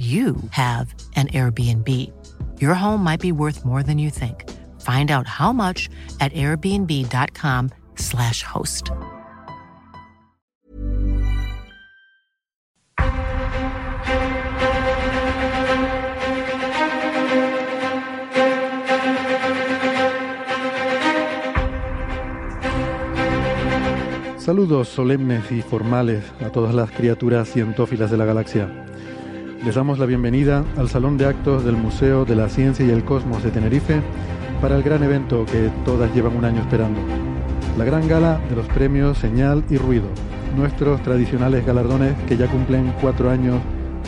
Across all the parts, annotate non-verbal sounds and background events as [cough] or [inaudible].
you have an Airbnb. Your home might be worth more than you think. Find out how much at airbnb.com/slash host. Saludos solemnes y formales a todas las criaturas cientófilas de la galaxia. Les damos la bienvenida al Salón de Actos del Museo de la Ciencia y el Cosmos de Tenerife para el gran evento que todas llevan un año esperando. La gran gala de los premios Señal y Ruido, nuestros tradicionales galardones que ya cumplen cuatro años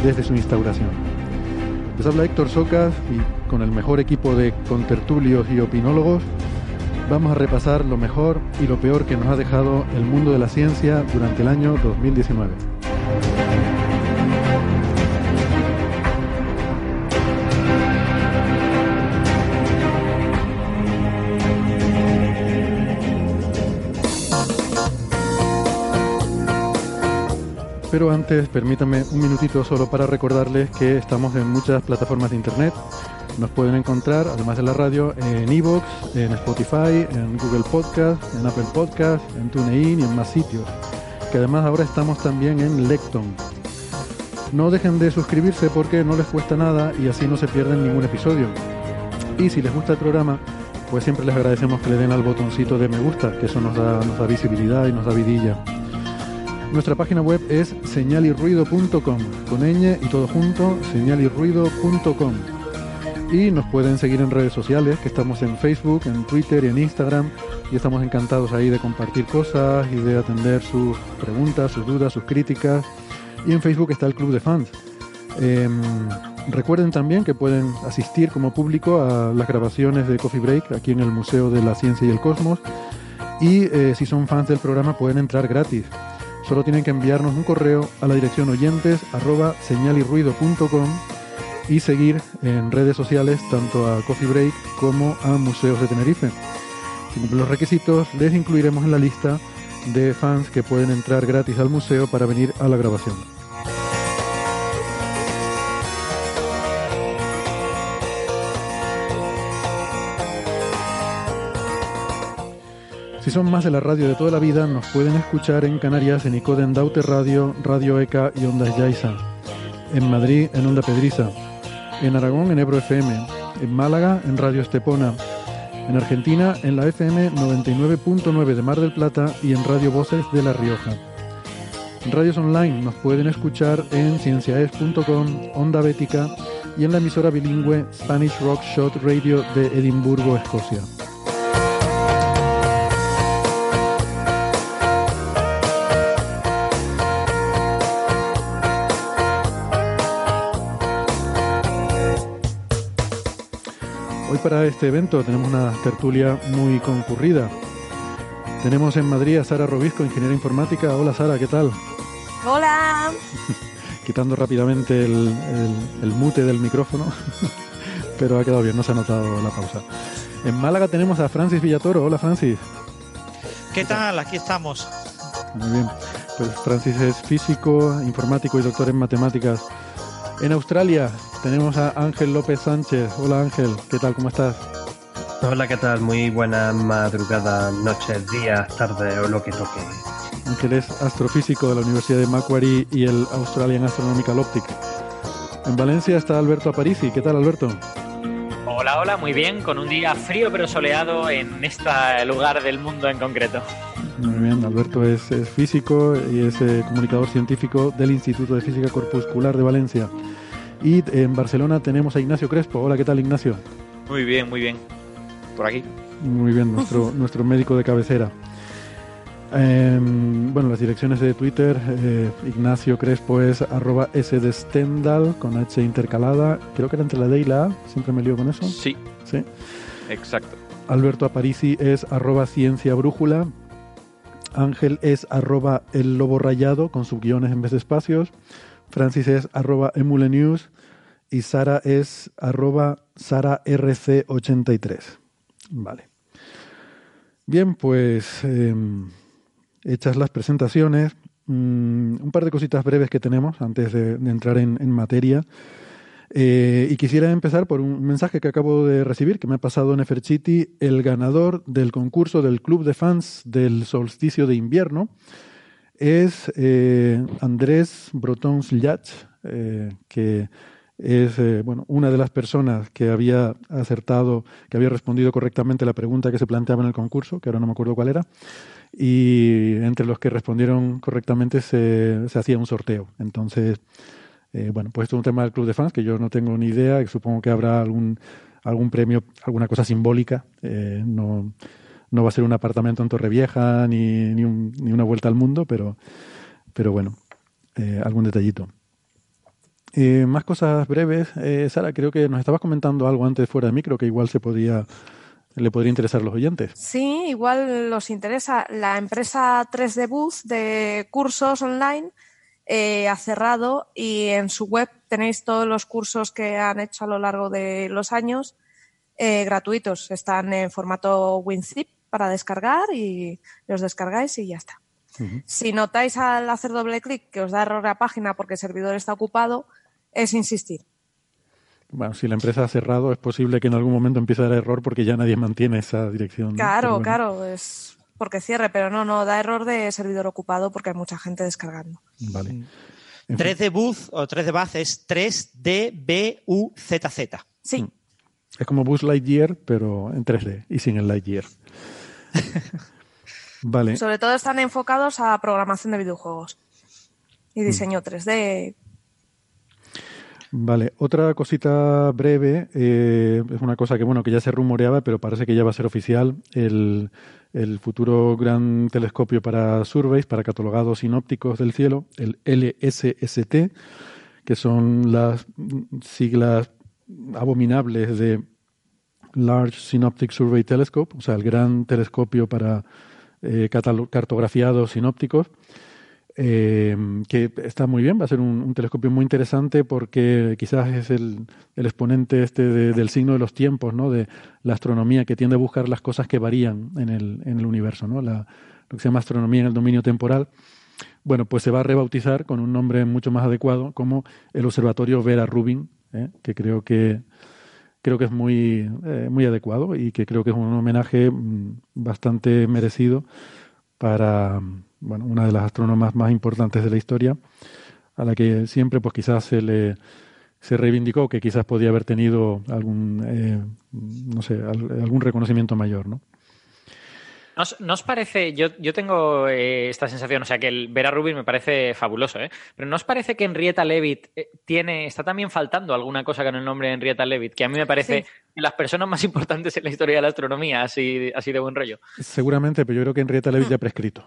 desde su instauración. Les habla Héctor Socas y con el mejor equipo de contertulios y opinólogos vamos a repasar lo mejor y lo peor que nos ha dejado el mundo de la ciencia durante el año 2019. Pero antes, permítanme un minutito solo para recordarles que estamos en muchas plataformas de internet. Nos pueden encontrar, además de la radio, en Evox, en Spotify, en Google Podcast, en Apple Podcast, en TuneIn y en más sitios. Que además ahora estamos también en Lecton. No dejen de suscribirse porque no les cuesta nada y así no se pierden ningún episodio. Y si les gusta el programa, pues siempre les agradecemos que le den al botoncito de me gusta, que eso nos da, nos da visibilidad y nos da vidilla. Nuestra página web es señalirruido.com, con ñ y todo junto, señalirruido.com. Y nos pueden seguir en redes sociales, que estamos en Facebook, en Twitter y en Instagram, y estamos encantados ahí de compartir cosas y de atender sus preguntas, sus dudas, sus críticas. Y en Facebook está el Club de Fans. Em, recuerden también que pueden asistir como público a las grabaciones de Coffee Break aquí en el Museo de la Ciencia y el Cosmos. Y eh, si son fans del programa pueden entrar gratis. Solo tienen que enviarnos un correo a la dirección oyentes arroba señalirruido.com y seguir en redes sociales tanto a Coffee Break como a Museos de Tenerife. Si cumplen los requisitos, les incluiremos en la lista de fans que pueden entrar gratis al museo para venir a la grabación. Si son más de la radio de toda la vida, nos pueden escuchar en Canarias en Icoden Daute Radio, Radio ECA y Ondas Yaiza. En Madrid en Onda Pedriza. En Aragón en Ebro FM. En Málaga en Radio Estepona. En Argentina en la FM 99.9 de Mar del Plata y en Radio Voces de La Rioja. En radios online nos pueden escuchar en cienciaes.com, Onda Bética y en la emisora bilingüe Spanish Rock Shot Radio de Edimburgo, Escocia. Hoy para este evento tenemos una tertulia muy concurrida. Tenemos en Madrid a Sara Robisco, ingeniera informática. Hola Sara, ¿qué tal? Hola. [laughs] Quitando rápidamente el, el- el mute del micrófono, [laughs] pero ha quedado bien, no se ha notado la pausa. En Málaga tenemos a Francis Villatoro. Hola Francis. ¿Qué tal? Aquí estamos. Muy bien. Pues Francis es físico, informático y doctor en matemáticas. En Australia tenemos a Ángel López Sánchez. Hola Ángel, ¿qué tal? ¿Cómo estás? Hola, ¿qué tal? Muy buenas madrugadas, noches, días, tardes o lo que toque. Ángel es astrofísico de la Universidad de Macquarie y el Australian Astronomical Optic. En Valencia está Alberto Aparici. ¿Qué tal, Alberto? Hola, hola, muy bien, con un día frío pero soleado en este lugar del mundo en concreto. Muy bien, Alberto es, es físico y es eh, comunicador científico del Instituto de Física Corpuscular de Valencia. Y en Barcelona tenemos a Ignacio Crespo. Hola, ¿qué tal, Ignacio? Muy bien, muy bien. Por aquí. Muy bien, nuestro, nuestro médico de cabecera. Em, bueno, las direcciones de Twitter, eh, Ignacio Crespo es arroba S de Stendhal con H intercalada. Creo que era entre la D y la A, siempre me lío con eso. Sí, Sí. exacto. Alberto Aparici es arroba ciencia brújula. Ángel es arroba el lobo rayado con subguiones en vez de espacios. Francis es arroba emule news. Y Sara es arroba sararc83. Vale. Bien, pues em, hechas las presentaciones, mm, un par de cositas breves que tenemos antes de, entrar en, en materia. Eh, y quisiera empezar por un mensaje que acabo de recibir, que me ha pasado en Eferchiti, el ganador del concurso del Club de Fans del Solsticio de Invierno es eh, Andrés Brotons Llach, eh, que es eh, bueno, una de las personas que había acertado, que había respondido correctamente la pregunta que se planteaba en el concurso, que ahora no me acuerdo cuál era, y entre los que respondieron correctamente se, se hacía un sorteo. Entonces, eh, bueno, pues esto es un tema del club de fans que yo no tengo ni idea, supongo que habrá algún, algún premio, alguna cosa simbólica. eh, no, no va a ser un apartamento en Torrevieja ni, ni, un- ni una vuelta al mundo, pero, pero bueno, eh, algún detallito. Eh, más cosas breves. Eh, Sara, creo que nos estabas comentando algo antes fuera de micro que igual se podía, le podría interesar a los oyentes. Sí, igual los interesa. La empresa 3D Booth de cursos online eh, ha cerrado y en su web tenéis todos los cursos que han hecho a lo largo de los años eh, gratuitos. Están en formato WinZip para descargar y los descargáis y ya está. Si notáis al hacer doble clic que os da error la página porque el servidor está ocupado, es insistir. Bueno, si la empresa ha cerrado, es posible que en algún momento empiece a dar error porque ya nadie mantiene esa dirección. Claro, bueno, claro, es porque cierre, pero no, no, da error de servidor ocupado porque hay mucha gente descargando. Vale. En fin. 3D Booth o 3D Bath es 3DBUZZ. Sí, Es como Buzz Lightyear, pero en 3D y sin el Lightyear. [laughs] vale. sobre todo están enfocados a programación de videojuegos Mm. y diseño 3D. Vale, otra cosita breve, eh, es una cosa que bueno que ya se rumoreaba, pero parece que ya va a ser oficial, el, el futuro gran telescopio para surveys, para catalogados sinópticos del cielo, el LSST, que son las siglas abominables de Large Synoptic Survey Telescope, o sea, el gran telescopio para eh, cartografiados sinópticos eh, que está muy bien, va a ser un, telescopio muy interesante porque quizás es el, exponente este de- del signo de los tiempos, ¿no? de la astronomía que tiende a buscar las cosas que varían en el, en el universo, ¿no? la, lo que se llama astronomía en el dominio temporal. Bueno, pues se va a rebautizar con un nombre mucho más adecuado como el Observatorio Vera Rubin, ¿eh? que creo que creo que es muy, eh, muy adecuado y que creo que es un homenaje mm, bastante merecido para bueno, una de las astrónomas más importantes de la historia, a la que siempre pues quizás se le se reivindicó que quizás podía haber tenido algún eh, no sé al- algún reconocimiento mayor, ¿no? ¿No os, no os parece, yo, yo tengo eh, esta sensación, o sea, que el Vera Rubin me parece fabuloso, ¿eh? Pero ¿no os parece que Henrietta Leavitt eh, tiene, está también faltando alguna cosa con el nombre de Henrietta Leavitt, que a mí me parece Sí. las personas más importantes en la historia de la astronomía, así, así de buen rollo? Seguramente, pero yo creo que Henrietta Leavitt ya ha prescrito.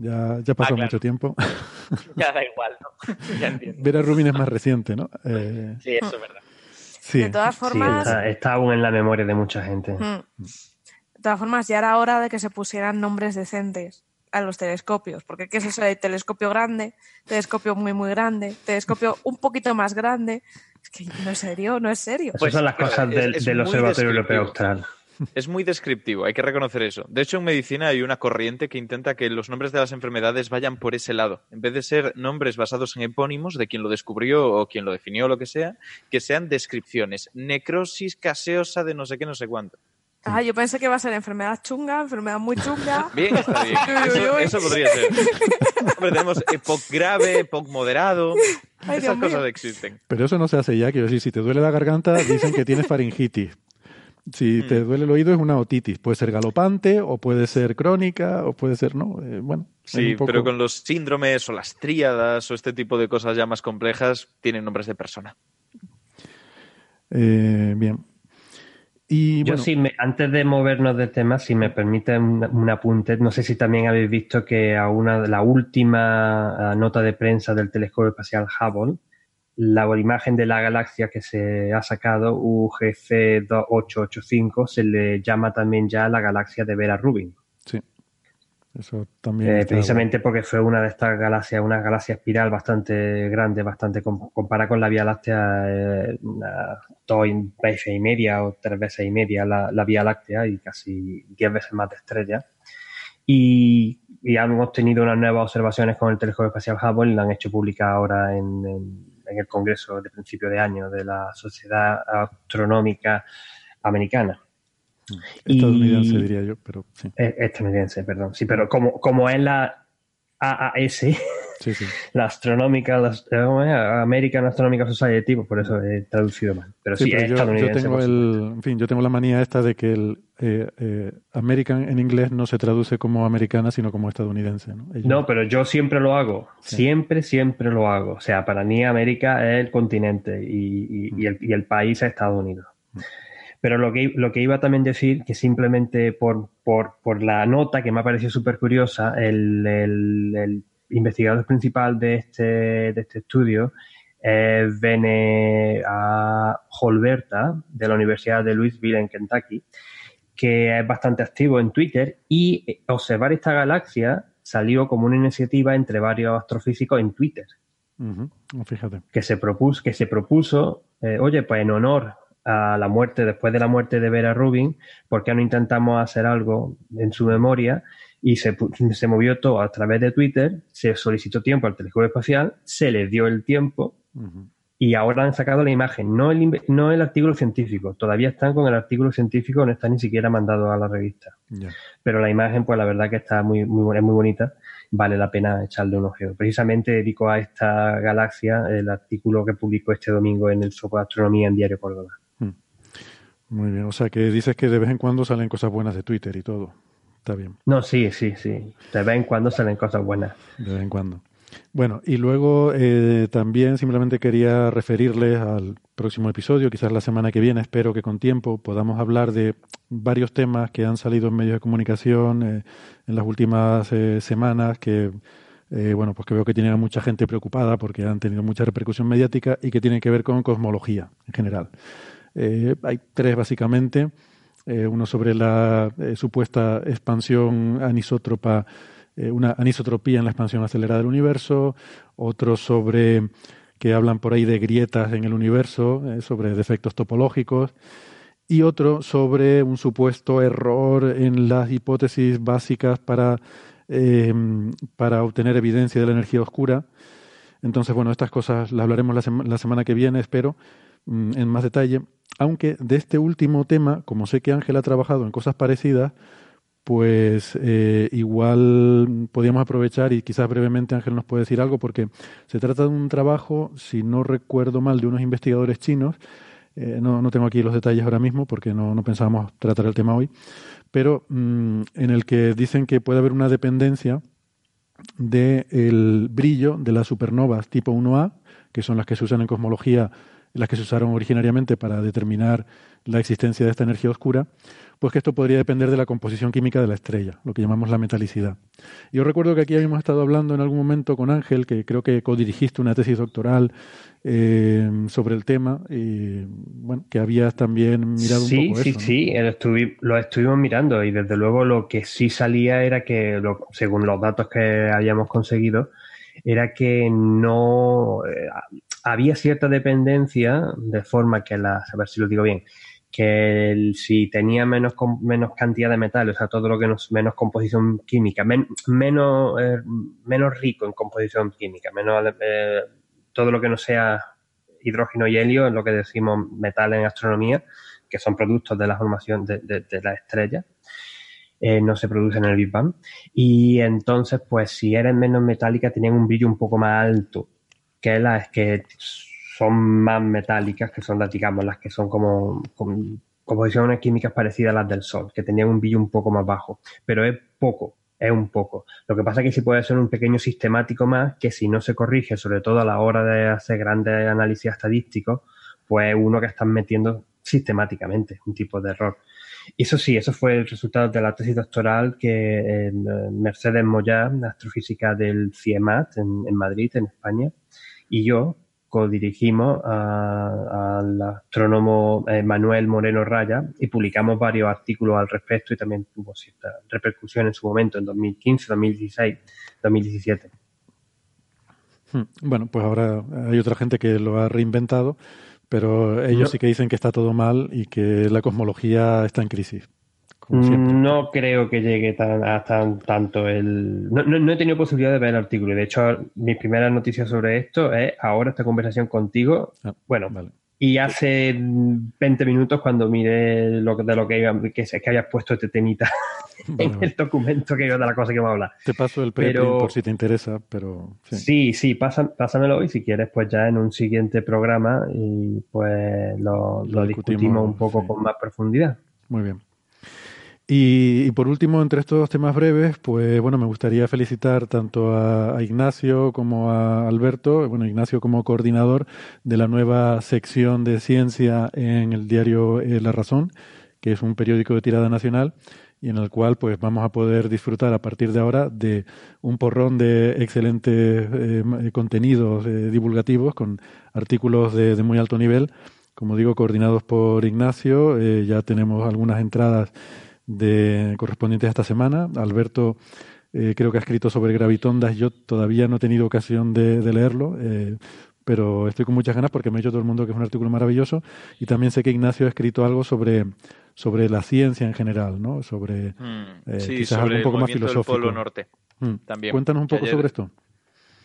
Ya, ya pasó Ah, claro. mucho tiempo. [laughs] Ya da igual, ¿no? [laughs] ya entiendo. Vera Rubin es más reciente, ¿no? Eh, Sí, eso es verdad. sí. De todas Sí, formas, está, está aún en la memoria de mucha gente. mm, de todas formas, ya era hora de que se pusieran nombres decentes a los telescopios, porque ¿qué es eso de telescopio grande, telescopio muy muy grande, telescopio un poquito más grande? Es que no es serio, no es serio. Esas Pues, son las pero cosas es- del, es del muy Observatorio. Europeo Austral. Es muy descriptivo, hay que reconocer eso. De hecho, en medicina hay una corriente que intenta que los nombres de las enfermedades vayan por ese lado. En vez de ser nombres basados en epónimos de quien lo descubrió o quien lo definió o lo que sea, que sean descripciones. Necrosis caseosa de no sé qué, no sé cuánto. Ah, yo pensé que iba a ser enfermedad chunga, enfermedad muy chunga. [laughs] Bien, está bien. Eso, podría ser. Hombre, tenemos EPOC grave, EPOC moderado. Ay, Dios Esas mío. cosas existen. Pero eso no se hace ya, quiero decir, si te duele la garganta, dicen que tienes faringitis. Si te duele el oído es una otitis. Puede ser galopante o puede ser crónica o puede ser, ¿no? Eh, bueno. Sí, poco- pero con los síndromes o las tríadas o este tipo de cosas ya más complejas, tienen nombres de persona. Eh, bien. Y, Yo bueno, sí, me- antes de movernos de tema, si me permite un, un apunte, no sé si también habéis visto que a una de la última eh, nota de prensa del telescopio espacial Hubble, la imagen de la galaxia que se ha sacado, UGC 2885, se le llama también ya la galaxia de Vera Rubin. sí. Eso también. Eh, precisamente porque fue una de estas galaxias, una galaxia espiral bastante grande, bastante com- comparada con la Vía Láctea, eh, una- dos veces y media o tres veces y media la, la Vía Láctea y casi diez veces más de estrellas. Y, y hemos tenido unas nuevas observaciones con el telescopio espacial Hubble y la han hecho pública ahora en, en- en el Congreso de principio de año de la Sociedad Astronómica Americana. Estadounidense, y- diría yo, pero sí. Eh, estadounidense, perdón. Sí, pero como, como es la AAS, Sí, sí. la Astronomical, eh. American Astronomical Society, pues por eso he traducido mal. Pero sí, Sí, pero es yo, tengo el, en fin, yo tengo la manía esta de que el eh, eh, American en inglés no se traduce como americana, sino como estadounidense. ¿no? Ellos- No, pero yo siempre lo hago. Siempre, siempre lo hago. O sea, para mí América es el continente y, y- y el, y el país es Estados Unidos. Pero lo que, lo que iba también a decir, que simplemente por, por, por la nota que me ha parecido súper curiosa, el, el- el investigador principal de este, de este estudio es Bene a Holberta, de la Universidad de Louisville, en Kentucky, que es bastante activo en Twitter y observar esta galaxia salió como una iniciativa entre varios astrofísicos en Twitter Fíjate. que se propuso, que se propuso eh, oye, pues en honor a la muerte, después de la muerte de Vera Rubin, ¿por qué no intentamos hacer algo en su memoria? Y se, se movió todo a través de Twitter, se solicitó tiempo al telescopio espacial, se le dio el tiempo y ahora han sacado la imagen, no el, no el artículo científico, todavía están con el artículo científico, no está ni siquiera mandado a la revista. Pero la imagen, pues la verdad que está muy, muy, es muy bonita, vale la pena echarle un ojo. Precisamente dedico a esta galaxia el artículo que publicó este domingo en el Soco de Astronomía en Diario Córdoba. Muy bien. O sea, que dices que de vez en cuando salen cosas buenas de Twitter y todo. Está bien, No, sí, sí, sí. De vez en cuando salen cosas buenas. de vez en cuando. Bueno, y luego eh, también simplemente quería referirles al próximo episodio, quizás la semana que viene, espero que con tiempo podamos hablar de varios temas que han salido en medios de comunicación eh, en las últimas eh, semanas, que eh, bueno, pues que veo que tienen a mucha gente preocupada porque han tenido mucha repercusión mediática y que tienen que ver con cosmología en general. Hay tres básicamente. Eh, uno sobre la eh, supuesta expansión anisótropa, eh, una anisotropía en la expansión acelerada del universo. Otro sobre que hablan por ahí de grietas en el universo, eh, sobre defectos topológicos. Y otro sobre un supuesto error en las hipótesis básicas para, eh, para obtener evidencia de la energía oscura. Entonces, bueno, estas cosas las hablaremos la semana que viene, espero, mm, en más detalle. Aunque de este último tema, como sé que Ángel ha trabajado en cosas parecidas, pues eh, igual podíamos aprovechar y quizás brevemente Ángel nos puede decir algo, porque se trata de un trabajo, si no recuerdo mal, de unos investigadores chinos. Eh, no, no tengo aquí los detalles ahora mismo porque no, no pensábamos tratar el tema hoy, pero mm, en el que dicen que puede haber una dependencia del brillo de las supernovas tipo 1A, que son las que se usan en cosmología, las que se usaron originariamente para determinar la existencia de esta energía oscura, pues que esto podría depender de la composición química de la estrella, lo que llamamos la metalicidad. Yo recuerdo que aquí habíamos estado hablando en algún momento con Ángel, que creo que codirigiste una tesis doctoral eh, sobre el tema, y bueno, que habías también mirado sí, un poco sí, eso. ¿no? sí, estuvi- lo estuvimos mirando y desde luego lo que sí salía era que, lo- según los datos que habíamos conseguido, era que no eh, había cierta dependencia de forma que la, a ver si lo digo bien, que si tenía menos menos cantidad de metales, o sea, todo lo que nos, menos composición química, men- menos eh, menos rico en composición química, menos eh, todo lo que no sea hidrógeno y helio, es lo que decimos metales en astronomía, que son productos de la formación de, las estrellas, eh, no se producen en el Big Bang. Y entonces, pues si eran menos metálicas, tenían un brillo un poco más alto que las que son más metálicas, que son las, digamos, las que son como, con composiciones químicas parecidas a las del Sol, que tenían un brillo un poco más bajo. Pero es poco, es un poco. Lo que pasa es que sí puede ser un pequeño sistemático más que si no se corrige, sobre todo a la hora de hacer grandes análisis estadísticos, pues uno que están metiendo sistemáticamente un tipo de error. Eso sí, eso fue el resultado de la tesis doctoral que Mercedes Moya, astrofísica del CIEMAT en, Madrid, en España, y yo codirigimos al astrónomo eh, Manuel Moreno Raya y publicamos varios artículos al respecto y también tuvo cierta repercusión en su momento, en 2015, 2016, 2017. Bueno, pues ahora hay otra gente que lo ha reinventado pero ellos sí que dicen que está todo mal y que la cosmología está en crisis. No creo que llegue tan, a tanto el... No, he tenido posibilidad de ver el artículo. De hecho, mis primeras noticias sobre esto es ahora esta conversación contigo. Ah, bueno, y hace 20 minutos cuando miré lo, de lo que, iba, que, que habías puesto este temita [laughs] en el documento que iba de la cosa que iba a hablar. Te paso el preprint por si te interesa, pero... Sí, sí, pásamelo y si quieres pues ya en un siguiente programa y pues lo, discutimos, un poco con más profundidad. Muy bien. Y, por último, entre estos temas breves, pues bueno, me gustaría felicitar tanto a, Ignacio como a Alberto, bueno, Ignacio como coordinador de la nueva sección de ciencia en el diario eh, La Razón, que es un periódico de tirada nacional y en el cual pues vamos a poder disfrutar a partir de ahora de un porrón de excelentes eh, eh, contenidos eh, divulgativos con artículos de, de, muy alto nivel, como digo, coordinados por Ignacio. ya tenemos algunas entradas de correspondientes a esta semana. Alberto creo que ha escrito sobre gravitondas. Yo todavía no he tenido ocasión de, de leerlo pero estoy con muchas ganas porque me ha dicho todo el mundo que es un artículo maravilloso y también sé que Ignacio ha escrito algo sobre, sobre la ciencia en general, ¿no? Sobre mm, eh, quizás algo un poco más filosófico. Del Polo Norte. Mm. También. Cuéntanos un poco sobre esto.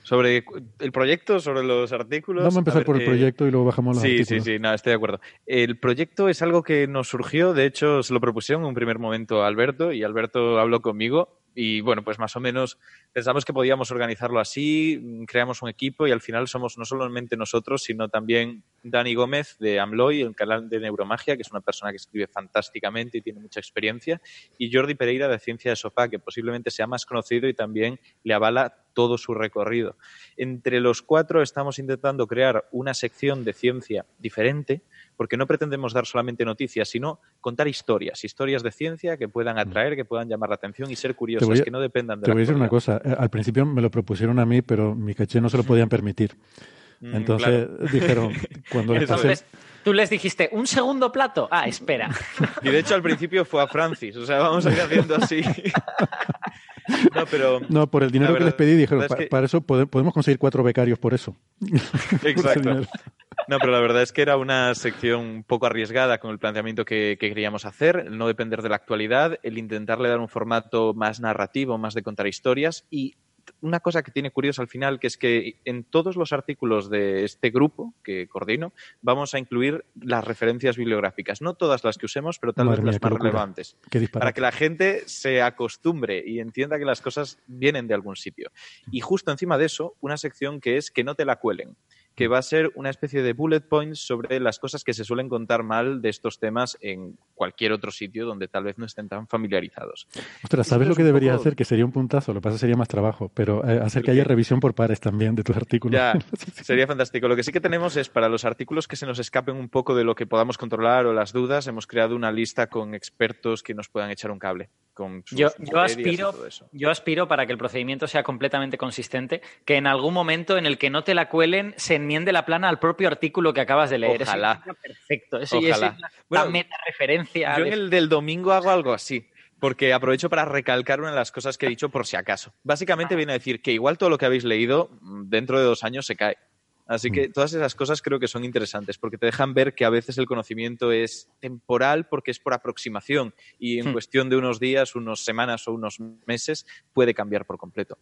Sobre el proyecto, sobre los artículos. Vamos a empezar por el eh, proyecto y luego bajamos los sí, artículos. Sí, sí, sí, estoy de acuerdo. El proyecto es algo que nos surgió, de hecho, se lo propusieron en un primer momento a Alberto y Alberto habló conmigo y bueno, pues más o menos pensamos que podíamos organizarlo así, mm, creamos un equipo y al final somos no solamente nosotros, sino también Dani Gómez de Amloy, el canal de Neuromagia, que es una persona que escribe fantásticamente y tiene mucha experiencia, y Jordi Pereira de Ciencia de Sofá, que posiblemente sea más conocido y también le avala todo su recorrido. Entre los cuatro estamos intentando crear una sección de ciencia diferente porque no pretendemos dar solamente noticias, sino contar historias, historias de ciencia que puedan atraer, que puedan llamar la atención y ser curiosas, que no dependan de Te voy a decir una cosa, eh, al principio me lo propusieron a mí, pero mi caché no se lo podían permitir. Mm, Entonces dijeron, [laughs] cuando les Tú les dijiste, ¿un segundo plato? Ah, espera. Y de hecho al principio fue a Francis, o sea, vamos a ir haciendo así. [laughs] No, pero. No, por el dinero que les pedí, dijeron, para eso podemos conseguir cuatro becarios por eso. [laughs] Exacto. No, pero la verdad es que era una sección un poco arriesgada con el planteamiento que, queríamos hacer, el no depender de la actualidad, el intentarle dar un formato más narrativo, más de contar historias y una cosa que tiene curioso al final, que es que en todos los artículos de este grupo que coordino, vamos a incluir las referencias bibliográficas. No todas las que usemos, pero tal vez las más relevantes. Para que la gente se acostumbre y entienda que las cosas vienen de algún sitio. Y justo encima de eso, una sección que es que no te la cuelen que va a ser una especie de bullet points sobre las cosas que se suelen contar mal de estos temas en cualquier otro sitio donde tal vez no estén tan familiarizados. Ostras, ¿sabes lo que deberías hacer? Que sería un puntazo, lo que pasa sería más trabajo, pero eh, hacer que haya revisión por pares también de tus artículos. Ya, [laughs] sería fantástico. Lo que sí que tenemos es para los artículos que se nos escapen un poco de lo que podamos controlar o las dudas, hemos creado una lista con expertos que nos puedan echar un cable. Con yo, yo aspiro, yo aspiro para que el procedimiento sea completamente consistente, que en algún momento en el que no te la cuelen se enmiende la plana al propio artículo que acabas de leer. Ojalá. perfecto. Eso Ojalá. es meta referencia. Yo en el del domingo hago algo así porque aprovecho para recalcar una de las cosas que he dicho por si acaso. Básicamente viene a decir que igual todo lo que habéis leído mm, dentro de dos años se cae. Así que mm. todas esas cosas creo que son interesantes porque te dejan ver que a veces el conocimiento es temporal porque es por aproximación y en hmm. cuestión de unos días, unas semanas o unos meses puede cambiar por completo.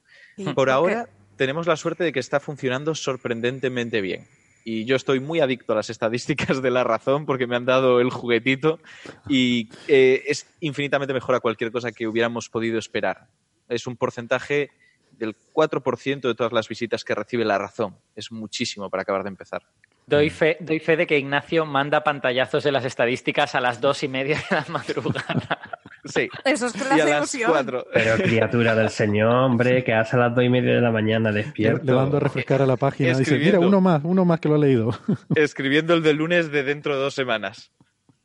Por ahora tenemos la suerte de que está funcionando sorprendentemente bien. Y yo estoy muy adicto a las estadísticas de la razón porque me han dado el juguetito y eh, es infinitamente mejor a cualquier cosa que hubiéramos podido esperar. Es un porcentaje del 4% de todas las visitas que recibe la razón. Es muchísimo para acabar de empezar. Doy fe, doy fe de que Ignacio manda pantallazos de las estadísticas a las dos y media de la madrugada. Sí. Eso es clase de ilusión. Pero criatura del Señor, hombre, que hace a las dos y media de la mañana despierto. Le mando a refrescar a la página. Dice, mira, uno más, uno más que lo ha leído. [laughs] Escribiendo el de lunes de dentro de dos semanas.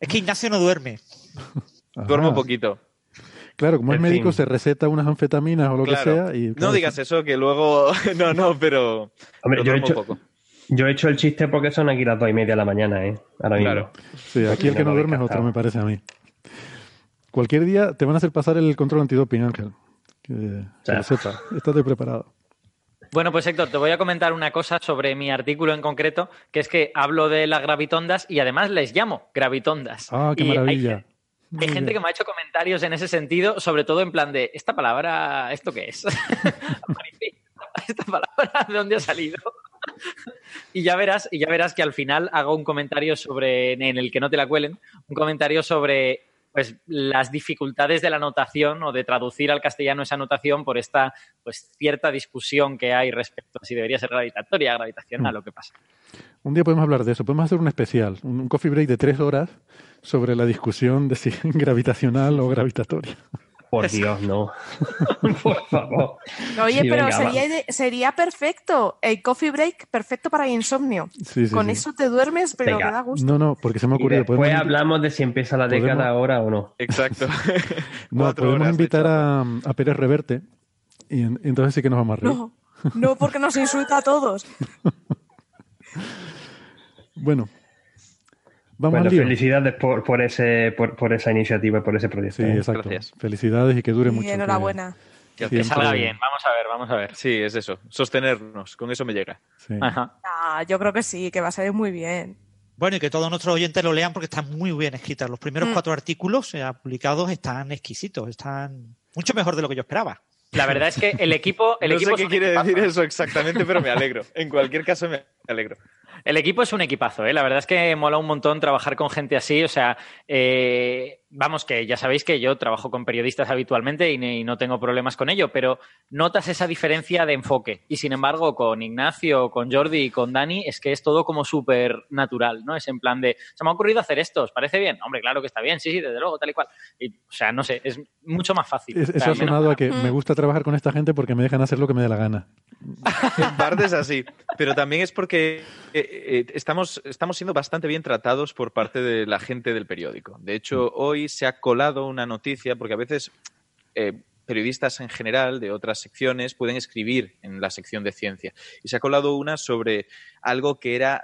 Es que Ignacio no duerme. Duermo poquito. Claro, como es En médico, fin. se receta unas anfetaminas o lo Claro. que sea. Y, No digas eso, que luego. [laughs] No, no, pero. Hombre, yo he, hecho, poco. yo he hecho el chiste porque son aquí las dos y media de la mañana, ¿eh? Ahora mismo. Claro. Sí, aquí el que no duerme es otro, me parece a mí. Cualquier día te van a hacer pasar el control antidoping, Ángel. Que, que Ya. lo sepa. Estate preparado. Bueno, pues Héctor, te voy a comentar una cosa sobre mi artículo en concreto, que es que hablo de las gravitondas y además les llamo gravitondas. Ah, qué Y hay- maravilla. Hay, gente que me ha hecho comentarios en ese sentido, sobre todo en plan de, ¿esta palabra, esto qué es? [laughs] ¿Esta palabra de dónde ha salido? y ya verás, y ya verás que al final hago un comentario sobre, en el que no te la cuelen, un comentario sobre pues las dificultades de la anotación o de traducir al castellano esa anotación por esta pues cierta discusión que hay respecto a si debería ser gravitatoria, gravitacional, Mm. lo que pasa. Un día podemos hablar de eso. Podemos hacer un especial, un coffee break de tres horas sobre la discusión de si [laughs] gravitacional o gravitatoria. Por Dios, no. [laughs] Por favor. Oye, Sí, pero venga, sería, sería perfecto. El coffee break, perfecto para insomnio. Sí, sí, Con sí. eso te duermes, pero Venga. da gusto. No, no, porque se me ha ocurrido. después podemos- hablamos de si empieza la podemos- década ahora o no. Exacto. [laughs] no, podemos invitar a, a Pérez Reverte y, en- entonces sí que nos vamos a reír. No, no, porque nos insulta a todos. [laughs] Bueno, vamos Bueno, felicidades por, por, ese, por, por esa iniciativa, por ese proyecto. Sí, ¿eh? exacto. Gracias. Felicidades y que dure Y mucho. que- enhorabuena. Que, Siempre- salga bien, vamos a ver, vamos a ver. Sí, es eso. Sostenernos. Con eso me llega. Sí. Ajá. Ah, yo creo que sí, que va a salir muy bien. Bueno, y que todos nuestros oyentes lo lean porque están muy bien escritas. Los primeros Mm. cuatro artículos eh, publicados están exquisitos, están mucho mejor de lo que yo esperaba. La verdad es que el equipo, el no equipo sé qué quiere equipazo. decir eso exactamente, pero me alegro. En cualquier caso, me alegro. El equipo es un equipazo, ¿eh? La verdad es que mola un montón trabajar con gente así. O sea, eh, vamos, que ya sabéis que yo trabajo con periodistas habitualmente y, ni- y no tengo problemas con ello, pero notas esa diferencia de enfoque. Y sin embargo, con Ignacio, con Jordi y con Dani, es que es todo como súper natural, ¿no? Es en plan de, se me ha ocurrido hacer esto, ¿os parece bien? Hombre, claro que está bien, sí, sí, desde luego, tal y cual. Y, o sea, no sé, es mucho más fácil. Es- eso ha sonado a que Mm. me gusta trabajar con esta gente porque me dejan hacer lo que me dé la gana. [laughs] En parte es así, pero también es porque eh, eh, estamos, estamos siendo bastante bien tratados por parte de la gente del periódico. De hecho, hoy se ha colado una noticia, porque a veces eh, periodistas en general de otras secciones pueden escribir en la sección de ciencia. Y se ha colado una sobre algo que era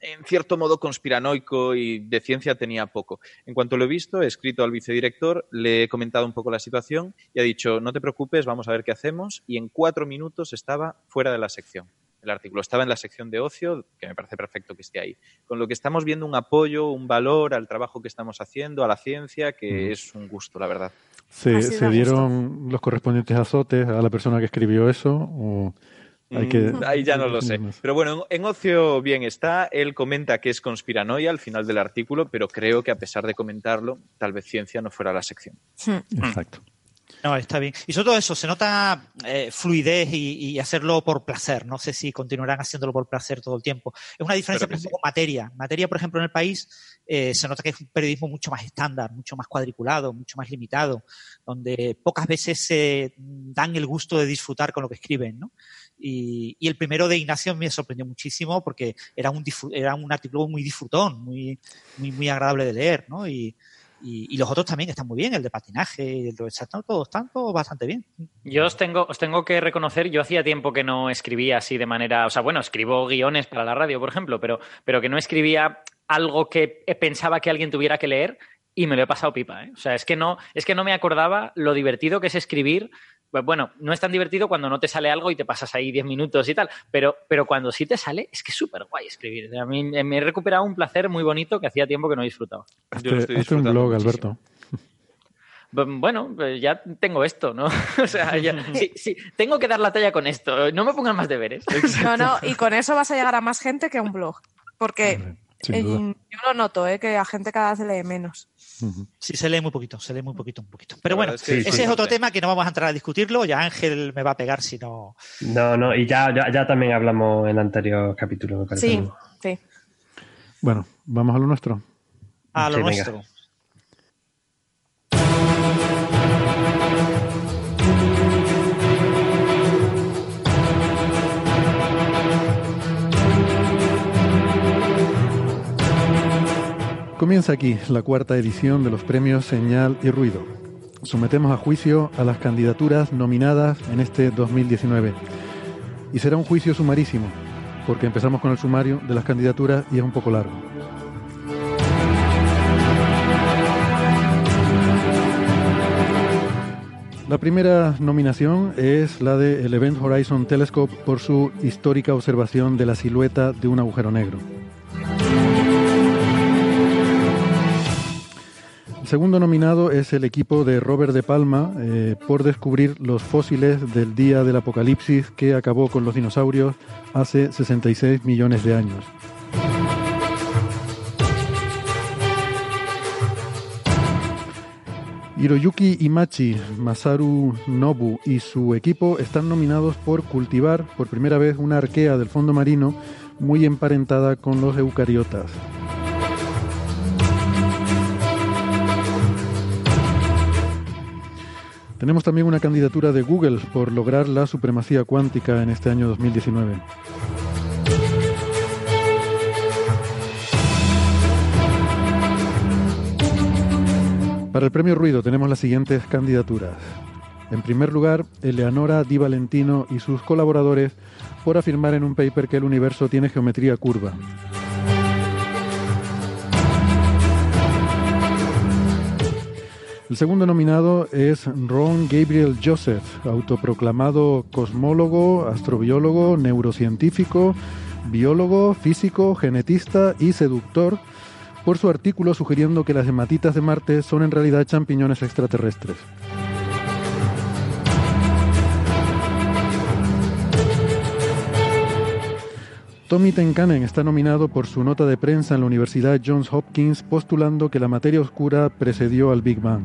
en cierto modo conspiranoico y de ciencia tenía poco. En cuanto lo he visto, he escrito al vicedirector, le he comentado un poco la situación y ha dicho, no te preocupes, vamos a ver qué hacemos. Y en cuatro minutos estaba fuera de la sección. El artículo estaba en la sección de ocio, que me parece perfecto que esté ahí. Con lo que estamos viendo un apoyo, un valor al trabajo que estamos haciendo, a la ciencia, que Ujú. es un gusto, la verdad. ¿Se, dieron los correspondientes azotes a la persona que escribió eso? ¿O hay que... Mm, Ahí ya no lo sé. Pero bueno, en, en Ocio bien está. Él comenta que es conspiranoia al final del artículo, pero creo que a pesar de comentarlo, tal vez ciencia no fuera la sección. Hmm. Exacto. No, está bien. Y sobre todo eso, se nota eh, fluidez y, y hacerlo por placer. No sé si continuarán haciéndolo por placer todo el tiempo. Es una diferencia, por ejemplo, con materia. Materia, por ejemplo, en el país eh, se nota que es un periodismo mucho más estándar, mucho más cuadriculado, mucho más limitado, donde pocas veces se dan el gusto de disfrutar con lo que escriben, ¿no? Y, y el primero de Ignacio me sorprendió muchísimo porque era un, era un artículo muy disfrutón, muy, muy, muy agradable de leer, ¿no? Y, y, los otros también están muy bien, el de patinaje, el de están todos, están bastante bien. Yo os tengo, os tengo que reconocer, yo hacía tiempo que no escribía así de manera, o sea, bueno, escribo guiones para la radio, por ejemplo, pero, pero que no escribía algo que pensaba que alguien tuviera que leer y me lo he pasado pipa, ¿eh? O sea, es que no, es que no me acordaba lo divertido que es escribir. Pues bueno, no es tan divertido cuando no te sale algo y te pasas ahí 10 minutos y tal, pero, pero cuando sí te sale, es que es súper guay escribir. A mí me he recuperado un placer muy bonito que hacía tiempo que no disfrutaba. Yo lo estoy hazte un disfrutando blog, muchísimo. Alberto. Bueno, pues ya tengo esto, ¿no? [laughs] o sea, ya, sí, sí, tengo que dar la talla con esto. No me pongan más deberes. No, no, y con eso vas a llegar a más gente que a un blog. Porque eh, yo lo noto, ¿eh? que a gente cada vez lee menos. Sí, se lee muy poquito, se lee muy poquito, un poquito. Pero La bueno, es que ese sí, es otro tema que no vamos a entrar a discutirlo. Ya Ángel me va a pegar si no. No, no, y ya, ya, ya también hablamos en el anterior capítulo, me parece. Sí, sí. Bueno, vamos a lo nuestro. A lo Sí, venga. Comienza aquí la cuarta edición de los premios Señal y Ruido. Sometemos a juicio a las candidaturas nominadas en este 2019. Y será un juicio sumarísimo, porque empezamos con el sumario de las candidaturas y es un poco largo. La primera nominación es la de el Event Horizon Telescope por su histórica observación de la silueta de un agujero negro. Segundo nominado es el equipo de Robert De Palma eh, por descubrir los fósiles del día del apocalipsis que acabó con los dinosaurios hace 66 millones de años. Hiroyuki Imachi, Masaru Nobu y su equipo están nominados por cultivar por primera vez una arquea del fondo marino muy emparentada con los eucariotas. Tenemos también una candidatura de Google por lograr la supremacía cuántica en este año 2019. Para el premio Ruido tenemos las siguientes candidaturas. En primer lugar, Eleonora Di Valentino y sus colaboradores por afirmar en un paper que el universo tiene geometría curva. El segundo nominado es Ron Gabriel Joseph, autoproclamado cosmólogo, astrobiólogo, neurocientífico, biólogo, físico, genetista y seductor, por su artículo sugiriendo que las hematitas de Marte son en realidad champiñones extraterrestres. Tommy Tenkanen está nominado por su nota de prensa en la Universidad Johns Hopkins postulando que la materia oscura precedió al Big Bang.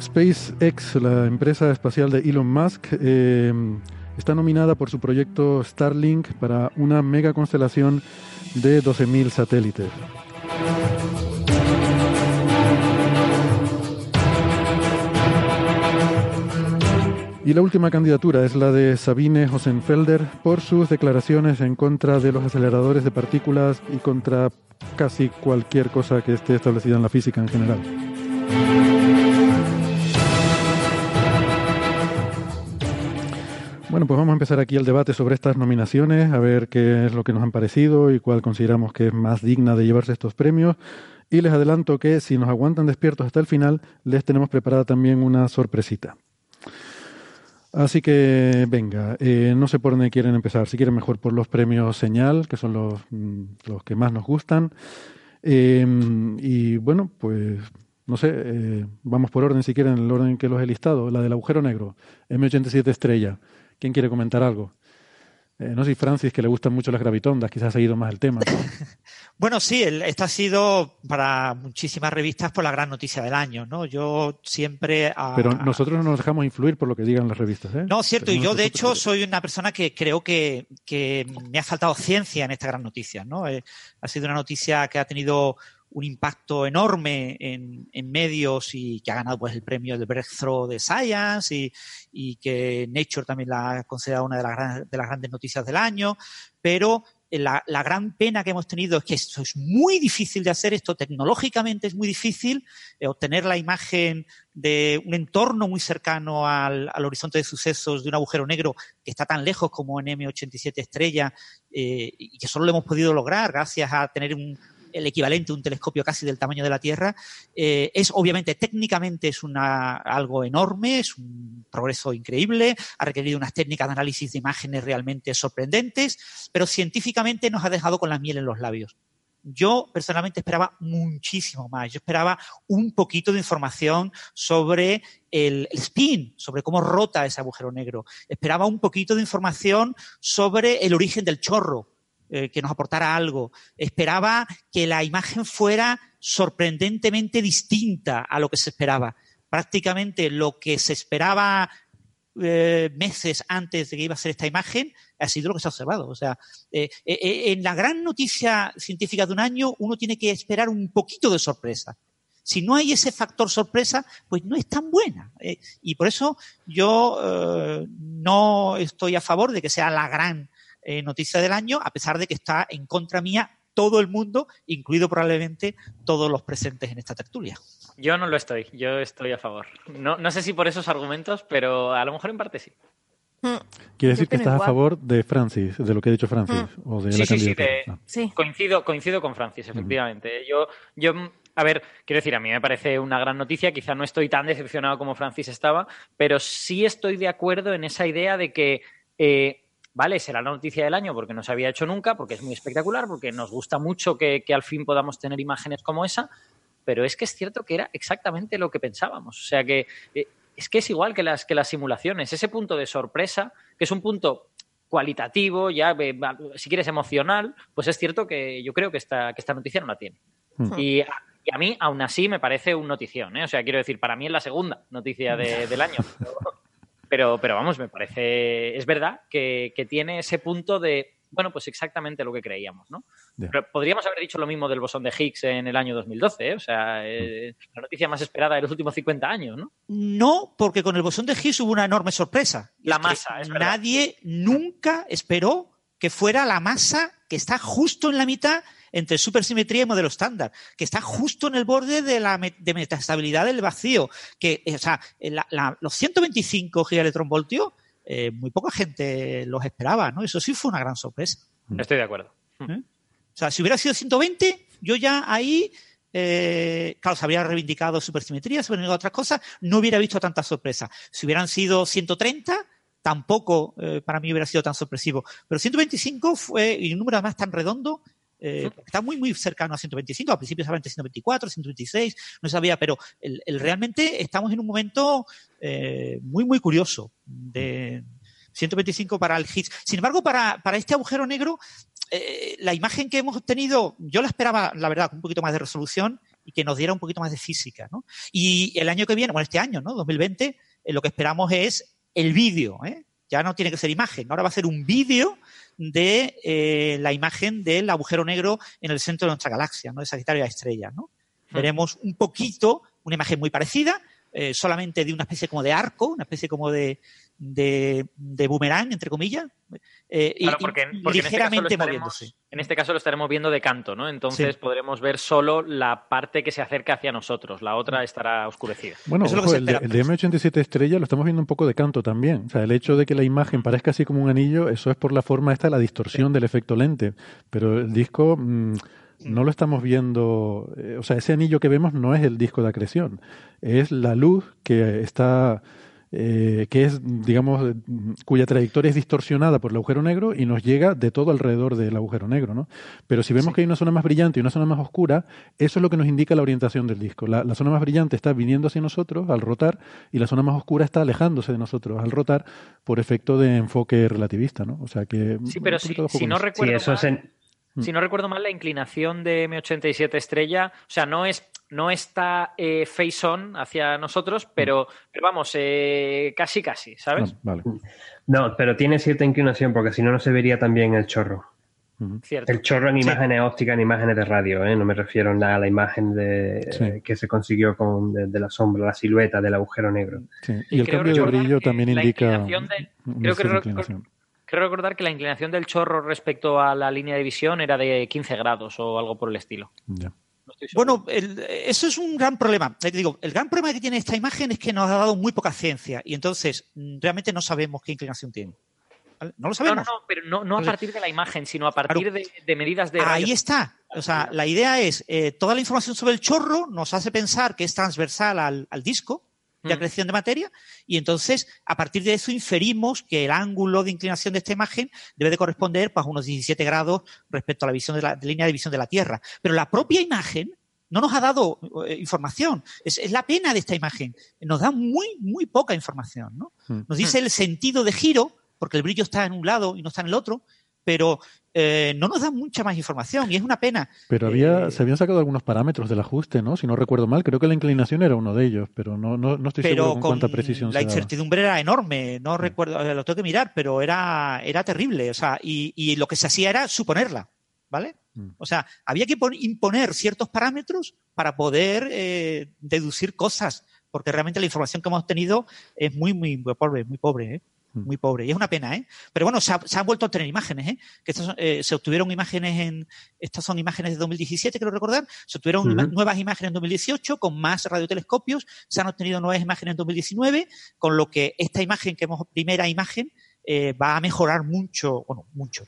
SpaceX, la empresa espacial de Elon Musk, eh, está nominada por su proyecto Starlink para una mega constelación de 12.000 satélites. Y la última candidatura es la de Sabine Hosenfelder por sus declaraciones en contra de los aceleradores de partículas y contra casi cualquier cosa que esté establecida en la física en general. Bueno, pues vamos a empezar aquí el debate sobre estas nominaciones, a ver qué es lo que nos han parecido y cuál consideramos que es más digna de llevarse estos premios. Y les adelanto que si nos aguantan despiertos hasta el final, les tenemos preparada también una sorpresita. Así que venga, eh, no sé por dónde quieren empezar. Si quieren mejor por los premios señal, que son los, mm, los que más nos gustan. Em, y bueno, pues no sé, eh, vamos por orden si quieren, el orden que los he listado. La del agujero negro, M87 estrella. ¿Quién quiere comentar algo? Eh, no sé Francis, que le gustan mucho las gravitondas, quizás ha ido más el tema. [laughs] bueno, sí, esta ha sido para muchísimas revistas por la gran noticia del año, ¿no? Yo siempre... Pero nosotros no nos dejamos influir por lo que digan las revistas, ¿eh? No, cierto, y yo de hecho soy una persona que creo que, que, me ha faltado ciencia en esta gran noticia, ¿no? Eh, ha sido una noticia que ha tenido un impacto enorme en, medios y que ha ganado pues el premio de Breakthrough de Science y, que Nature también la ha considerado una de las, de las grandes noticias del año, pero la, gran pena que hemos tenido es que esto es muy difícil de hacer, esto tecnológicamente es muy difícil, eh, obtener la imagen de un entorno muy cercano al, horizonte de sucesos de un agujero negro que está tan lejos como en M87 estrella eh, y que solo lo hemos podido lograr gracias a tener un, el equivalente a un telescopio casi del tamaño de la Tierra, eh, es obviamente técnicamente es algo enorme, es un progreso increíble, ha requerido unas técnicas de análisis de imágenes realmente sorprendentes, pero científicamente nos ha dejado con la miel en los labios. Yo personalmente esperaba muchísimo más. Yo esperaba un poquito de información sobre el, spin, sobre cómo rota ese agujero negro. Esperaba un poquito de información sobre el origen del chorro, eh, que nos aportara algo. Esperaba que la imagen fuera sorprendentemente distinta a lo que se esperaba. Prácticamente lo que se esperaba eh, meses antes de que iba a ser esta imagen ha sido lo que se ha observado. O sea, eh, en la gran noticia científica de un año uno tiene que esperar un poquito de sorpresa. Si no hay ese factor sorpresa, pues no es tan buena. y por eso yo no estoy a favor de que sea la gran eh, noticia del año, a pesar de que está en contra mía todo el mundo, incluido probablemente todos los presentes en esta tertulia. Yo no lo estoy, yo estoy a favor. No, no sé si por esos argumentos, pero a lo mejor en parte sí. Mm. Quiere decir que opino1 a favor de Francis, de lo que ha dicho Francis, o de Sí, la sí, sí, candidatura. de- Ah. Sí. Coincido, coincido con Francis, efectivamente. Yo, yo, a ver, quiero decir, a mí me parece una gran noticia. Quizá no estoy tan decepcionado como Francis estaba, pero sí estoy de acuerdo en esa idea de que, eh, vale, será la noticia del año porque no se había hecho nunca, porque es muy espectacular, porque nos gusta mucho que, que al fin podamos tener imágenes como esa, pero es que es cierto que era exactamente lo que pensábamos. O sea que eh, es que es igual que las, que las simulaciones. Ese punto de sorpresa, que es un punto cualitativo, ya eh, si quieres emocional, pues es cierto que yo creo que esta, que esta noticia no la tiene. Hmm. Y, a, y a mí, aún así, me parece un notición. ¿eh? O sea, quiero decir, para mí es la segunda noticia de- del año. Pero, [laughs] pero, pero vamos, me parece. Es verdad que, que tiene ese punto de. Bueno, pues exactamente lo que creíamos, ¿no? Pero podríamos haber dicho lo mismo del bosón de Higgs en el año 2012, ¿eh? O sea, eh, la noticia más esperada de los últimos 50 años, ¿no? No, porque con el bosón de Higgs hubo una enorme sorpresa. La es masa, es verdad. Nadie nunca esperó que fuera la masa que está justo en la mitad entre supersimetría y modelo estándar, que está justo en el borde de la de metastabilidad del vacío, que, eh, o sea, la- la- los 125 gigaelectronvoltios, eh, muy poca gente los esperaba, ¿no? Eso sí fue una gran sorpresa. Estoy de acuerdo. O sea, si hubiera sido 120, yo ya ahí, eh, claro, se habría reivindicado supersimetría, se hubieran reivindicado otras cosas, no hubiera visto tanta sorpresa. Si hubieran sido 130, tampoco eh, para mí hubiera sido tan sorpresivo. Pero 125 fue, y un número además tan redondo, eh, está muy, muy cercano a 125. Al principio hablaba entre 124, 126, no sabía, pero el, el- realmente estamos en un momento eh, muy, muy curioso de 125 para el Higgs. Sin embargo, para, para este agujero negro, eh, la imagen que hemos obtenido, yo la esperaba, la verdad, con un poquito más de resolución y que nos diera un poquito más de física. ¿no? Y el año que viene, bueno, este año, ¿no? 2020, eh, lo que esperamos es el vídeo. ¿eh? Ya no tiene que ser imagen, ahora va a ser un vídeo de eh, la imagen del agujero negro en el centro de nuestra galaxia, ¿no? de Sagitario a estrella. ¿no? Veremos un poquito, una imagen muy parecida, eh, solamente de una especie como de arco, una especie como de, de, de boomerang, entre comillas, eh, y- Claro, y porque, porque en, este caso lo ligeramente estaremos, moviéndose. en este caso lo estaremos viendo de canto, ¿no? Entonces Sí. podremos ver solo la parte que se acerca hacia nosotros, la otra estará oscurecida. Bueno, Eso es lo que ojo, se el, el de M87 estrella lo estamos viendo un poco de canto también. O sea, el hecho de que la imagen parezca así como un anillo, eso es por la forma esta, la distorsión del efecto lente. Pero el disco mm, no lo estamos viendo, eh, o sea, ese anillo que vemos no es el disco de acreción, es la luz que está, eh, que es, digamos, mm, cuya trayectoria es distorsionada por el agujero negro y nos llega de todo alrededor del agujero negro, ¿no? Pero si vemos que hay una zona más brillante y una zona más oscura, eso es lo que nos indica la orientación del disco. La, la zona más brillante está viniendo hacia nosotros al rotar y la zona más oscura está alejándose de nosotros al rotar por efecto de enfoque relativista, ¿no? O sea que... Sí, pero si, si no eso. Sí, recuerdo eso mal, es en- si no recuerdo mal, la inclinación de M87 estrella, o sea, no es no está eh, face on hacia nosotros, pero, pero vamos, eh, casi casi, ¿sabes? Ah, vale. No, pero tiene cierta inclinación porque si no, no se vería también el chorro. Cierto. El chorro en imágenes ópticas, en imágenes de radio, ¿eh? no me refiero a la imagen de, Sí. que se consiguió con de, de la sombra, la silueta del agujero negro. Sí. Y Y el cambio de brillo también la indica inclinación de- creo que. Creo recordar que la inclinación del chorro respecto a la línea de visión era de 15 grados o algo por el estilo. No. Bueno, el- eso es un gran problema. Eh, digo, el gran problema que tiene esta imagen es que nos ha dado muy poca ciencia y entonces mm, realmente no sabemos qué inclinación tiene. ¿Vale? No lo sabemos. no, no, pero no, no a partir de la imagen, sino a partir de, de medidas de Ahí rayos. está. O sea, la idea es, eh, toda la información sobre el chorro nos hace pensar que es transversal al, al disco de acreción de materia y entonces a partir de eso inferimos que el ángulo de inclinación de esta imagen debe de corresponder pues, a unos 17 grados respecto a la visión de la de línea de visión de la Tierra. Pero la propia imagen no nos ha dado eh, información. Es, es la pena de esta imagen. Nos da muy, muy poca información. ¿no? Mm. Nos dice el sentido de giro, porque el brillo está en un lado y no está en el otro, pero eh, no nos da mucha más información y es una pena. Pero había, Eh, se habían sacado algunos parámetros del ajuste, ¿no? Si no recuerdo mal, creo que la inclinación era uno de ellos, pero no, no, no estoy seguro pero con, con cuánta precisión la se daba. incertidumbre era enorme, no recuerdo, eh, lo tengo que mirar, pero era, era terrible, o sea, y, y lo que se hacía era suponerla, ¿vale? Mm. O sea, había que pon- imponer ciertos parámetros para poder eh, deducir cosas, porque realmente la información que hemos tenido es muy, muy, muy pobre, muy pobre, ¿eh? Mm. muy pobre. Y es una pena, ¿eh? Pero bueno, se, han vuelto a obtener imágenes, ¿eh? Que eh, se obtuvieron imágenes en, estas son imágenes de 2017, creo recordar, se obtuvieron nuevas imágenes en 2018 con más radiotelescopios, se han obtenido nuevas imágenes en 2019, con lo que esta imagen que hemos, primera imagen, eh, va a mejorar mucho, bueno, mucho,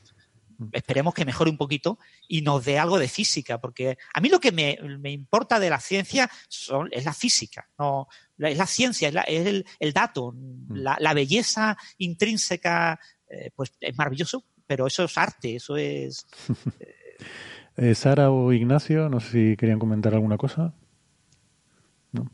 esperemos que mejore un poquito y nos dé algo de física, porque a mí lo que me, importa de la ciencia son, es la física, no es la ciencia, es, el, dato, mm. la, belleza intrínseca, eh, pues es maravilloso, pero eso es arte, eso es... [laughs] Eh, Sara o Ignacio, no sé si querían comentar alguna cosa.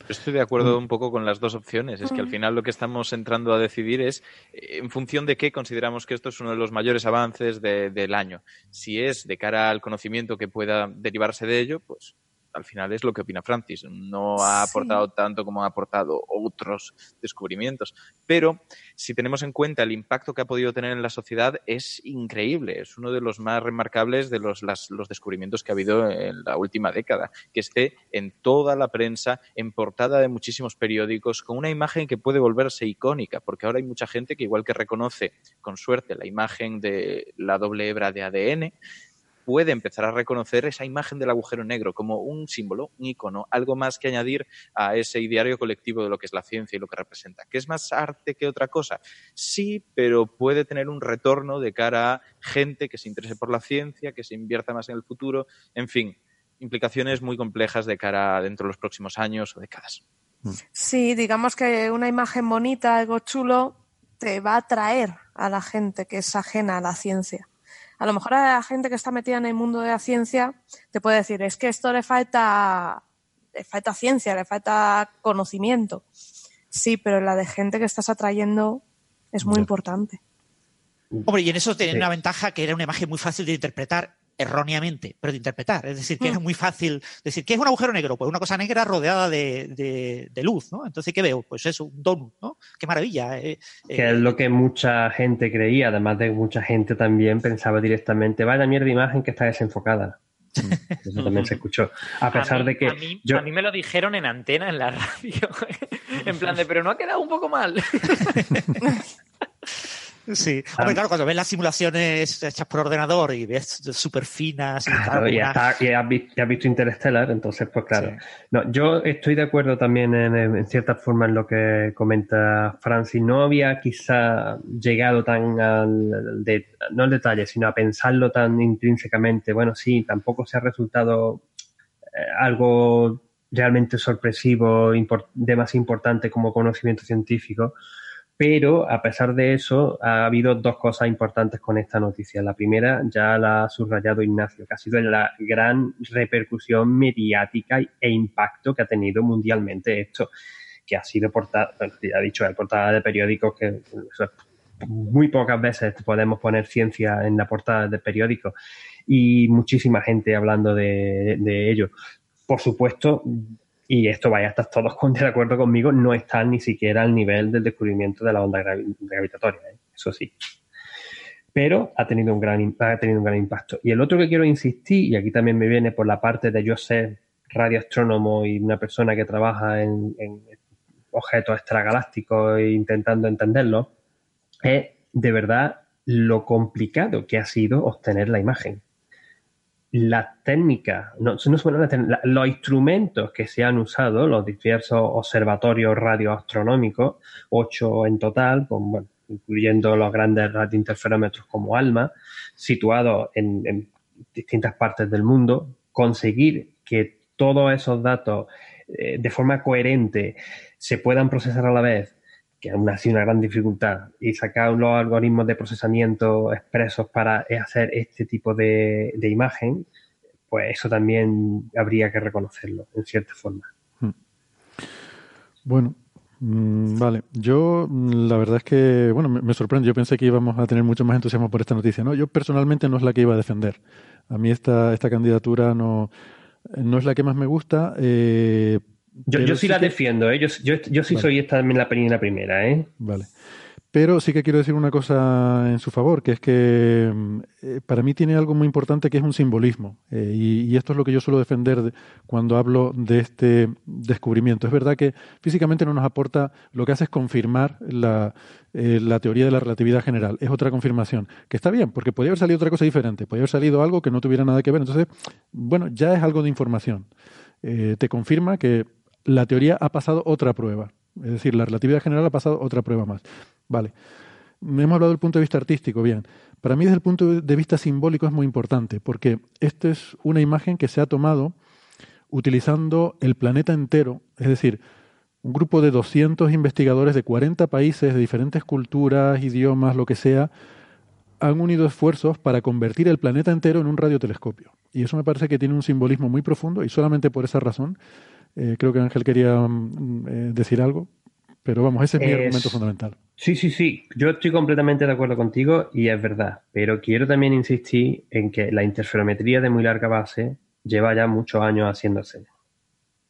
Estoy de acuerdo mm. un poco con las dos opciones. Es que al mm. final lo que estamos entrando a decidir es eh, en función de qué consideramos que esto es uno de los mayores avances del año. Si es de cara al conocimiento que pueda derivarse de ello, pues al final es lo que opina Francis. No ha aportado tanto como ha aportado otros descubrimientos. Pero si tenemos en cuenta el impacto que ha podido tener en la sociedad, es increíble. Es uno de los más remarcables de los, los descubrimientos que ha habido en la última década. Que esté en toda la prensa, en portada de muchísimos periódicos, con una imagen que puede volverse icónica. Porque ahora hay mucha gente que, igual que reconoce con suerte la imagen de la doble hebra de ADN, puede empezar a reconocer esa imagen del agujero negro como un símbolo, un icono, algo más que añadir a ese ideario colectivo de lo que es la ciencia y lo que representa. ¿Que es más arte que otra cosa? Sí, pero puede tener un retorno de cara a gente que se interese por la ciencia, que se invierta más en el futuro, en fin, implicaciones muy complejas de cara a dentro de los próximos años o décadas. Mm. Sí, digamos que una imagen bonita, algo chulo, te va a atraer a la gente que es ajena a la ciencia a lo mejor a la gente que está metida en el mundo de la ciencia te puede decir, es que esto le falta, le falta ciencia, le falta conocimiento. Sí, pero la de gente que estás atrayendo es muy importante. Hombre, y en eso tiene una ventaja que era una imagen muy fácil de interpretar erróneamente, pero de interpretar. Es decir, que es mm. muy fácil decir, ¿qué es un agujero negro? Pues una cosa negra rodeada de, luz, ¿no? Entonces, ¿qué veo? Pues eso, un donut, ¿no? Qué maravilla. Eh, que es lo que mucha gente creía, además de mucha gente también pensaba directamente, vaya mierda imagen que está desenfocada. [laughs] Eso también se escuchó. A pesar de que. A mí, a mí, me lo dijeron en antena en la radio. [laughs] en plan de, pero no ha quedado un poco mal. [laughs] Sí. Hombre, claro, cuando ves las simulaciones hechas por ordenador y ves súper finas. Y, claro, y, has visto, Interstellar, entonces, pues claro. No, yo estoy de acuerdo también en, cierta forma en lo que comenta Francis. No había quizá llegado tan al. no al detalle, sino a pensarlo tan intrínsecamente. Bueno, sí, tampoco se ha resultado eh, algo realmente sorpresivo, de más importante como conocimiento científico pero a pesar de eso, ha habido dos cosas importantes con esta noticia. La primera ya la ha subrayado Ignacio, que ha sido la gran repercusión mediática e impacto que ha tenido mundialmente esto, que ha sido portada, ya ha dicho, portada de periódicos que muy pocas veces podemos poner ciencia en la portada de periódicos y muchísima gente hablando de, de ello. Por supuesto, y esto vaya, estar todos de acuerdo conmigo, no está ni siquiera al nivel del descubrimiento de la onda gravitatoria, ¿eh? eso sí. Pero ha tenido, un gran, ha tenido un gran impacto. Y el otro que quiero insistir, y aquí también me viene por la parte de yo ser radioastrónomo y una persona que trabaja en, en objetos extragalácticos e intentando entenderlos, es de verdad lo complicado que ha sido obtener la imagen las técnicas, no, no los instrumentos que se han usado, los diversos observatorios radioastronómicos, ocho en total, incluyendo los grandes radiointerferómetros como ALMA, situados en, distintas partes del mundo, conseguir que todos esos datos eh, de forma coherente se puedan procesar a la vez que aún así una gran dificultad, y sacar los algoritmos de procesamiento expresos para hacer este tipo de, imagen, pues eso también habría que reconocerlo, en cierta forma. Hmm. Bueno, mm, Vale, yo mm, la verdad es que, bueno, me, sorprende. Yo pensé que íbamos a tener mucho más entusiasmo por esta noticia, ¿no? Yo personalmente no es la que iba a defender. A mí esta, esta candidatura no, no es la que más me gusta, eh, yo, sí, la defiendo, ¿eh? yo, yo, sí soy esta también la, la primera. ¿eh? Vale. Pero sí que quiero decir una cosa en su favor, que es que mm, eh, para mí tiene algo muy importante que es un simbolismo. Eh, y, esto es lo que yo suelo defender cuando hablo de este descubrimiento. Es verdad que físicamente no nos aporta, lo que hace es confirmar la, eh, la teoría de la relatividad general. Es otra confirmación, que está bien, porque podría haber salido otra cosa diferente, podría haber salido algo que no tuviera nada que ver. Entonces, bueno, ya es algo de información. te confirma que la teoría ha pasado otra prueba. Es decir, la relatividad general ha pasado otra prueba más. Vale. Hemos hablado del punto de vista artístico, bien. Para mí desde el punto de vista simbólico es muy importante, porque esta es una imagen que se ha tomado utilizando el planeta entero, es decir, un grupo de 200 investigadores de 40 países, de diferentes culturas, idiomas, lo que sea, han unido esfuerzos para convertir el planeta entero en un radiotelescopio. Y eso me parece que tiene un simbolismo muy profundo y solamente por esa razón, eh, creo que Ángel quería mm, eh, decir algo, pero vamos, ese es mi argumento fundamental. Sí, sí, sí. Yo estoy completamente de acuerdo contigo y es verdad. Pero quiero también insistir en que la interferometría de muy larga base lleva ya muchos años haciéndose.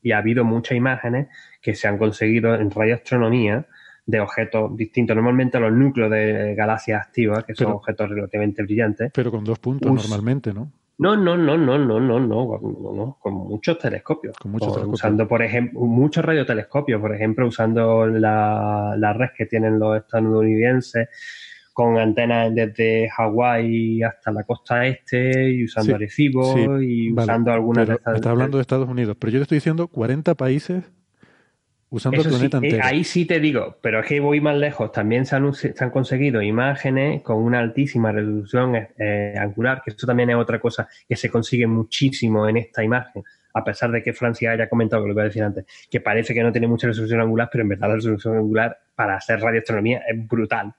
Y ha habido muchas imágenes que se han conseguido en radioastronomía de objetos distintos. Normalmente los núcleos de galaxias activas, que son objetos relativamente brillantes. Pero con dos puntos normalmente, ¿no? No, no, no, no, no, no, no, no, con muchos telescopios. Con muchos telescopios. Usando, por ejemplo, muchos radiotelescopios, por ejemplo, usando la, la red que tienen los estadounidenses con antenas desde Hawái hasta la costa este y usando sí, y usando algunas... Estás hablando de Estados Unidos, pero yo te estoy diciendo 40 países Usando el planeta eh, Ahí sí te digo, pero es que voy más lejos. También se han, conseguido imágenes con una altísima resolución eh, angular, que esto también es otra cosa que se consigue muchísimo en esta imagen, a pesar de que Francia haya comentado, que lo voy a decir antes, que parece que no tiene mucha resolución angular, pero en verdad la resolución angular para hacer radioastronomía es brutal.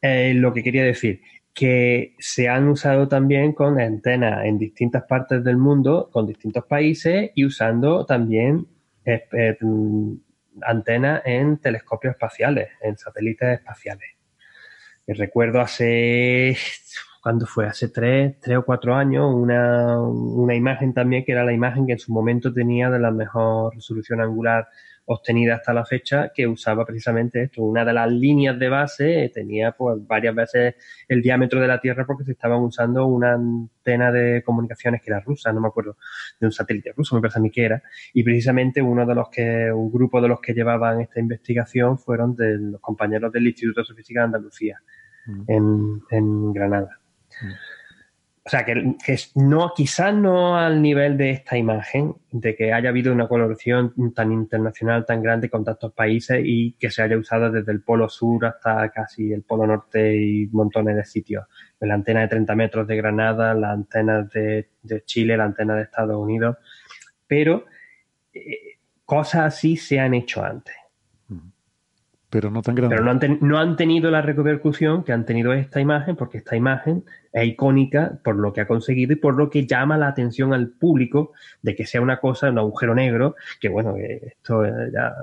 Eh, lo que quería decir, que se han usado también con antenas en distintas partes del mundo, con distintos países y usando también antenas en telescopios espaciales, en satélites espaciales. Y recuerdo hace, ¿cuándo fue? Hace tres, tres o cuatro años, una, una imagen también que era la imagen que en su momento tenía de la mejor resolución angular obtenida hasta la fecha que usaba precisamente esto. Una de las líneas de base tenía pues varias veces el diámetro de la Tierra porque se estaban usando una antena de comunicaciones que era rusa, no me acuerdo, de un satélite ruso, me parece a mí que era. Y precisamente uno de los que, un grupo de los que llevaban esta investigación fueron de los compañeros del Instituto de Física de Andalucía mm. en, en, Granada. Mm. O sea, que, no, quizás no al nivel de esta imagen, de que haya habido una colaboración tan internacional, tan grande con tantos países y que se haya usado desde el polo sur hasta casi el polo norte y montones de sitios. La antena de 30 metros de Granada, la antena de, Chile, la antena de Estados Unidos. Pero eh, cosas así se han hecho antes pero no tan grande. Pero no han, no han, tenido la repercusión que han tenido esta imagen, porque esta imagen es icónica por lo que ha conseguido y por lo que llama la atención al público de que sea una cosa, un agujero negro, que bueno, esto ya...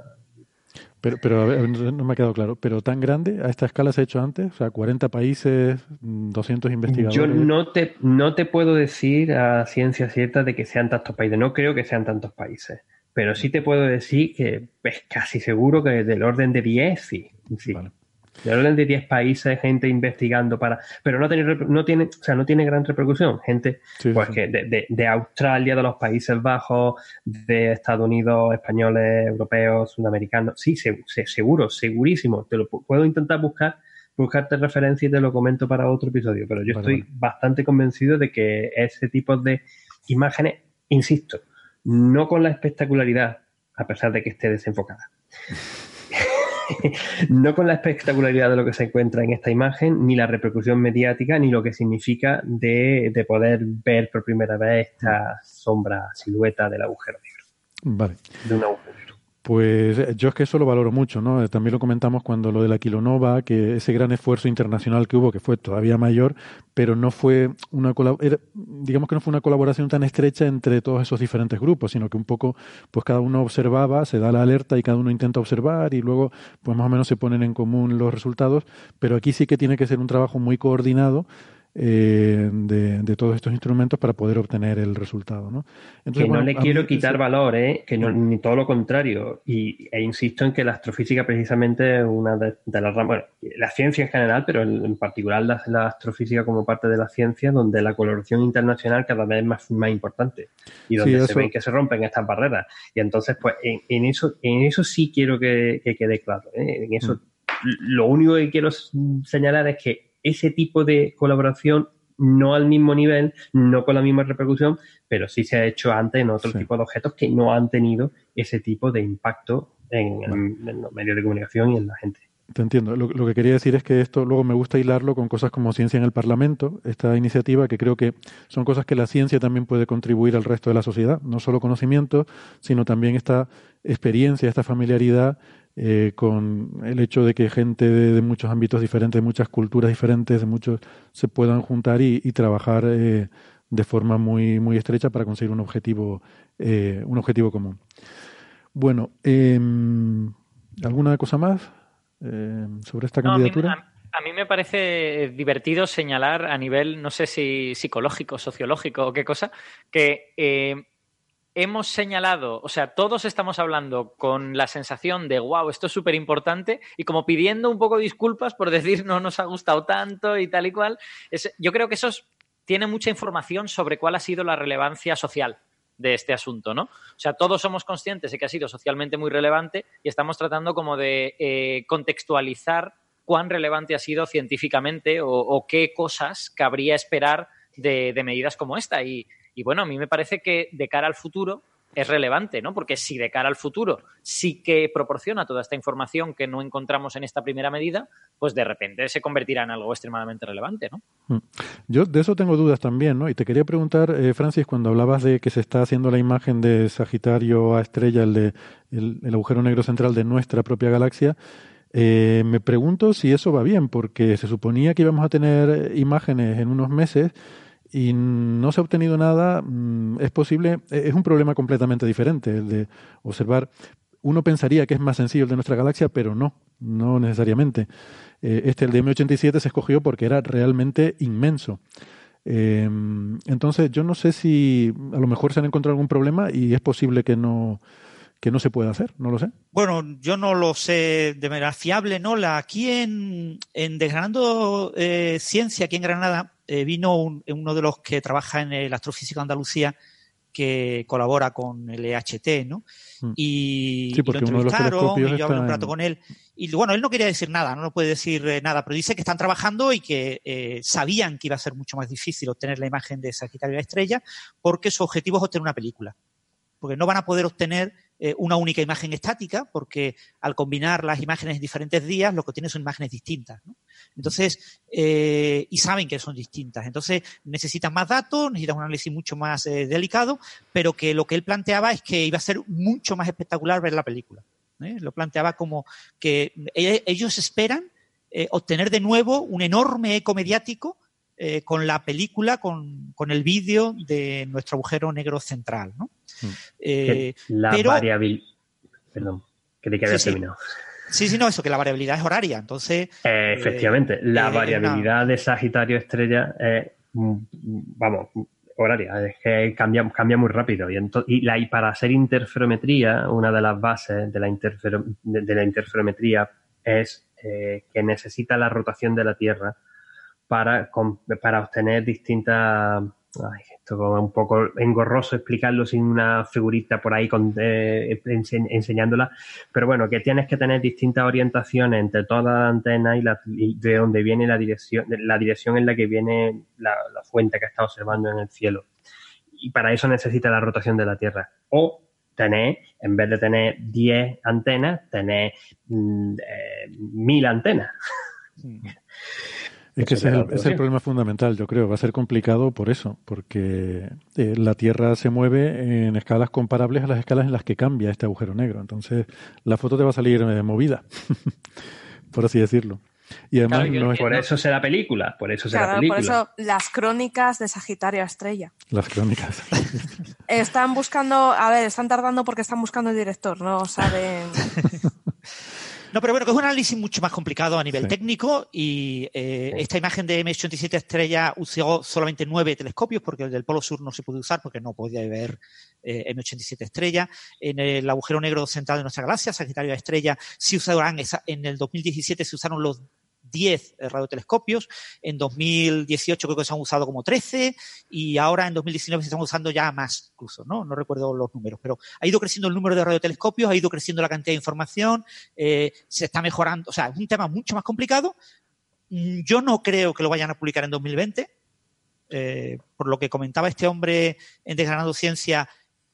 Pero, pero a ver, no me ha quedado claro, pero tan grande, a esta escala se ha hecho antes, o sea, 40 países, 200 investigadores. Yo no te, no te puedo decir a ciencia cierta de que sean tantos países, no creo que sean tantos países pero sí te puedo decir que es casi seguro que del orden de 10, sí. sí. Del orden de 10 países, gente investigando para. Pero no tiene, no tiene, o sea, no tiene gran repercusión. Gente, pues que de, de, Australia, de los Países Bajos, de Estados Unidos, españoles, europeos, sudamericanos. Sí, seguro, segurísimo. Te lo puedo intentar buscar, buscarte referencia y te lo comento para otro episodio. Pero yo estoy bastante convencido de que ese tipo de imágenes, insisto, no con la espectacularidad, a pesar de que esté desenfocada. [laughs] no con la espectacularidad de lo que se encuentra en esta imagen, ni la repercusión mediática, ni lo que significa de, de poder ver por primera vez esta sombra, silueta del agujero negro. Vale. De un agujero pues eh, yo es que eso lo valoro mucho, ¿no? Eh, también lo comentamos cuando lo de la Kilonova, que ese gran esfuerzo internacional que hubo, que fue todavía mayor, pero no fue una digamos que no fue una colaboración tan estrecha entre todos esos diferentes grupos, sino que un poco, pues cada uno observaba, se da la alerta y cada uno intenta observar y luego, pues más o menos se ponen en común los resultados, pero aquí sí que tiene que ser un trabajo muy coordinado eh, de, todos estos instrumentos para poder obtener el resultado. ¿no? que no le quiero quitar valor, ¿eh? que no, ni todo lo contrario. Y, e insisto en que la astrofísica precisamente es una de, las ramas, bueno, la ciencia en general, pero en, particular la, astrofísica como parte de la ciencia, donde la colaboración internacional cada vez es más, más importante y donde se ven que se rompen estas barreras. Y entonces, pues en, eso, en eso sí quiero que, quede claro. ¿eh? En eso, mm. lo único que quiero señalar es que ese tipo de colaboración no al mismo nivel, no con la misma repercusión, pero sí se ha hecho antes en otro tipo de objetos que no han tenido ese tipo de impacto en, los medios de comunicación y en la gente. Te entiendo. Lo, que quería decir es que esto luego me gusta hilarlo con cosas como ciencia en el Parlamento, esta iniciativa que creo que son cosas que la ciencia también puede contribuir al resto de la sociedad, no solo conocimiento, sino también esta experiencia, esta familiaridad eh, con el hecho de que gente de, muchos ámbitos diferentes, de muchas culturas diferentes, de muchos se puedan juntar y, trabajar eh, de forma muy, muy estrecha para conseguir un objetivo, eh, un objetivo común. Bueno, em, ¿alguna cosa más em, sobre esta candidatura? A mí me parece divertido señalar a nivel, no sé si psicológico, sociológico o qué cosa, que hemos señalado, o sea, todos estamos hablando con la sensación de, wow, esto es súper importante y como pidiendo un poco disculpas por decir no nos ha gustado tanto y tal y cual. yo creo que eso tiene mucha información sobre cuál ha sido la relevancia social de este asunto, ¿no? O sea, todos somos conscientes de que ha sido socialmente muy relevante y estamos tratando como de eh, contextualizar cuán relevante ha sido científicamente o, qué cosas cabría esperar de, de medidas como esta. Y, y bueno, a mí me parece que de cara al futuro es relevante, ¿no? Porque si de cara al futuro sí que proporciona toda esta información que no encontramos en esta primera medida, pues de repente se convertirá en algo extremadamente relevante, ¿no? Mm. Yo de eso tengo dudas también, ¿no? Y te quería preguntar, eh, Francis, cuando hablabas de que se está haciendo la imagen de Sagitario a estrella, el, de, el, agujero negro central de nuestra propia galaxia, eh, me pregunto si eso va bien, porque se suponía que íbamos a tener imágenes en unos meses y no se ha obtenido nada, mm, es posible, e-, es un problema completamente diferente el de observar. Uno pensaría que es más sencillo el de nuestra galaxia, pero no, no necesariamente. Eh, este, el de M87, se escogió porque era realmente inmenso. Em, entonces, yo no sé si a lo mejor se han encontrado algún problema y es posible que no, que no se pueda hacer, no lo sé. Bueno, yo no lo sé de manera fiable, ¿no? La, aquí en, en Desgranando eh, Ciencia, aquí en Granada, eh, vino uno de los que trabaja en el Astrofísico Andalucía que colabora con el EHT, ¿no? Mm. Y, sí, de los y yo hablé un rato con él. Y bueno, él no quería decir nada, no, no puede decir eh, nada, pero dice que están trabajando y que eh, sabían que iba a ser mucho más difícil obtener la imagen de Sagitario y la estrella porque su objetivo es obtener una película. Porque no van a poder obtener eh, una única imagen estática, porque al combinar las imágenes en diferentes días, lo que tiene son imágenes distintas. Entonces, eh, y saben que son distintas. Entonces, necesitan más datos, necesitan un análisis mucho más eh, delicado, pero que lo que él planteaba es que iba a ser mucho más espectacular ver la película. Lo planteaba como que ellos esperan obtener de nuevo un enorme eco mediático con la película, con, con el vídeo de nuestro agujero negro central. ¿no? Mm. Eh, la variabilidad. Perdón, que te quede terminado. Sí, sí, no, eso, que la variabilidad es horaria. Entonces. Eh, efectivamente, la variabilidad de Sagitario Estrella es. Mm, vamos, horaria, es que cambia, cambia muy rápido. Y, y, la, y para hacer interferometría, una de las bases de la, de, la interferometría es eh, que necesita la rotación de la Tierra para, para obtener distintas Ay, esto es un poco engorroso explicarlo sin una figurita por ahí eh, enseñándola, pero bueno, que tienes que tener distintas orientaciones entre toda la antena y, la, de donde viene la dirección, la dirección en la que viene la, fuente que está observando en el cielo. Y para eso necesita la rotación de la Tierra. O tener, en vez de tener 10 antenas, tener mm, eh, mil antenas. Es que ese es, el, problema fundamental, yo creo. Va a ser complicado por eso, porque eh, la Tierra se mueve en escalas comparables a las escalas en las que cambia este agujero negro. Entonces, la foto te va a salir eh, movida, [laughs] por así decirlo. Y además no es... Por eso será película, por eso será película. Por eso las crónicas de Sagitario Estrella. Las crónicas. [laughs] están buscando, a ver, están tardando porque están buscando el director, no saben... [laughs] No, pero bueno, que es un análisis mucho más complicado a nivel Sí. técnico y eh, esta imagen de M87 estrella usó solamente nueve telescopios porque el del Polo Sur no se pudo usar porque no podía ver eh, M87 estrella. En el agujero negro central de nuestra galaxia, Sagitario de estrella, sí usaron en el 2017 se usaron los 10 radiotelescopios, en 2018 creo que se han usado como 13 y ahora en 2019 se están usando ya más incluso, ¿no? No recuerdo los números, pero ha ido creciendo el número de radiotelescopios, ha ido creciendo la cantidad de información, eh, se está mejorando, o sea, es un tema mucho más complicado. Mm, Yo no creo que lo vayan a publicar en 2020. Eh, por lo que comentaba este hombre en Desgranando Ciencia,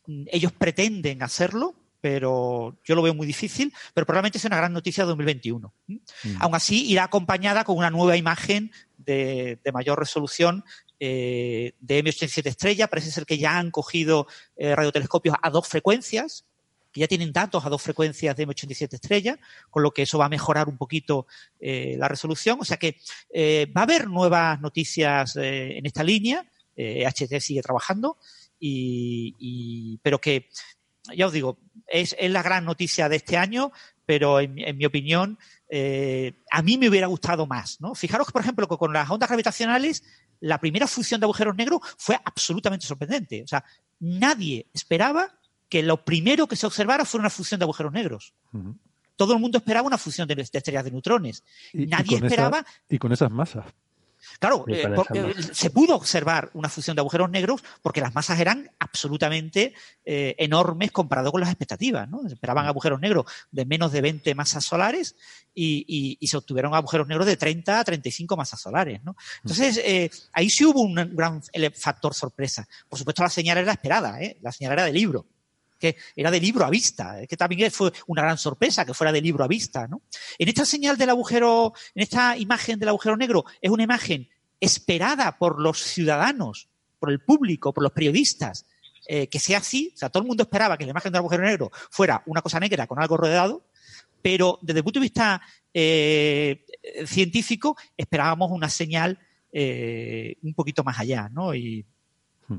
mm, ellos pretenden hacerlo, pero yo lo veo muy difícil, pero probablemente sea una gran noticia de 2021. ¿m? Mm. Aún así, irá acompañada con una nueva imagen de, de mayor resolución eh, de M87 estrella. Parece ser que ya han cogido eh, radiotelescopios a dos frecuencias, que ya tienen datos a dos frecuencias de M87 estrella, con lo que eso va a mejorar un poquito eh, la resolución. O sea que eh, va a haber nuevas noticias en esta línea. HT sigue trabajando, y, y- pero que, ya os digo, es, es la gran noticia de este año, pero en, mi- en mi opinión, eh, a mí me hubiera gustado más. ¿no? Fijaros que, por ejemplo, que con las ondas gravitacionales, la primera fusión de agujeros negros fue absolutamente sorprendente. O sea, nadie esperaba que lo primero que se observara fuera una fusión de agujeros negros. Todo el mundo esperaba una fusión de, de estrellas de neutrones. Y- y Nadie esa- esperaba y con esas masas. Claro, eh, eh, se pudo observar una fusión de agujeros negros porque las masas eran absolutamente eh, enormes comparado con las expectativas. ¿no? Se esperaban agujeros negros de menos de 20 masas solares y, y- y se obtuvieron agujeros negros de 30 a 35 masas solares. ¿no? Entonces, eh, ahí sí hubo un gran factor sorpresa. Por supuesto, la señal era esperada, la señal era de libro que era de libro a vista, eh, que también fue una gran sorpresa que fuera de libro a vista, ¿no? En esta señal del agujero, en esta imagen del agujero negro, es una imagen esperada por los ciudadanos, por el público, por los periodistas, eh, que sea así. O sea, todo el mundo esperaba que la imagen del agujero negro fuera una cosa negra con algo rodeado, pero desde el punto de vista eh, científico esperábamos una señal un poquito más allá, ¿no? Y,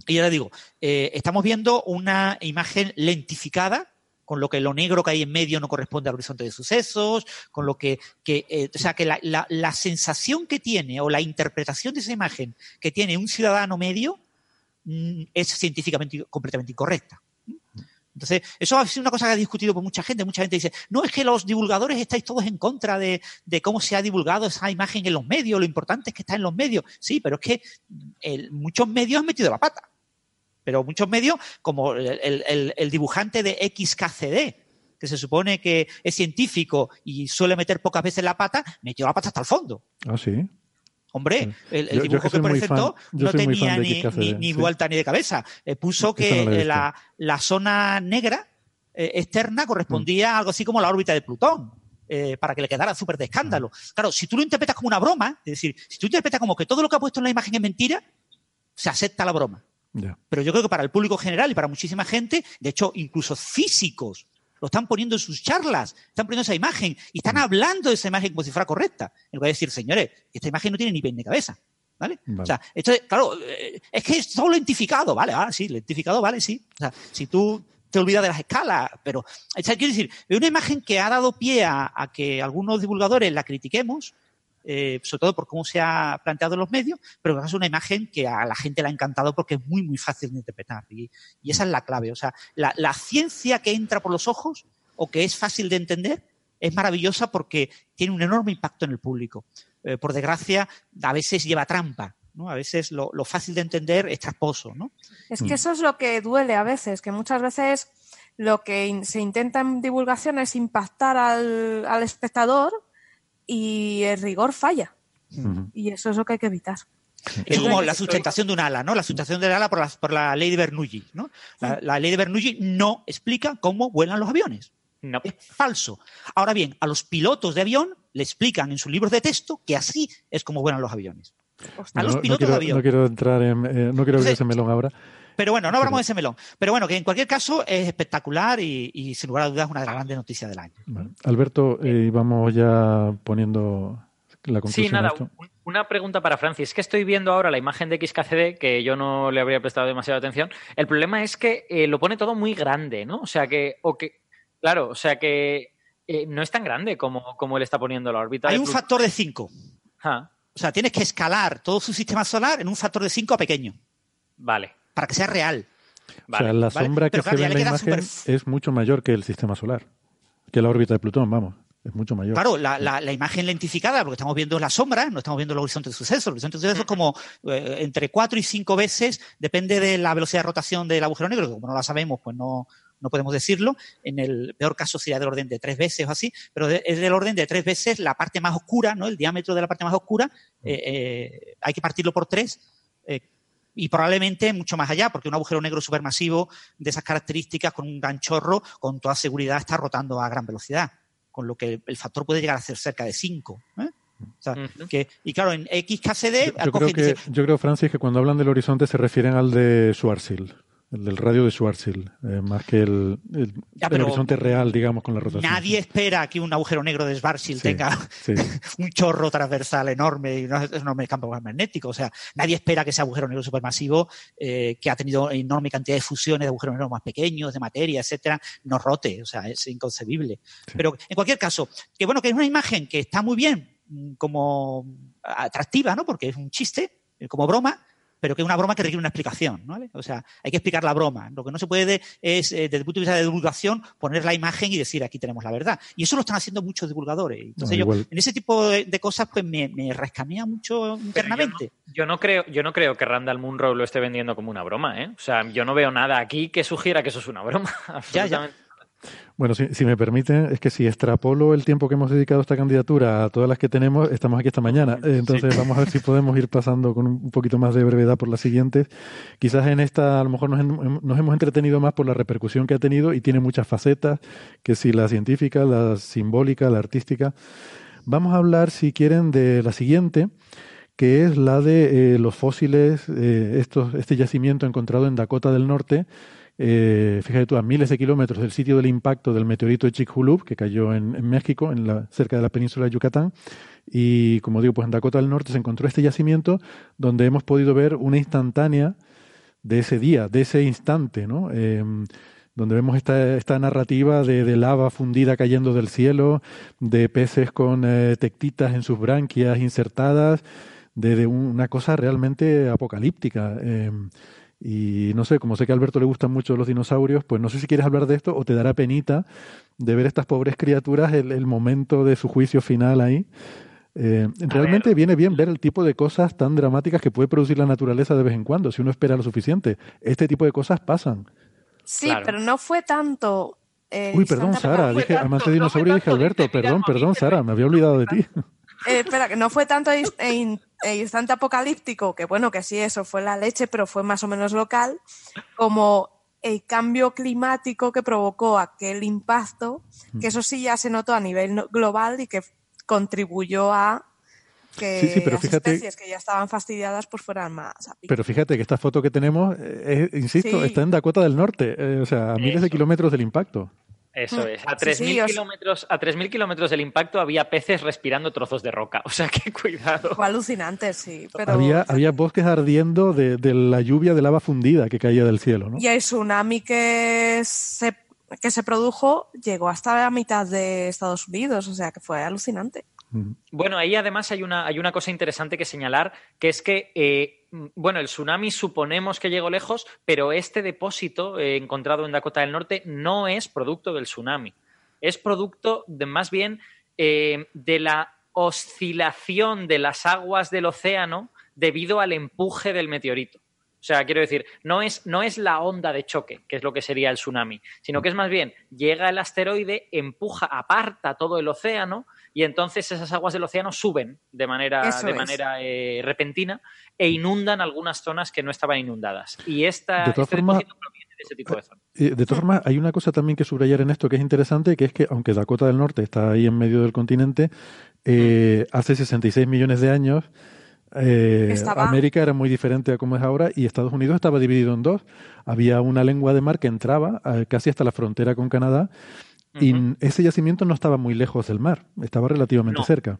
y le digo, eh, estamos viendo una imagen lentificada, con lo que lo negro que hay en medio no corresponde al horizonte de sucesos, con lo que, eh, o sea, que la, la- la sensación que tiene o la interpretación de esa imagen que tiene un ciudadano medio mm, es científicamente completamente incorrecta. Entonces, eso ha sido una cosa que ha discutido por mucha gente. Mucha gente dice, no, es que los divulgadores estáis todos en contra de, cómo se ha divulgado esa imagen en los medios, lo importante es que está en los medios. Sí, pero es que muchos medios han metido la pata. Pero muchos medios, como el- el dibujante de XKCD, que se supone que es científico y suele meter pocas veces la pata, metió la pata hasta el fondo. Ah, sí. Hombre, el, el Yo- yo dibujo que presentó fan- no tenía ni, sí. vuelta ni de cabeza. Eh, puso que no eh, la, la zona negra eh, externa correspondía a algo así como la órbita de Plutón. eh, para que le quedara súper de escándalo. Claro, si tú lo interpretas como una broma, es decir, si tú interpretas como que todo lo que ha puesto en la imagen es mentira, se acepta la broma. Pero yo creo que para el público general y para muchísima gente, de hecho, incluso físicos, lo están poniendo en sus charlas, están poniendo esa imagen y están hablando de esa imagen como si fuera correcta. En lugar de decir, señores, esta imagen no tiene ni pie ni cabeza. ¿Vale? Vale. O sea, esto es, claro, eh, es que es todo lentificado, ¿vale? Ah, sí, lentificado, vale, sí. O sea, si tú te olvidas de las escalas, pero, o sea, quiero decir, es una imagen que ha dado pie a, a que algunos divulgadores la critiquemos, eh, sobre todo por cómo se ha planteado en los medios, pero es una imagen que a la gente le ha encantado porque es muy, muy fácil de interpretar. Y, esa es la clave. O sea, la, la ciencia que entra por los ojos o que es fácil de entender es maravillosa porque tiene un enorme impacto en el público. Eh, por desgracia, a veces lleva trampa. ¿no? A veces lo, lo fácil de entender es trasposo. ¿no? Es que eso es lo que duele a veces, que muchas veces lo que se intenta en divulgación es impactar al, al espectador y el rigor falla. Y eso es lo que hay que evitar. Es como la sustentación de un ala, ¿no? La sustentación del ala por la, por la ley de Bernoulli, ¿no? La, la ley de Bernoulli no explica cómo vuelan los aviones. No. Es falso. Ahora bien, a los pilotos de avión le explican en sus libros de texto que así es como vuelan los aviones. A los no, no pilotos quiero, de avión. no quiero entrar en. eh, no quiero abrir ese melón ahora. Pero bueno, no hablamos de ese melón. Pero bueno, que en cualquier caso es espectacular y, y sin lugar a dudas una de las grandes noticias del año. Vale. Alberto, eh, vamos ya poniendo la conclusión. Sí, a nada, una pregunta para Francis. Es que estoy viendo ahora la imagen de XKCD, que yo no le habría prestado demasiada atención. El problema es que eh, lo pone todo muy grande, ¿no? O sea que, o que claro, o sea que Eh, no es tan grande como, como él está poniendo la órbita. Hay un factor de 5. Ah, O sea, tienes que escalar todo su sistema solar en un factor de 5 a pequeño, vale, para que sea real. vale. o sea, la vale. sombra que Pero se ve en la imagen es mucho mayor que el sistema solar, que la órbita de Plutón, vamos, es mucho mayor. Claro, la, la- la imagen lentificada, porque estamos viendo la sombra, no estamos viendo el horizonte de sucesos. El horizonte de sucesos es como eh, entre 4 y 5 veces, depende de la velocidad de rotación del agujero negro, que como no la sabemos, pues no, no podemos decirlo. En el peor caso sería del orden de tres veces o así, pero de- es del orden de tres veces la parte más oscura, ¿no? El diámetro de la parte más oscura, eh, eh, hay que partirlo por tres. Eh, y probablemente mucho más allá, porque un agujero negro supermasivo de esas características, con un gran chorro, con toda seguridad está rotando a gran velocidad con lo que el factor puede llegar a ser cerca de 5. Ujú. y claro, en XKCD, Yo, yo creo que, dice, yo creo, Francis, que cuando hablan del horizonte se refieren al de Schwarzschild, el del radio de Schwarzschild, eh, más que el, el- Ya, el horizonte real, digamos, con la rotación. nadie espera que un agujero negro de Schwarzschild Sí, tenga sí. [laughs] un chorro transversal enorme y un enorme campo magnético. O sea, nadie espera que ese agujero negro supermasivo, eh, que ha tenido enorme cantidad de fusiones de agujeros negros más pequeños, de materia, etcétera, no rote. O sea, es inconcebible. Pero en cualquier caso, que bueno, que es una imagen que está muy bien mm, como atractiva, ¿no? Porque es un chiste, eh, como broma, pero que es una broma que requiere una explicación. ¿vale? O sea, hay que explicar la broma. Lo que no se puede es, eh, desde el punto de vista de divulgación, poner la imagen y decir aquí tenemos la verdad. Y eso lo están haciendo muchos divulgadores. Entonces yo, en ese tipo de, de cosas, pues me, me rescamea mucho yo internamente. no- Yo no creo, yo no creo que Randall Munro lo esté vendiendo como una broma, ¿eh? O sea, yo no veo nada aquí que sugiera que eso es una broma. [laughs] Ya, ya. Bueno, si, si me permiten, es que si extrapolo el tiempo que hemos dedicado a esta candidatura a todas las que tenemos, estamos aquí esta mañana. Entonces vamos a ver si podemos ir pasando con un poquito más de brevedad por las siguientes. Quizás en esta a lo mejor nos, nos hemos entretenido más por la repercusión que ha tenido y tiene muchas facetas, que si la científica, la simbólica, la artística. Vamos a hablar, si quieren, de la siguiente, que es la de eh, los fósiles, eh, estos, este yacimiento encontrado en Dakota del Norte, eh, fíjate tú, a miles de kilómetros del sitio del impacto del meteorito de Chicxulub, que cayó en, en México, en la, cerca de la península de Yucatán. Y como digo, pues en Dakota del Norte se encontró este yacimiento donde hemos podido ver una instantánea de ese día, de ese instante, ¿no? Eh, donde vemos esta, esta narrativa de, lava fundida cayendo del cielo, de peces con eh, tectitas en sus branquias insertadas, de, de un- una cosa realmente apocalíptica. Eh, y no sé, como sé que a Alberto le gustan mucho los dinosaurios, pues no sé si quieres hablar de esto o te dará penita de ver estas pobres criaturas el, el momento de su juicio final ahí. Eh, realmente viene bien ver el tipo de cosas tan dramáticas que puede producir la naturaleza de vez en cuando, si uno espera lo suficiente. Este tipo de cosas pasan. Sí, Claro. pero no fue tanto. eh, Uy, perdón, Sara, dije tanto, amante de no dinosaurio dije Alberto, perdón, perdón, Sara, me había olvidado de ti. Eh, espera, que no fue tanto is- e in- e instante apocalíptico, que bueno, que sí, eso fue la leche, pero fue más o menos local, como el cambio climático que provocó aquel impacto, que eso sí ya se notó a nivel global y que contribuyó a que Sí, sí, pero las fíjate- especies que ya estaban fastidiadas pues fueran más a. Pero fíjate que esta foto que tenemos, eh, insisto, Sí. está en Dakota del Norte, eh, o sea, a miles de kilómetros del impacto. Eso Mm. es. A Sí, 3.000 sí, os- kilómetros, a 3.000 kilómetros del impacto había peces respirando trozos de roca. [laughs] O sea, que cuidado. Fue alucinante, sí. Pero... Había, había bosques ardiendo de, de la lluvia de lava fundida que caía del cielo, ¿no? Y el tsunami que se, que se produjo llegó hasta la mitad de Estados Unidos, o sea que fue alucinante. Bueno, ahí además hay una, hay una cosa interesante que señalar, que es que, eh, bueno, el tsunami suponemos que llegó lejos, pero este depósito eh, encontrado en Dakota del Norte no es producto del tsunami. Es producto de más bien eh, de la oscilación de las aguas del océano debido al empuje del meteorito. O sea, quiero decir, no es, no es la onda de choque, que es lo que sería el tsunami, sino que es más bien, llega el asteroide, empuja, aparta todo el océano y entonces esas aguas del océano suben de manera, Eso de es. manera eh, repentina e inundan algunas zonas que no estaban inundadas. Y esta, De todas este formas- proviene de ese tipo de zonas. Eh, De todas formas, hay una cosa también que subrayar en esto que es interesante, que es que aunque Dakota del Norte está ahí en medio del continente, eh, hace 66 millones de años eh, América era muy diferente a como es ahora y Estados Unidos estaba dividido en dos. Había una lengua de mar que entraba eh, casi hasta la frontera con Canadá y ese yacimiento no estaba muy lejos del mar, estaba relativamente No. cerca.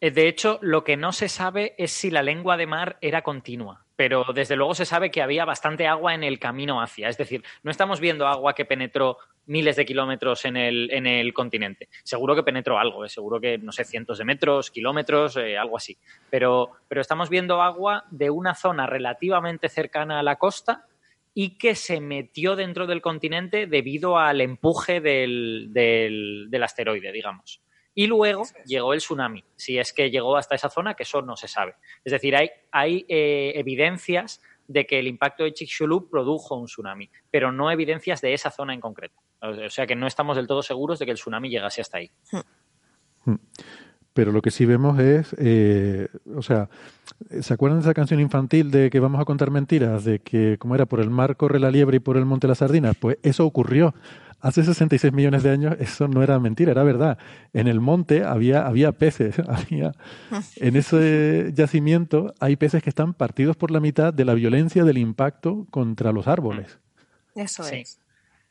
Eh, de hecho, lo que no se sabe es si la lengua de mar era continua, pero desde luego se sabe que había bastante agua en el camino hacia. Es decir, no estamos viendo agua que penetró miles de kilómetros en el, en el continente. Seguro que penetró algo, eh, seguro que, no sé, cientos de metros, kilómetros, eh, algo así. Pero, pero estamos viendo agua de una zona relativamente cercana a la costa y que se metió dentro del continente debido al empuje del, del, del asteroide, digamos. Y luego llegó el tsunami, si es que llegó hasta esa zona, que eso no se sabe. Es decir, hay, hay eh, evidencias de que el impacto de Chicxulub produjo un tsunami, pero no evidencias de esa zona en concreto. O sea que no estamos del todo seguros de que el tsunami llegase hasta ahí. Hmm. Pero lo que sí vemos es, eh, o sea, ¿se acuerdan de esa canción infantil de que vamos a contar mentiras? De que, como era, por el mar corre la liebre y por el monte las sardinas. Pues eso ocurrió hace 66 millones de años eso no era mentira, era verdad. En el monte había, había peces, [laughs] había, en ese yacimiento hay peces que están partidos por la mitad de la violencia del impacto contra los árboles. Eso es.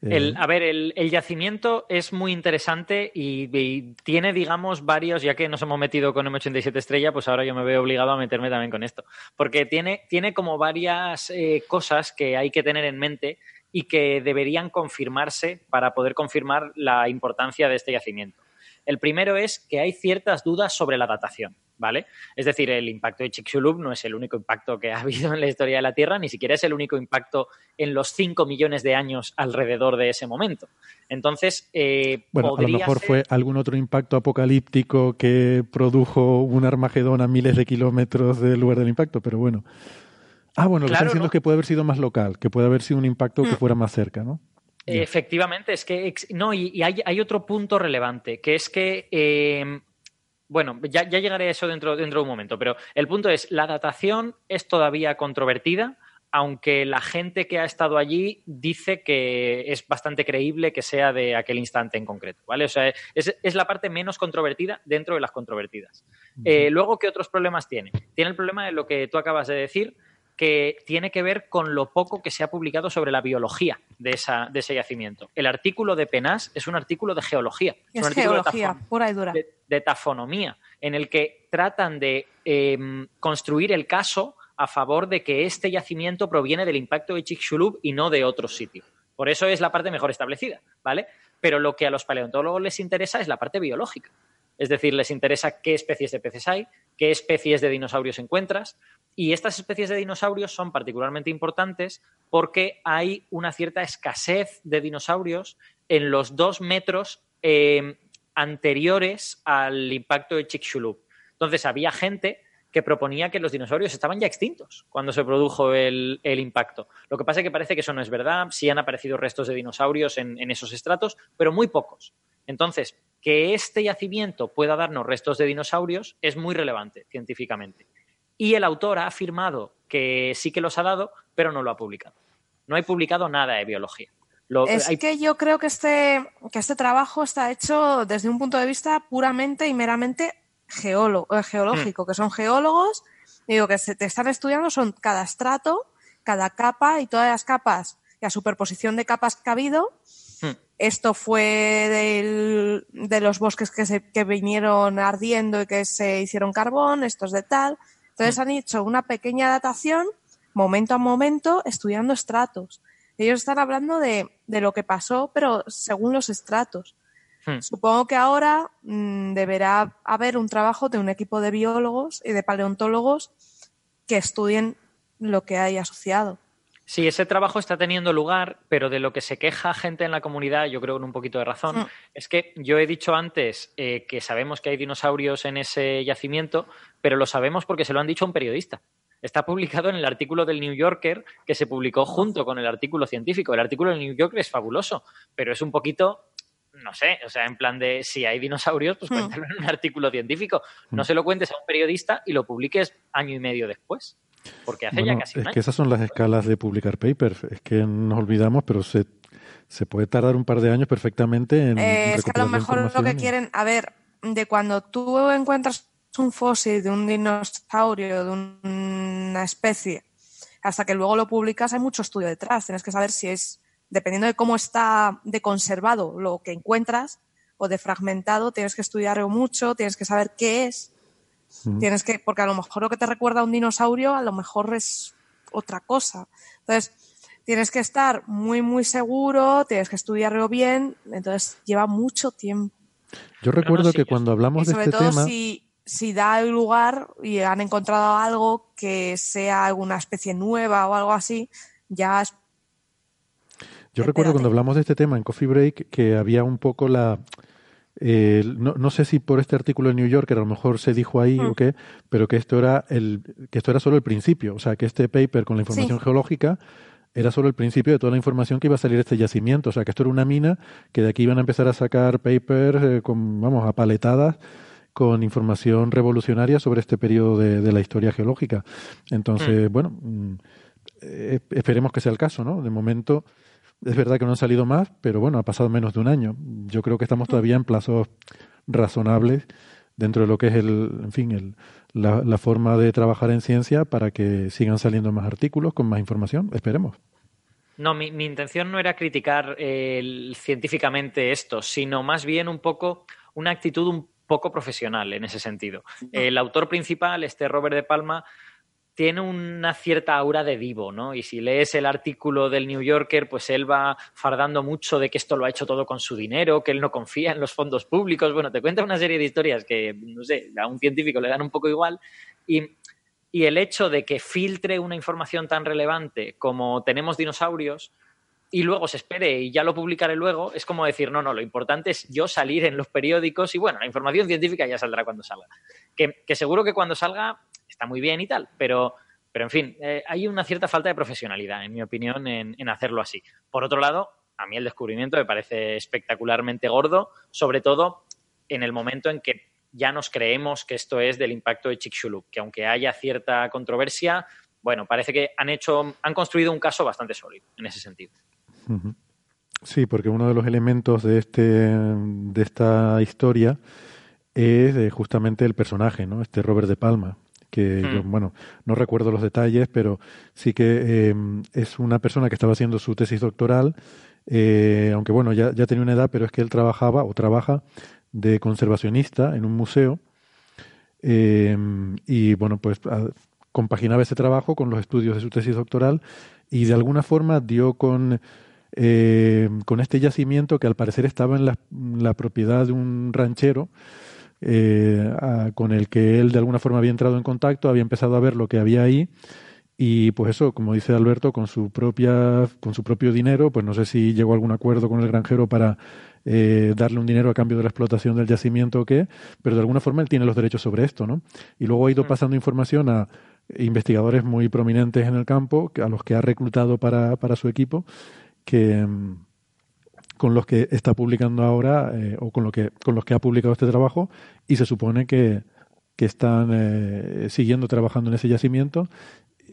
El, a ver, el, yacimiento es muy interesante y, tiene, digamos, varios, ya que nos hemos metido con M87 Estrella, pues ahora yo me veo obligado a meterme también con esto. Porque tiene, tiene como varias eh, cosas que hay que tener en mente y que deberían confirmarse para poder confirmar la importancia de este yacimiento. El primero es que hay ciertas dudas sobre la datación, ¿vale? Es decir, el impacto de Chicxulub no es el único impacto que ha [laughs] habido en la historia de la Tierra, ni siquiera es el único impacto en los 5 millones de años alrededor de ese momento. Entonces, eh, bueno, a lo mejor fue algún otro impacto apocalíptico que produjo un Armagedón a miles de kilómetros del lugar del impacto, pero bueno. Ah, bueno, lo que están diciendo es que puede haber sido más local, que puede haber sido un impacto que mm. fuera más cerca, ¿no? Efectivamente, es que no, y, hay, otro punto relevante, que es que em, bueno, ya, llegaré a eso dentro, dentro de un momento, pero el punto es, la datación es todavía controvertida, aunque la gente que ha estado allí dice que es bastante creíble que sea de aquel instante en concreto, ¿vale? O sea, es, la parte menos controvertida dentro de las controvertidas. Eh, luego, ¿qué otros problemas tiene? Tiene el problema de lo que tú acabas de decir, que tiene que ver con lo poco que se ha publicado sobre la biología de, esa, de ese yacimiento. El artículo de Penas es un artículo de geología. Es, un geología, de pura y dura. De, tafonomía, en el que tratan de em, construir el caso a favor de que este yacimiento proviene del impacto de Chicxulub y no de otro sitio. Por eso es la parte mejor establecida, ¿vale? Pero lo que a los paleontólogos les interesa es la parte biológica. Es decir, les interesa qué especies de peces hay, qué especies de dinosaurios encuentras, y estas especies de dinosaurios son particularmente importantes porque hay una cierta escasez de dinosaurios en los dos metros em, anteriores al impacto de Chicxulub. Entonces había gente que proponía que los dinosaurios estaban ya extintos cuando se produjo el, impacto. Lo que pasa es que parece que eso no es verdad, sí han aparecido restos de dinosaurios en esos estratos, pero muy pocos. Entonces, que este yacimiento pueda darnos restos de dinosaurios es muy relevante científicamente y el autor ha afirmado que sí que los ha dado, pero no lo ha publicado. No hay publicado nada de biología. es que yo creo que este, que este trabajo está hecho desde un punto de vista puramente y meramente geólogo, eh, geológico, hmm. que son geólogos, digo, que se te están estudiando son cada estrato, cada capa y todas las capas, la superposición de capas que ha habido. Esto fue de los bosques que, se, que vinieron ardiendo y que se hicieron carbón, estos de tal. Entonces mm. han hecho una pequeña datación, momento a momento, estudiando estratos. Ellos están hablando de, lo que pasó, pero según los estratos. Hmm. Supongo que ahora mm, deberá haber un trabajo de un equipo de biólogos y de paleontólogos que estudien lo que hay asociado. Sí, ese trabajo está teniendo lugar, pero de lo que se queja gente en la comunidad, yo creo con un poquito de razón, mm. es que yo he dicho antes eh, que sabemos que hay dinosaurios en ese yacimiento, pero lo sabemos porque se lo han dicho a un periodista. Está publicado en el artículo del New Yorker que se publicó junto con el artículo científico. El artículo del New Yorker es fabuloso, pero es un poquito no sé, o sea, en plan de si hay dinosaurios, pues mm. cuéntalo en un artículo científico. No se lo cuentes a un periodista y lo publiques año y medio después. Porque hace ya casi Es que esas son las escalas de publicar papers. Es que nos olvidamos, pero se, se puede tardar un par de años perfectamente en. Eh, es que a lo mejor lo que quieren. A ver, de cuando tú encuentras un fósil de un dinosaurio, de una especie, hasta que luego lo publicas, hay mucho estudio detrás. Tienes que saber si es, dependiendo de cómo está de conservado lo que encuentras o de fragmentado, tienes que estudiarlo mucho, tienes que saber qué es Tienes que, porque a lo mejor lo que te recuerda a un dinosaurio, a lo mejor es otra cosa. Entonces, tienes que estar muy, muy seguro, tienes que estudiarlo bien, entonces lleva mucho tiempo. Yo recuerdo que cuando hablamos de este tema... Si, si da el lugar y han encontrado algo que sea alguna especie nueva o algo así, ya es... Yo recuerdo cuando hablamos de este tema en Coffee Break que había un poco la... Eh, no, no, sé si por este artículo en New Yorker a lo mejor se dijo ahí o qué, pero que esto era el que esto era solo el principio, o sea, que este paper con la información geológica era solo el principio de toda la información que iba a salir de este yacimiento. O sea, que esto era una mina que de aquí iban a empezar a sacar papers, eh, con, vamos, apaletadas con información revolucionaria sobre este periodo de, la historia geológica. Entonces, mm. bueno, mm, eh, esperemos que sea el caso, ¿no? De momento, es verdad que no han salido más, pero bueno, ha pasado menos de un año. Yo creo que estamos mm. todavía en plazos razonables dentro de lo que es el, en fin, el, la, forma de trabajar en ciencia para que sigan saliendo más artículos con más información. Esperemos. No, mi, intención no era criticar científicamente esto, sino más bien un poco una actitud un poco profesional en ese sentido. El autor principal, este Robert de Palma, tiene una cierta aura de vivo, ¿no? Y si lees el artículo del New Yorker, pues él va fardando mucho de que esto lo ha hecho todo con su dinero, que él no confía en los fondos públicos. Bueno, te cuenta una serie de historias que, no sé, a un científico le dan un poco igual. Y, el hecho de que filtre una información tan relevante como tenemos dinosaurios, y luego se espere y ya lo publicaré luego, es como decir, no, no, lo importante es yo salir en los periódicos y bueno, la información científica ya saldrá cuando salga. Que seguro que cuando salga está muy bien y tal, pero, pero en fin, eh, hay una cierta falta de profesionalidad, en mi opinión, en, hacerlo así. Por otro lado, a mí el descubrimiento me parece espectacularmente gordo, sobre todo en el momento en que ya nos creemos que esto es del impacto de Chicxulub, que aunque haya cierta controversia, bueno, parece que han hecho, han construido un caso bastante sólido en ese sentido. Sí, porque uno de los elementos de este, de esta historia es eh, justamente el personaje, ¿no? Este Robert de Palma, que yo, hmm. bueno, no recuerdo los detalles, pero sí que eh, es una persona que estaba haciendo su tesis doctoral, eh, aunque bueno, ya, ya tenía una edad, pero es que él trabajaba o trabaja de conservacionista en un museo eh, y bueno, pues compaginaba ese trabajo con los estudios de su tesis doctoral y de alguna forma dio con, con este yacimiento que al parecer estaba en la, la propiedad de un ranchero eh, con el que él de alguna forma había entrado en contacto, había empezado a ver lo que había ahí y pues eso, como dice Alberto, con su propia, con su propio dinero, pues no sé si llegó a algún acuerdo con el granjero para eh, darle un dinero a cambio de la explotación del yacimiento o qué, pero de alguna forma él tiene los derechos sobre esto, ¿no? Y luego ha ido mm. pasando información a investigadores muy prominentes en el campo, a los que ha reclutado para, para su equipo, que, mm, con los que está publicando ahora eh, o con, lo que, con los que ha publicado este trabajo y se supone que, que están eh, siguiendo trabajando en ese yacimiento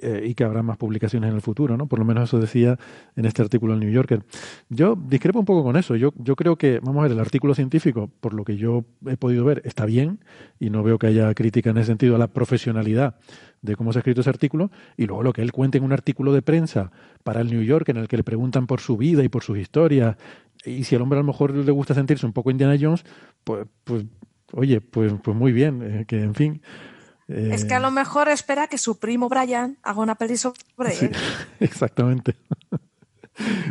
eh, y que habrá más publicaciones en el futuro, ¿no? Por lo menos eso decía en este artículo del New Yorker. Yo discrepo un poco con eso. Yo, yo creo que, vamos a ver, el artículo científico, por lo que yo he podido ver, está bien y no veo que haya crítica en ese sentido a la profesionalidad de cómo se ha escrito ese artículo y luego lo que él cuenta en un artículo de prensa para el New York en el que le preguntan por su vida y por sus historias y si al hombre a lo mejor le gusta sentirse un poco Indiana Jones, pues, pues oye, pues, pues muy bien, eh, que en fin, es que a lo mejor espera que su primo Brian haga una peli sobre él. [laughs] exactamente.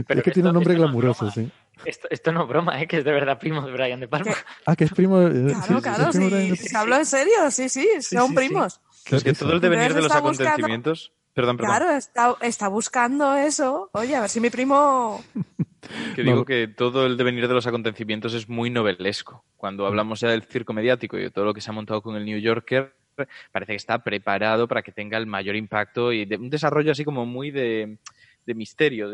Pero es que tiene un nombre glamuroso, sí. Esto, no es broma, ¿eh? que es de verdad primo de Brian de Palma. Ah, que es primo de. Claro, claro, sí. Se habló en serio, sí, sí, son primos. Es que todo el devenir de los acontecimientos. Perdón, perdón. Claro, está, está, buscando eso. Oye, a ver si mi primo. [laughs] Que digo que todo el devenir de los acontecimientos es muy novelesco. Cuando hablamos ya del circo mediático y de todo lo que se ha montado con el New Yorker, parece que está preparado para que tenga el mayor impacto y de un desarrollo así como muy de, misterio,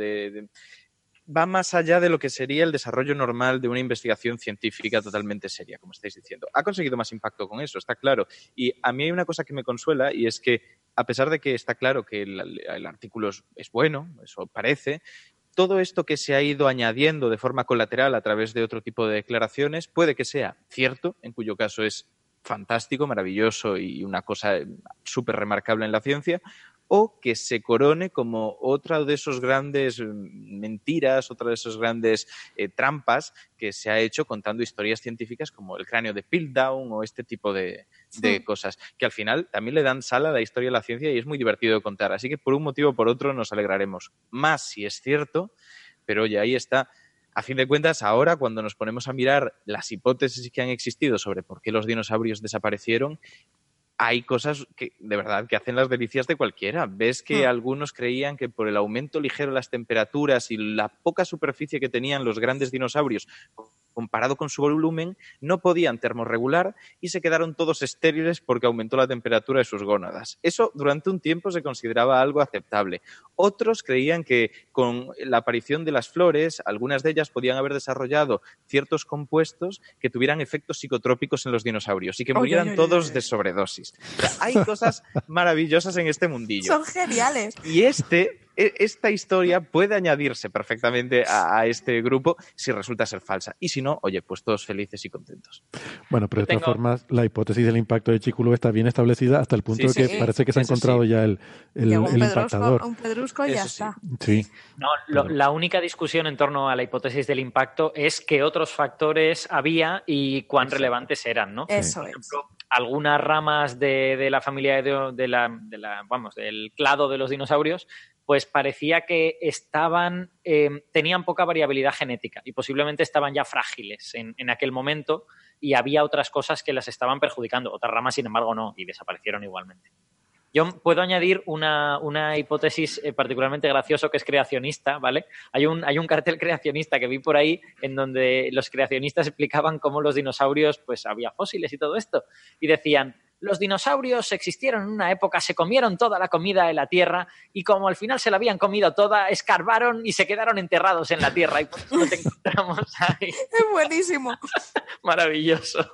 va más allá de lo que sería el desarrollo normal de una investigación científica totalmente seria, como estáis diciendo. Ha conseguido más impacto con eso, está claro. Y a mí hay una cosa que me consuela y es que, a pesar de que está claro que el, artículo es, bueno, eso parece, todo esto que se ha ido añadiendo de forma colateral a través de otro tipo de declaraciones puede que sea cierto, en cuyo caso es fantástico, maravilloso y una cosa súper remarcable en la ciencia, o que se corone como otra de esos grandes mm, mentiras, otra de esas grandes eh, trampas que se ha hecho contando historias científicas como el cráneo de Piltdown o este tipo de, de cosas, que al final también le dan sala a la historia de la ciencia y es muy divertido contar. Así que por un motivo o por otro nos alegraremos. Más si es cierto, pero oye, ahí está a fin de cuentas, ahora cuando nos ponemos a mirar las hipótesis que han existido sobre por qué los dinosaurios desaparecieron, hay cosas que de verdad que hacen las delicias de cualquiera. Ves que Hmm. algunos creían que por el aumento ligero de las temperaturas y la poca superficie que tenían los grandes dinosaurios comparado con su volumen, no podían termorregular y se quedaron todos estériles porque aumentó la temperatura de sus gónadas. Eso durante un tiempo se consideraba algo aceptable. Otros creían que con la aparición de las flores, algunas de ellas podían haber desarrollado ciertos compuestos que tuvieran efectos psicotrópicos en los dinosaurios y que murieran todos de sobredosis. O sea, hay cosas maravillosas en este mundillo. Son geniales. Y este, e- esta historia puede añadirse perfectamente a, a este grupo si resulta ser falsa. Y si no, oye, pues todos felices y contentos. Bueno, pero de todas tengo- formas, la hipótesis del impacto de Chicxulub está bien establecida hasta el punto Sí, de que sí, parece que se ha encontrado sí. ya el, el, un el pedrusco, impactador. un pedrusco y ya está. Sí, No, lo- la única discusión en torno a la hipótesis del impacto es qué otros factores había y cuán relevantes eran, ¿no? Eso Por es. Algunas ramas de, de la familia de, de la, vamos, del clado de los dinosaurios, pues parecía que estaban, eh, tenían poca variabilidad genética y posiblemente estaban ya frágiles en, en aquel momento y había otras cosas que las estaban perjudicando. Otras ramas, sin embargo, no, y desaparecieron igualmente. Yo puedo añadir una, una hipótesis eh, particularmente gracioso que es creacionista, ¿vale? Hay un, hay un cartel creacionista que vi por ahí en donde los creacionistas explicaban cómo los dinosaurios, pues había fósiles y todo esto. Y decían, los dinosaurios existieron en una época, se comieron toda la comida de la Tierra y como al final se la habían comido toda, escarbaron y se quedaron enterrados en la Tierra y por eso nos encontramos ahí. [laughs] Es buenísimo. [laughs] Maravilloso.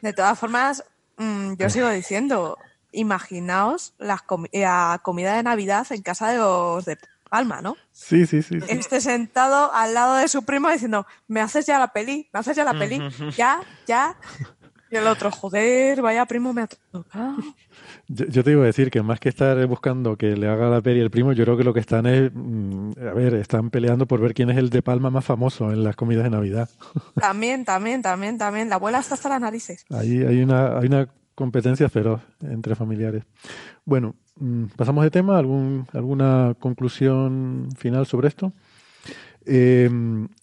De todas formas, mm, yo sigo diciendo, imaginaos la, la comida de Navidad en casa de los de Palma, ¿no? sí, sí, sí. sí. Este sentado al lado de su primo diciendo, me haces ya la peli, me haces ya la peli, ya, ya. Y el otro, joder, vaya primo me ha tocado. Yo, yo te iba a decir que más que estar buscando que le haga la peli el primo, yo creo que lo que están es, mm, a ver, están peleando por ver quién es el de Palma más famoso en las comidas de Navidad. También, también, también, también. La abuela está hasta las narices. Ahí hay una, hay una competencia feroz entre familiares. Bueno, mm, pasamos de tema. ¿Algún, ¿Alguna conclusión final sobre esto? Eh,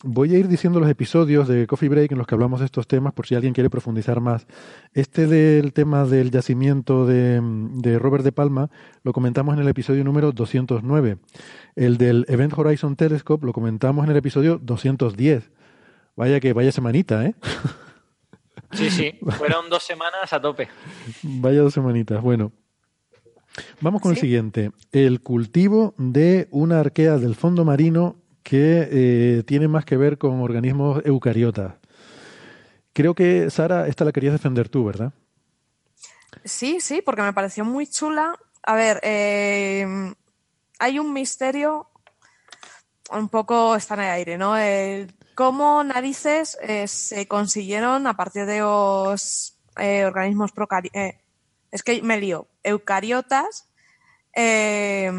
voy a ir diciendo los episodios de Coffee Break en los que hablamos de estos temas por si alguien quiere profundizar más. Este del tema del yacimiento de, de Robert de Palma lo comentamos en el episodio número 209. El del Event Horizon Telescope lo comentamos en el episodio 210. Vaya que vaya semanita, ¿eh? [laughs] Sí, sí, [laughs] fueron dos semanas a tope. Vaya dos semanitas. Bueno, vamos con el siguiente. El cultivo de una arquea del fondo marino que eh, tiene más que ver con organismos eucariotas. Creo que, Sara, esta la querías defender tú, ¿verdad? Sí, sí, porque me pareció muy chula. A ver, eh, hay un misterio, un poco está en el aire, ¿no? El cómo narices eh, se consiguieron a partir de los eh, organismos procariotas. es que me lío. Eucariotas. eh,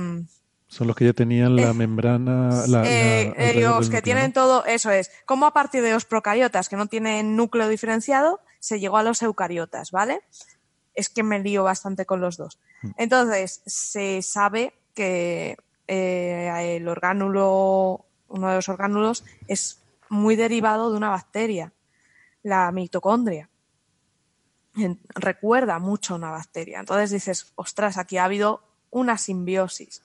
Son los que ya tenían la Eh, membrana. La, eh, eh, los que tienen todo, eso es. Cómo a partir de los procariotas que no tienen núcleo diferenciado se llegó a los eucariotas, ¿vale? Es que me lío bastante con los dos. Mm. Entonces, se sabe que eh, el orgánulo, uno de los orgánulos, es muy derivado de una bacteria, la mitocondria. Recuerda mucho a una bacteria. Entonces dices, ostras, aquí ha habido una simbiosis.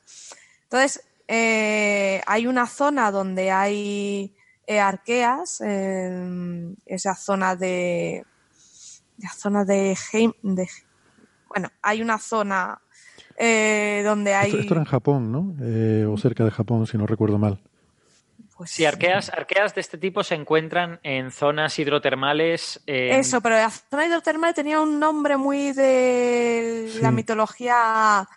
Entonces, eh, hay una zona donde hay eh, arqueas, eh, esa zona de. La zona de, Heim- de- Bueno, hay una zona eh, donde hay. Esto, esto era en Japón, ¿no? Eh, o cerca de Japón, si no recuerdo mal. Pues, Sí, arqueas, arqueas de este tipo se encuentran en zonas hidrotermales. Eso, pero la zona hidrotermal tenía un nombre muy de la Sí. mitología. Ah,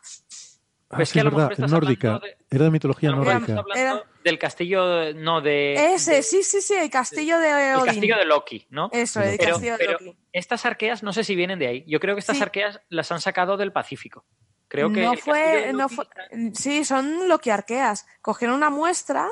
Pues sí, que es verdad, nórdica. de- Era de mitología nórdica. Era- del castillo, no de. Ese, de- sí, sí, sí, el castillo de el Odín. castillo de Loki, ¿no? Eso, el Pero- castillo de pero Loki. estas arqueas no sé si vienen de ahí. Yo creo que estas Sí. arqueas las han sacado del Pacífico. Creo que no el fue, no Loki- fue, sí, son loquiarqueas. Cogieron una muestra,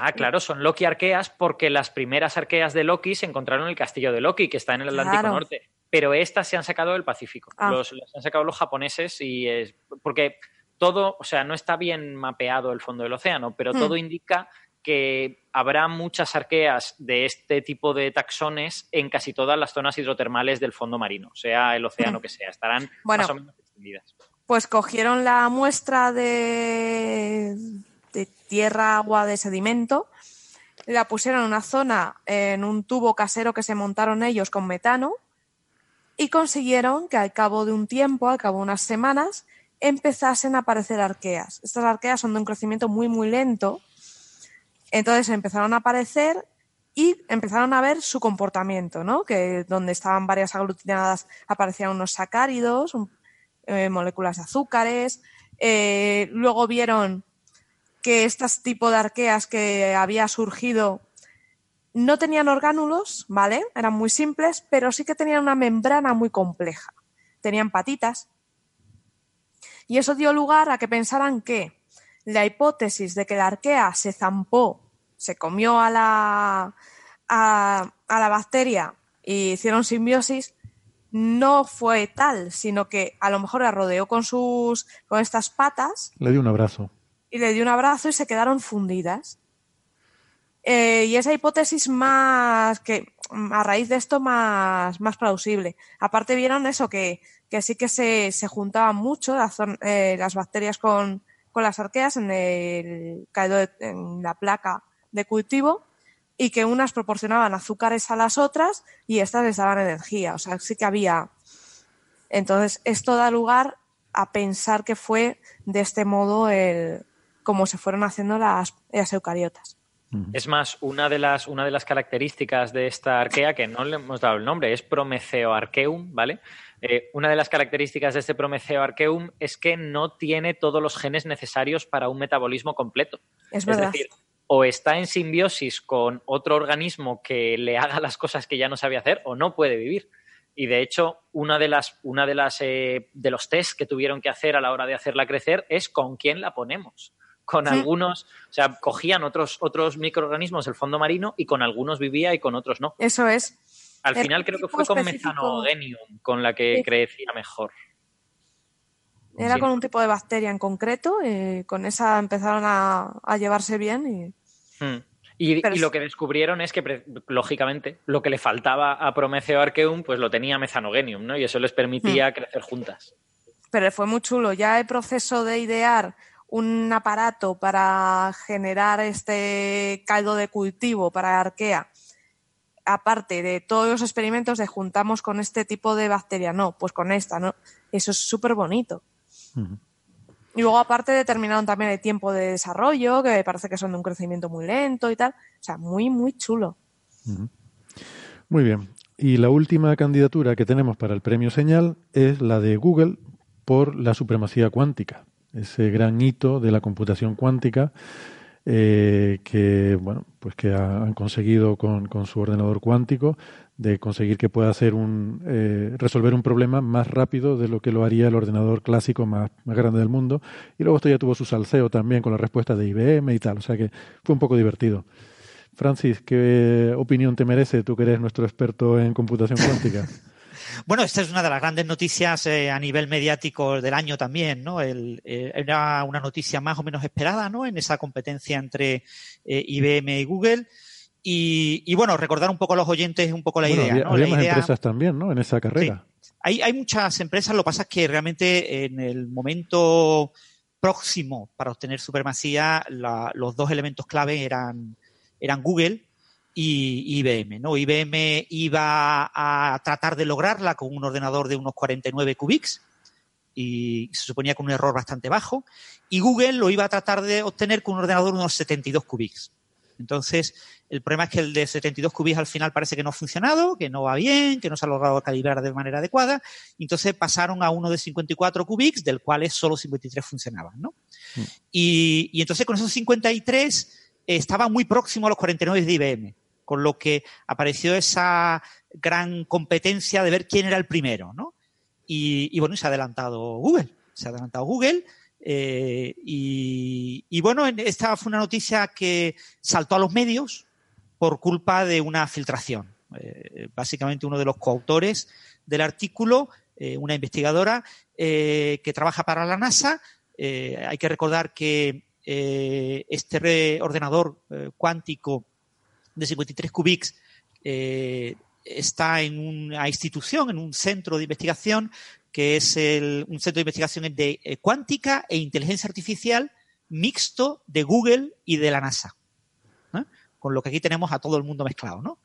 Ah, claro, son Loki arqueas porque las primeras arqueas de Loki se encontraron en el castillo de Loki, que está en el Atlántico Claro. Norte. Pero estas se han sacado del Pacífico. Ah. Los, las han sacado los japoneses y es. Porque todo, o sea, no está bien mapeado el fondo del océano, pero Hmm. todo indica que habrá muchas arqueas de este tipo de taxones en casi todas las zonas hidrotermales del fondo marino, sea el océano Hmm. que sea. Estarán Bueno. más o menos extendidas. pues cogieron la muestra de, de tierra, agua, de sedimento, la pusieron en una zona, en un tubo casero que se montaron ellos con metano, y consiguieron que al cabo de un tiempo, al cabo de unas semanas, empezasen a aparecer arqueas. Estas arqueas son de un crecimiento muy, muy lento. Entonces empezaron a aparecer y empezaron a ver su comportamiento, ¿no? Que donde estaban varias aglutinadas aparecían unos sacáridos, eh, moléculas de azúcares. Eh, luego vieron que este tipo de arqueas que había surgido no tenían orgánulos, ¿vale? Eran muy simples, pero sí que tenían una membrana muy compleja. Tenían patitas. Y eso dio lugar a que pensaran que la hipótesis de que la arquea se zampó, se comió a la, a, a la bacteria y hicieron simbiosis, no fue tal, sino que a lo mejor la rodeó con sus con estas patas Le di un abrazo. Y le dio un abrazo y se quedaron fundidas. Eh, y esa hipótesis más que a raíz de esto más, más plausible. Aparte vieron eso, que, que sí que se, se juntaban mucho eh, las bacterias con, con las arqueas en, el, caído en la placa de cultivo y que unas proporcionaban azúcares a las otras y estas les daban energía. O sea, sí que había. Entonces, esto da lugar a pensar que fue de este modo el, como se fueron haciendo las, las eucariotas. Es más, una de las, una de las características de esta arquea, que no le hemos dado el nombre, es Prometheo archeum, ¿vale? Eh, una de las características de este Prometheo archeum es que no tiene todos los genes necesarios para un metabolismo completo. Es verdad. decir, o está en simbiosis con otro organismo que le haga las cosas que ya no sabe hacer, o no puede vivir. Y de hecho, una de las, una de las eh, de los test que tuvieron que hacer a la hora de hacerla crecer es con quién la ponemos. Con Sí. algunos, o sea, cogían otros, otros microorganismos del fondo marino y con algunos vivía y con otros no. Eso es. Al final creo que fue con methanogenium con la que Sí. crecía mejor. Era Sí. con un tipo de bacteria en concreto, y con esa empezaron a, a llevarse bien y Hmm. Y, lo que descubrieron es que, lógicamente, lo que le faltaba a Prometheo archeum, pues lo tenía methanogenium, ¿no? Y eso les permitía Hmm. crecer juntas. pero fue muy chulo. Ya el proceso de idear un aparato para generar este caldo de cultivo para arquea, aparte de todos los experimentos de juntamos con este tipo de bacteria, no, pues con esta, ¿no? Eso es súper bonito. Y luego aparte determinaron también el tiempo de desarrollo, que parece que son de un crecimiento muy lento y tal. O sea, muy, muy chulo. Muy bien. Y la última candidatura que tenemos para el premio Señal es la de Google por la supremacía cuántica, ese gran hito de la computación cuántica eh, que bueno pues que ha- han conseguido con, con su ordenador cuántico de conseguir que pueda hacer un eh, resolver un problema más rápido de lo que lo haría el ordenador clásico más, más grande del mundo. Y luego esto ya tuvo su salseo también con la respuesta de IBM y tal o sea que fue un poco divertido. Francis, ¿qué opinión te merece tú que eres nuestro experto en computación cuántica? [laughs] Bueno, esta es una de las grandes noticias eh, a nivel mediático del año también, ¿no? El, eh, era una noticia más o menos esperada, ¿no? En esa competencia entre eh, IBM y Google. Y, y, bueno, recordar un poco a los oyentes un poco la Bueno, idea, había, ¿no? había La más idea- empresas también, ¿no? En esa carrera. hay, hay muchas empresas, lo que pasa es que realmente en el momento próximo para obtener supremacía, la- los dos elementos clave eran, eran Google y IBM. ¿no? IBM iba a tratar de lograrla con un ordenador de unos 49 qubits y se suponía con un error bastante bajo, y Google lo iba a tratar de obtener con un ordenador de unos 72 qubits. Entonces, el problema es que el de 72 qubits al final parece que no ha funcionado, que no va bien, que no se ha logrado calibrar de manera adecuada. Entonces pasaron a uno de 54 qubits, del cual solo 53 funcionaban. ¿no? Mm. Y, y entonces con esos 53 eh, estaba muy próximo a los 49 de IBM, con lo que apareció esa gran competencia de ver quién era el primero. ¿no? Y, bueno, y se ha adelantado Google. se ha adelantado Google. Eh, y, bueno, esta fue una noticia que saltó a los medios por culpa de una filtración. Eh, básicamente uno de los coautores del artículo, eh, una investigadora que trabaja para la NASA. hay que recordar que este ordenador cuántico de 53 qubits está en una institución, en un centro de investigación que es un centro de investigación de eh, cuántica e inteligencia artificial mixto de Google y de la NASA. Con lo que aquí tenemos a todo el mundo mezclado. ¿no?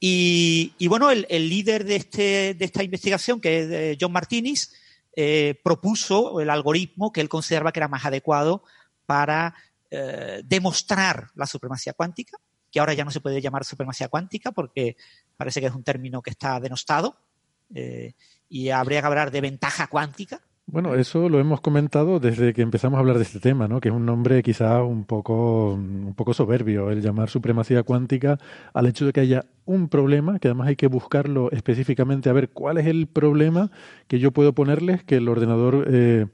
Y, bueno, el, líder de, este, de, esta investigación, que es eh, John Martinis, eh, propuso el algoritmo que él consideraba que era más adecuado para demostrar la supremacía cuántica, ahora ya no se puede llamar supremacía cuántica porque parece que es un término que está denostado y habría que hablar de ventaja cuántica. Bueno, eso lo hemos comentado desde que empezamos a hablar de este tema, ¿no? Que es un nombre quizá un poco, un poco soberbio el llamar supremacía cuántica al hecho de que haya un problema, que además hay que buscarlo específicamente a ver cuál es el problema que yo puedo ponerles que el ordenador eh,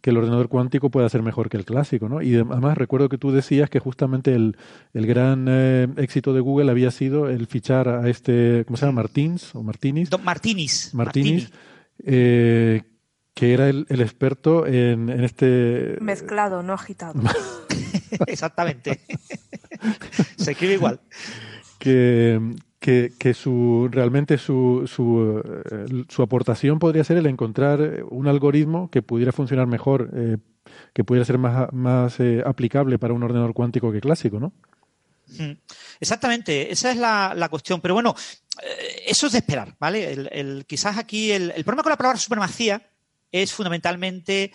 que el ordenador cuántico pueda ser mejor que el clásico, ¿no? Y además recuerdo que tú decías que justamente el, el gran eh, éxito de Google había sido el fichar a este, ¿cómo se llama? Martins o Martinis. Don Martinis. Martinis. Eh, que era el, el experto en, en, este... Mezclado, no agitado. [laughs] [laughs] Exactamente. Se escribe igual. Que, que, que su, realmente su, su, eh, su, aportación podría ser el encontrar un algoritmo que pudiera funcionar mejor, eh, que pudiera ser más, más eh, aplicable para un ordenador cuántico que clásico, ¿no? Mm. Exactamente, esa es la, la cuestión. Pero bueno, eso es de esperar, ¿vale? El, el, quizás aquí el, el, problema con la palabra supremacía es fundamentalmente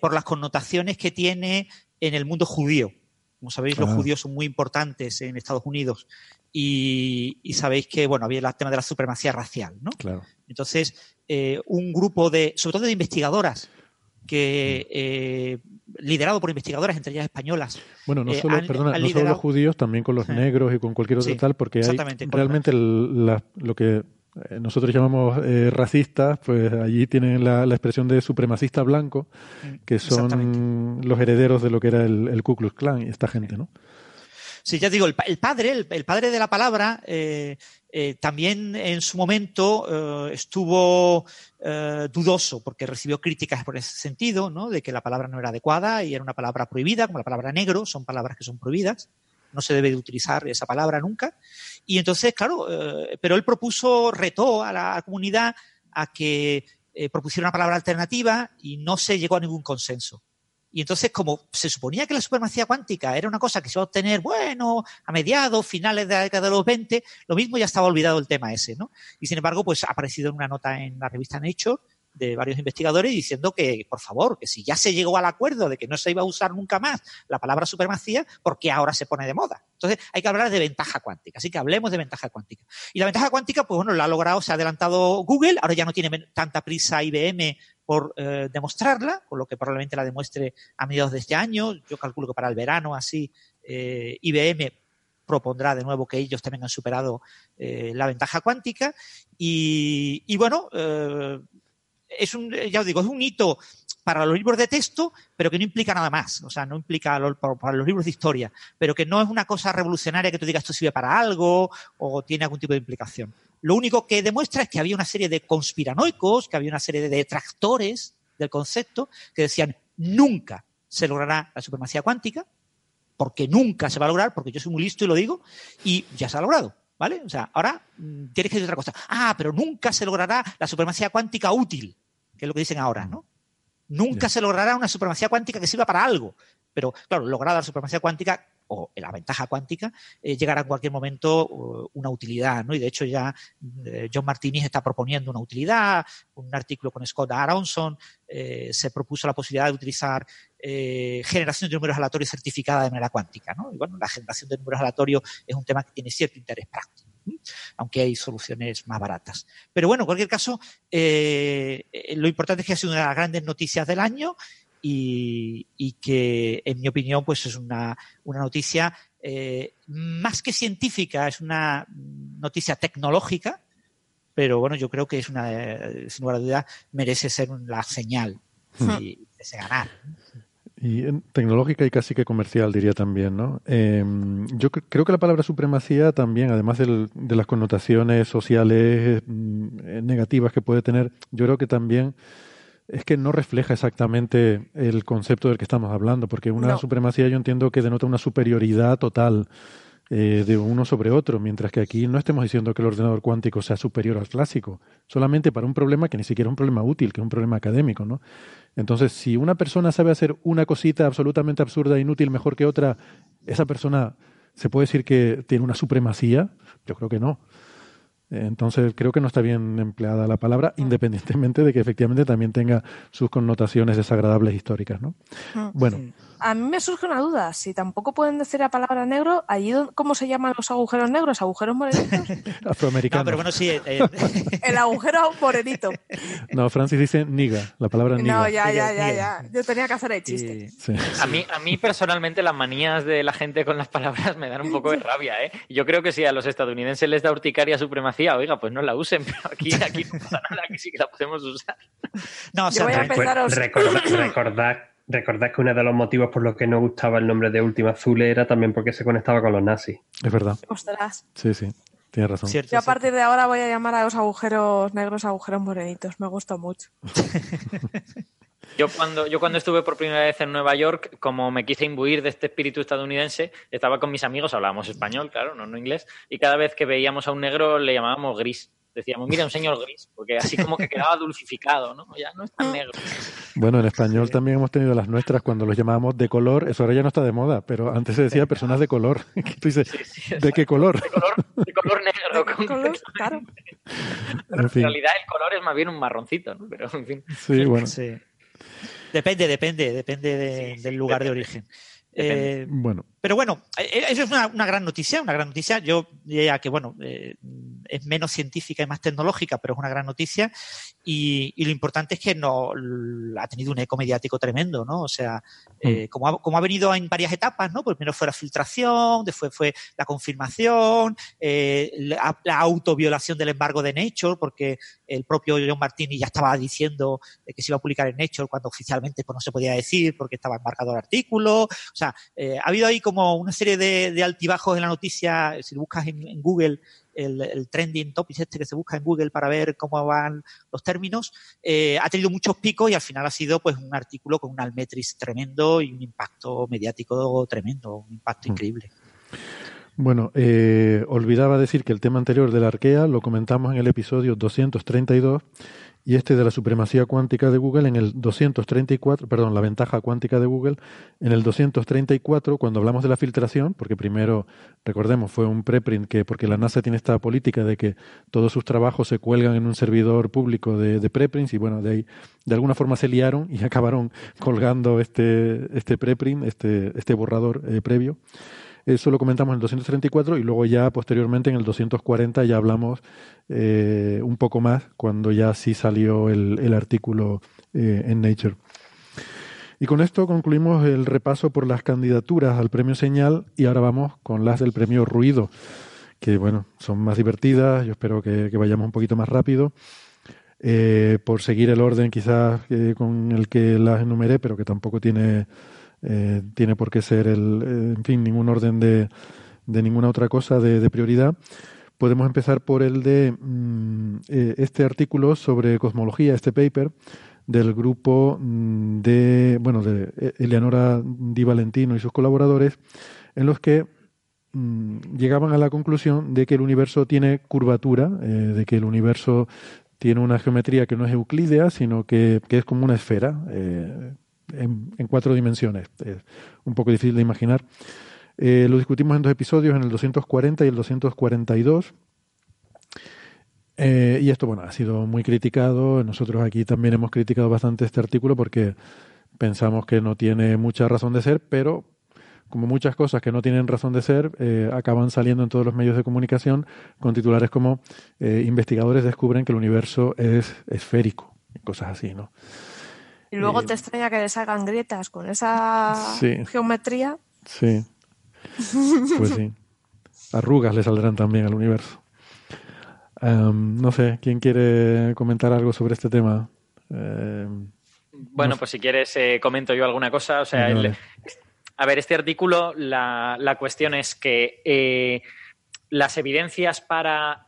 por las connotaciones que tiene en el mundo judío. Como sabéis, los ah. judíos son muy importantes en Estados Unidos y, sabéis que, bueno, había el tema de la supremacía racial, ¿no? Claro. Entonces, eh, un grupo de, sobre todo de investigadoras, que eh, liderado por investigadoras, entre ellas españolas. Bueno, no eh, solo, perdona, no solo los judíos, también con los negros y con cualquier otro tal, porque hay realmente lo que nosotros llamamos racistas, pues allí tienen la, expresión de supremacista blanco, mm, que son los herederos de lo que era el, el Ku Klux Klan y esta gente, ¿no? Sí, ya digo, el, padre, el, padre de la palabra, eh, eh, también en su momento eh, estuvo dudoso porque recibió críticas por ese sentido, ¿no? De que la palabra no era adecuada y era una palabra prohibida, como la palabra negro, son palabras que son prohibidas. No se debe de utilizar esa palabra nunca. Y entonces, claro, pero él propuso, retó a la comunidad a que propusiera una palabra alternativa y no se llegó a ningún consenso. Y entonces, como se suponía que la supremacía cuántica era una cosa que se iba a obtener, bueno, a mediados, finales de la década de los 20, lo mismo ya estaba olvidado el tema ese, ¿no? Y sin embargo, pues ha aparecido en una nota en la revista Nature de varios investigadores diciendo que, por favor, que si ya se llegó al acuerdo de que no se iba a usar nunca más la palabra supremacía, ¿por qué ahora se pone de moda? Entonces, hay que hablar de ventaja cuántica. Así que hablemos de ventaja cuántica. Y la ventaja cuántica, pues bueno, la ha logrado, se ha adelantado Google, ahora ya no tiene tanta prisa IBM por eh, demostrarla, con lo que probablemente la demuestre a mediados de este año. Yo calculo que para el verano, así, eh, IBM propondrá de nuevo que ellos también han superado eh, la ventaja cuántica. Y, bueno, es un, ya os digo, es un hito para los libros de texto, pero que no implica nada más. O sea, no implica para los libros de historia, pero que no es una cosa revolucionaria que tú digas esto sirve para algo o tiene algún tipo de implicación. Lo único que demuestra es que había una serie de conspiranoicos, que había una serie de detractores del concepto que decían nunca se logrará la supremacía cuántica, porque nunca se va a lograr, porque yo soy muy listo y lo digo, y ya se ha logrado. ¿Vale? O sea, ahora mm, tienes que decir otra cosa. Ah, pero nunca se logrará la supremacía cuántica útil, que es lo que dicen ahora, ¿no? Nunca se logrará una supremacía cuántica que sirva para algo. Pero, claro, lograr la supremacía cuántica o la ventaja cuántica, eh, llegará en cualquier momento uh, una utilidad, ¿no? Y de hecho ya eh, John Martinis está proponiendo una utilidad, un artículo con Scott Aronson eh, se propuso la posibilidad de utilizar eh, generación de números aleatorios certificada de manera cuántica, ¿no? Y bueno, la generación de números aleatorios es un tema que tiene cierto interés práctico aunque hay soluciones más baratas. Pero bueno, en cualquier caso, eh, lo importante es que ha sido una de las grandes noticias del año y, que, en mi opinión, pues es una, una noticia eh, más que científica, es una noticia tecnológica, pero bueno, yo creo que es una, sin lugar a duda, merece ser la señal y ese ganar. Y tecnológica y casi que comercial, diría también, ¿no? Em, yo creo que la palabra supremacía también, además de las connotaciones sociales mm, negativas que puede tener, yo creo que también es que no refleja exactamente el concepto del que estamos hablando, porque una supremacía yo entiendo que denota una superioridad total eh, de uno sobre otro, mientras que aquí no estemos diciendo que el ordenador cuántico sea superior al clásico, solamente para un problema que ni siquiera es un problema útil, que es un problema académico, ¿no? Entonces, si una persona sabe hacer una cosita absolutamente absurda e inútil mejor que otra, esa persona se puede decir que tiene una supremacía? Yo creo que no. Entonces creo que no está bien empleada la palabra, independientemente de que efectivamente también tenga sus connotaciones desagradables históricas, ¿no? Mm, bueno. A mí me surge una duda. Si tampoco pueden decir la palabra negro, allí cómo se llaman los agujeros negros, agujeros morenitos. [laughs] Afroamericanos. No, pero bueno, sí. Eh, eh. [laughs] El agujero morenito. No, Francis dice niga, la palabra niga. No, ya, ya, ya, ya. Yo tenía que hacer el chiste. A mí, a mí personalmente las manías de la gente con las palabras me dan un poco de rabia, ¿eh? Yo creo que si a los estadounidenses les da urticaria supremacía, oiga, pues no la usen, pero aquí, aquí no pasa nada, aquí sí que la podemos usar. No, o sea, voy a recordad Recordad que uno de los motivos por los que no gustaba el nombre de Última Azul era también porque se conectaba con los nazis. Es verdad. Ostras. Sí, sí. Tienes razón. Yo a partir de ahora voy a llamar a los agujeros negros agujeros morenitos. Me gusta mucho. [laughs] Yo cuando, yo cuando estuve por primera vez en Nueva York, como me quise imbuir de este espíritu estadounidense, estaba con mis amigos, hablábamos español, claro, no, no inglés, y cada vez que veíamos a un negro le llamábamos gris decíamos, mira, un señor gris, porque así como que quedaba dulcificado, ¿no? Ya no es tan negro. Bueno, en español también hemos tenido las nuestras cuando los llamábamos de color, eso ahora ya no está de moda, pero antes se decía personas de color. [laughs] Tú dices, ¿de qué color? De color, de color negro. ¿De color? [laughs] Claro. en, realidad el color es más bien un marroncito, ¿no? Pero en fin. Sí, bueno. Depende, depende, depende del lugar de origen. Eh, bueno. Pero bueno, eh, eh, eso es una, gran noticia, una gran noticia. Yo diría que, bueno, es menos científica y más tecnológica, pero es una gran noticia. Y, lo importante es que no ha tenido un eco mediático tremendo, ¿no? O sea, mm. como, ha, como, ha, venido en varias etapas, ¿no? Pues primero fue la filtración, después fue la confirmación, la, la, autoviolación del embargo de Nature, porque el propio John Martini ya estaba diciendo que se iba a publicar en Nature cuando oficialmente pues, no se podía decir porque estaba embarcado el artículo. O sea, ha habido ahí como una serie de, altibajos en la noticia. Si buscas en, Google el, trending topics este que se busca en Google para ver cómo van los términos, eh, ha tenido muchos picos y al final ha sido pues un artículo con un almetris tremendo y un impacto mediático tremendo, un impacto mm. increíble. Bueno, eh, olvidaba decir que el tema anterior de la arquea lo comentamos en el episodio 232 y este de la supremacía cuántica de Google en el 234, perdón, la ventaja cuántica de Google en el 234 cuando hablamos de la filtración, porque primero, recordemos, fue un preprint que, porque la NASA tiene esta política de que todos sus trabajos se cuelgan en un servidor público de, preprints y bueno, de ahí de alguna forma se liaron y [laughs] acabaron colgando este, este preprint, este, este borrador eh, previo. Eso lo comentamos en el 234 y luego ya posteriormente en el 240 ya hablamos eh, un poco más cuando ya sí salió el, artículo eh, en Nature. Y con esto concluimos el repaso por las candidaturas al premio Señal y ahora vamos con las del premio Ruido, que bueno, son más divertidas, yo espero que, vayamos un poquito más rápido. Eh, por seguir el orden quizás con el que las enumeré, pero que tampoco tiene eh, tiene por qué ser el, eh, en fin, ningún orden de, de ninguna otra cosa de, prioridad. Podemos empezar por el de mm, eh, este artículo sobre cosmología, este paper del grupo mm, de, bueno, de Eleonora Di Valentino y sus colaboradores, en los que mm, llegaban a la conclusión de que el universo tiene curvatura, de que el universo tiene una geometría que no es euclídea, sino que, que es como una esfera, en, cuatro dimensiones. Es un poco difícil de imaginar. Eh, lo discutimos en dos episodios, en el 240 y el 242. Eh, y esto, bueno, ha sido muy criticado. Nosotros aquí también hemos criticado bastante este artículo porque pensamos que no tiene mucha razón de ser, pero como muchas cosas que no tienen razón de ser, eh, acaban saliendo en todos los medios de comunicación con titulares como investigadores descubren que el universo es esférico, y cosas así, ¿no? Y luego te extraña que le salgan grietas con esa geometría. Sí. Pues sí. Arrugas le saldrán también al universo. Em, no sé, ¿quién quiere comentar algo sobre este tema? Em, Bueno, pues si quieres eh, comento yo alguna cosa. O sea, el, a ver, este artículo, la, la cuestión es que eh, las evidencias para,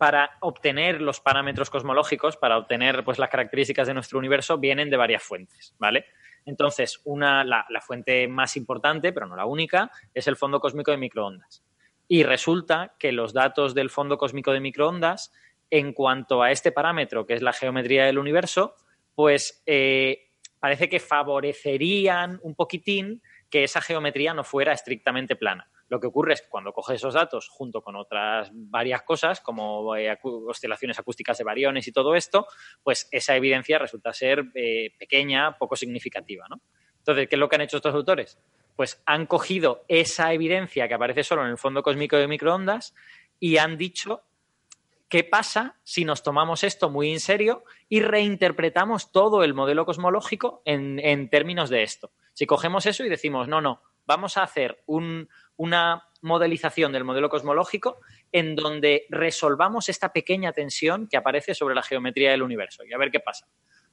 para obtener los parámetros cosmológicos, para obtener pues, las características de nuestro universo, vienen de varias fuentes, ¿vale? Entonces, una, la, fuente más importante, pero no la única, es el fondo cósmico de microondas. Y resulta que los datos del fondo cósmico de microondas, en cuanto a este parámetro, que es la geometría del universo, pues eh, parece que favorecerían un poquitín que esa geometría no fuera estrictamente plana. Lo que ocurre es que cuando coges esos datos junto con otras varias cosas, como eh, oscilaciones acústicas de variones y todo esto, pues esa evidencia resulta ser eh, pequeña, poco significativa. ¿no? Entonces, ¿qué es lo que han hecho estos autores? Pues han cogido esa evidencia que aparece solo en el fondo cósmico de microondas y han dicho ¿Qué pasa si nos tomamos esto muy en serio y reinterpretamos todo el modelo cosmológico en, términos de esto? Si cogemos eso y decimos, no, no, vamos a hacer una modelización del modelo cosmológico en donde resolvamos esta pequeña tensión que aparece sobre la geometría del universo y a ver qué pasa.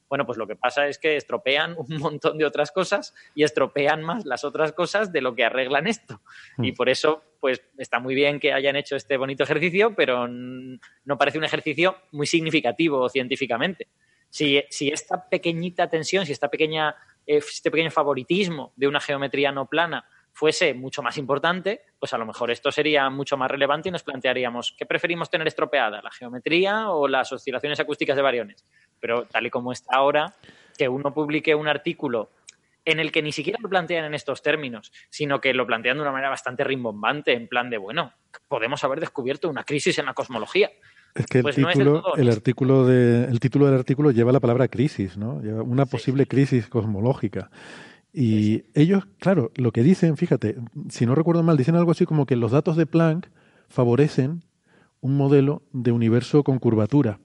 Bueno, pues lo que pasa es que estropean un montón de otras cosas y estropean más las otras cosas de lo que arreglan esto. Hmm. Y por eso, pues está muy bien que hayan hecho este bonito ejercicio, pero no parece un ejercicio muy significativo científicamente. Si, esta pequeñita tensión, si esta pequeña, eh, este pequeño favoritismo de una geometría no plana fuese mucho más importante, pues a lo mejor esto sería mucho más relevante y nos plantearíamos, ¿qué preferimos tener estropeada, la geometría o las oscilaciones acústicas de variones? Pero tal y como está ahora, que uno publique un artículo en el que ni siquiera lo plantean en estos términos, sino que lo plantean de una manera bastante rimbombante, en plan de, bueno, podemos haber descubierto una crisis en la cosmología. Es que el, pues título, el, artículo de, el título del artículo lleva la palabra crisis, ¿no? Lleva una posible crisis cosmológica. Y ellos, claro, lo que dicen, fíjate, si no recuerdo mal, dicen algo así como que los datos de Planck favorecen un modelo de universo con curvatura.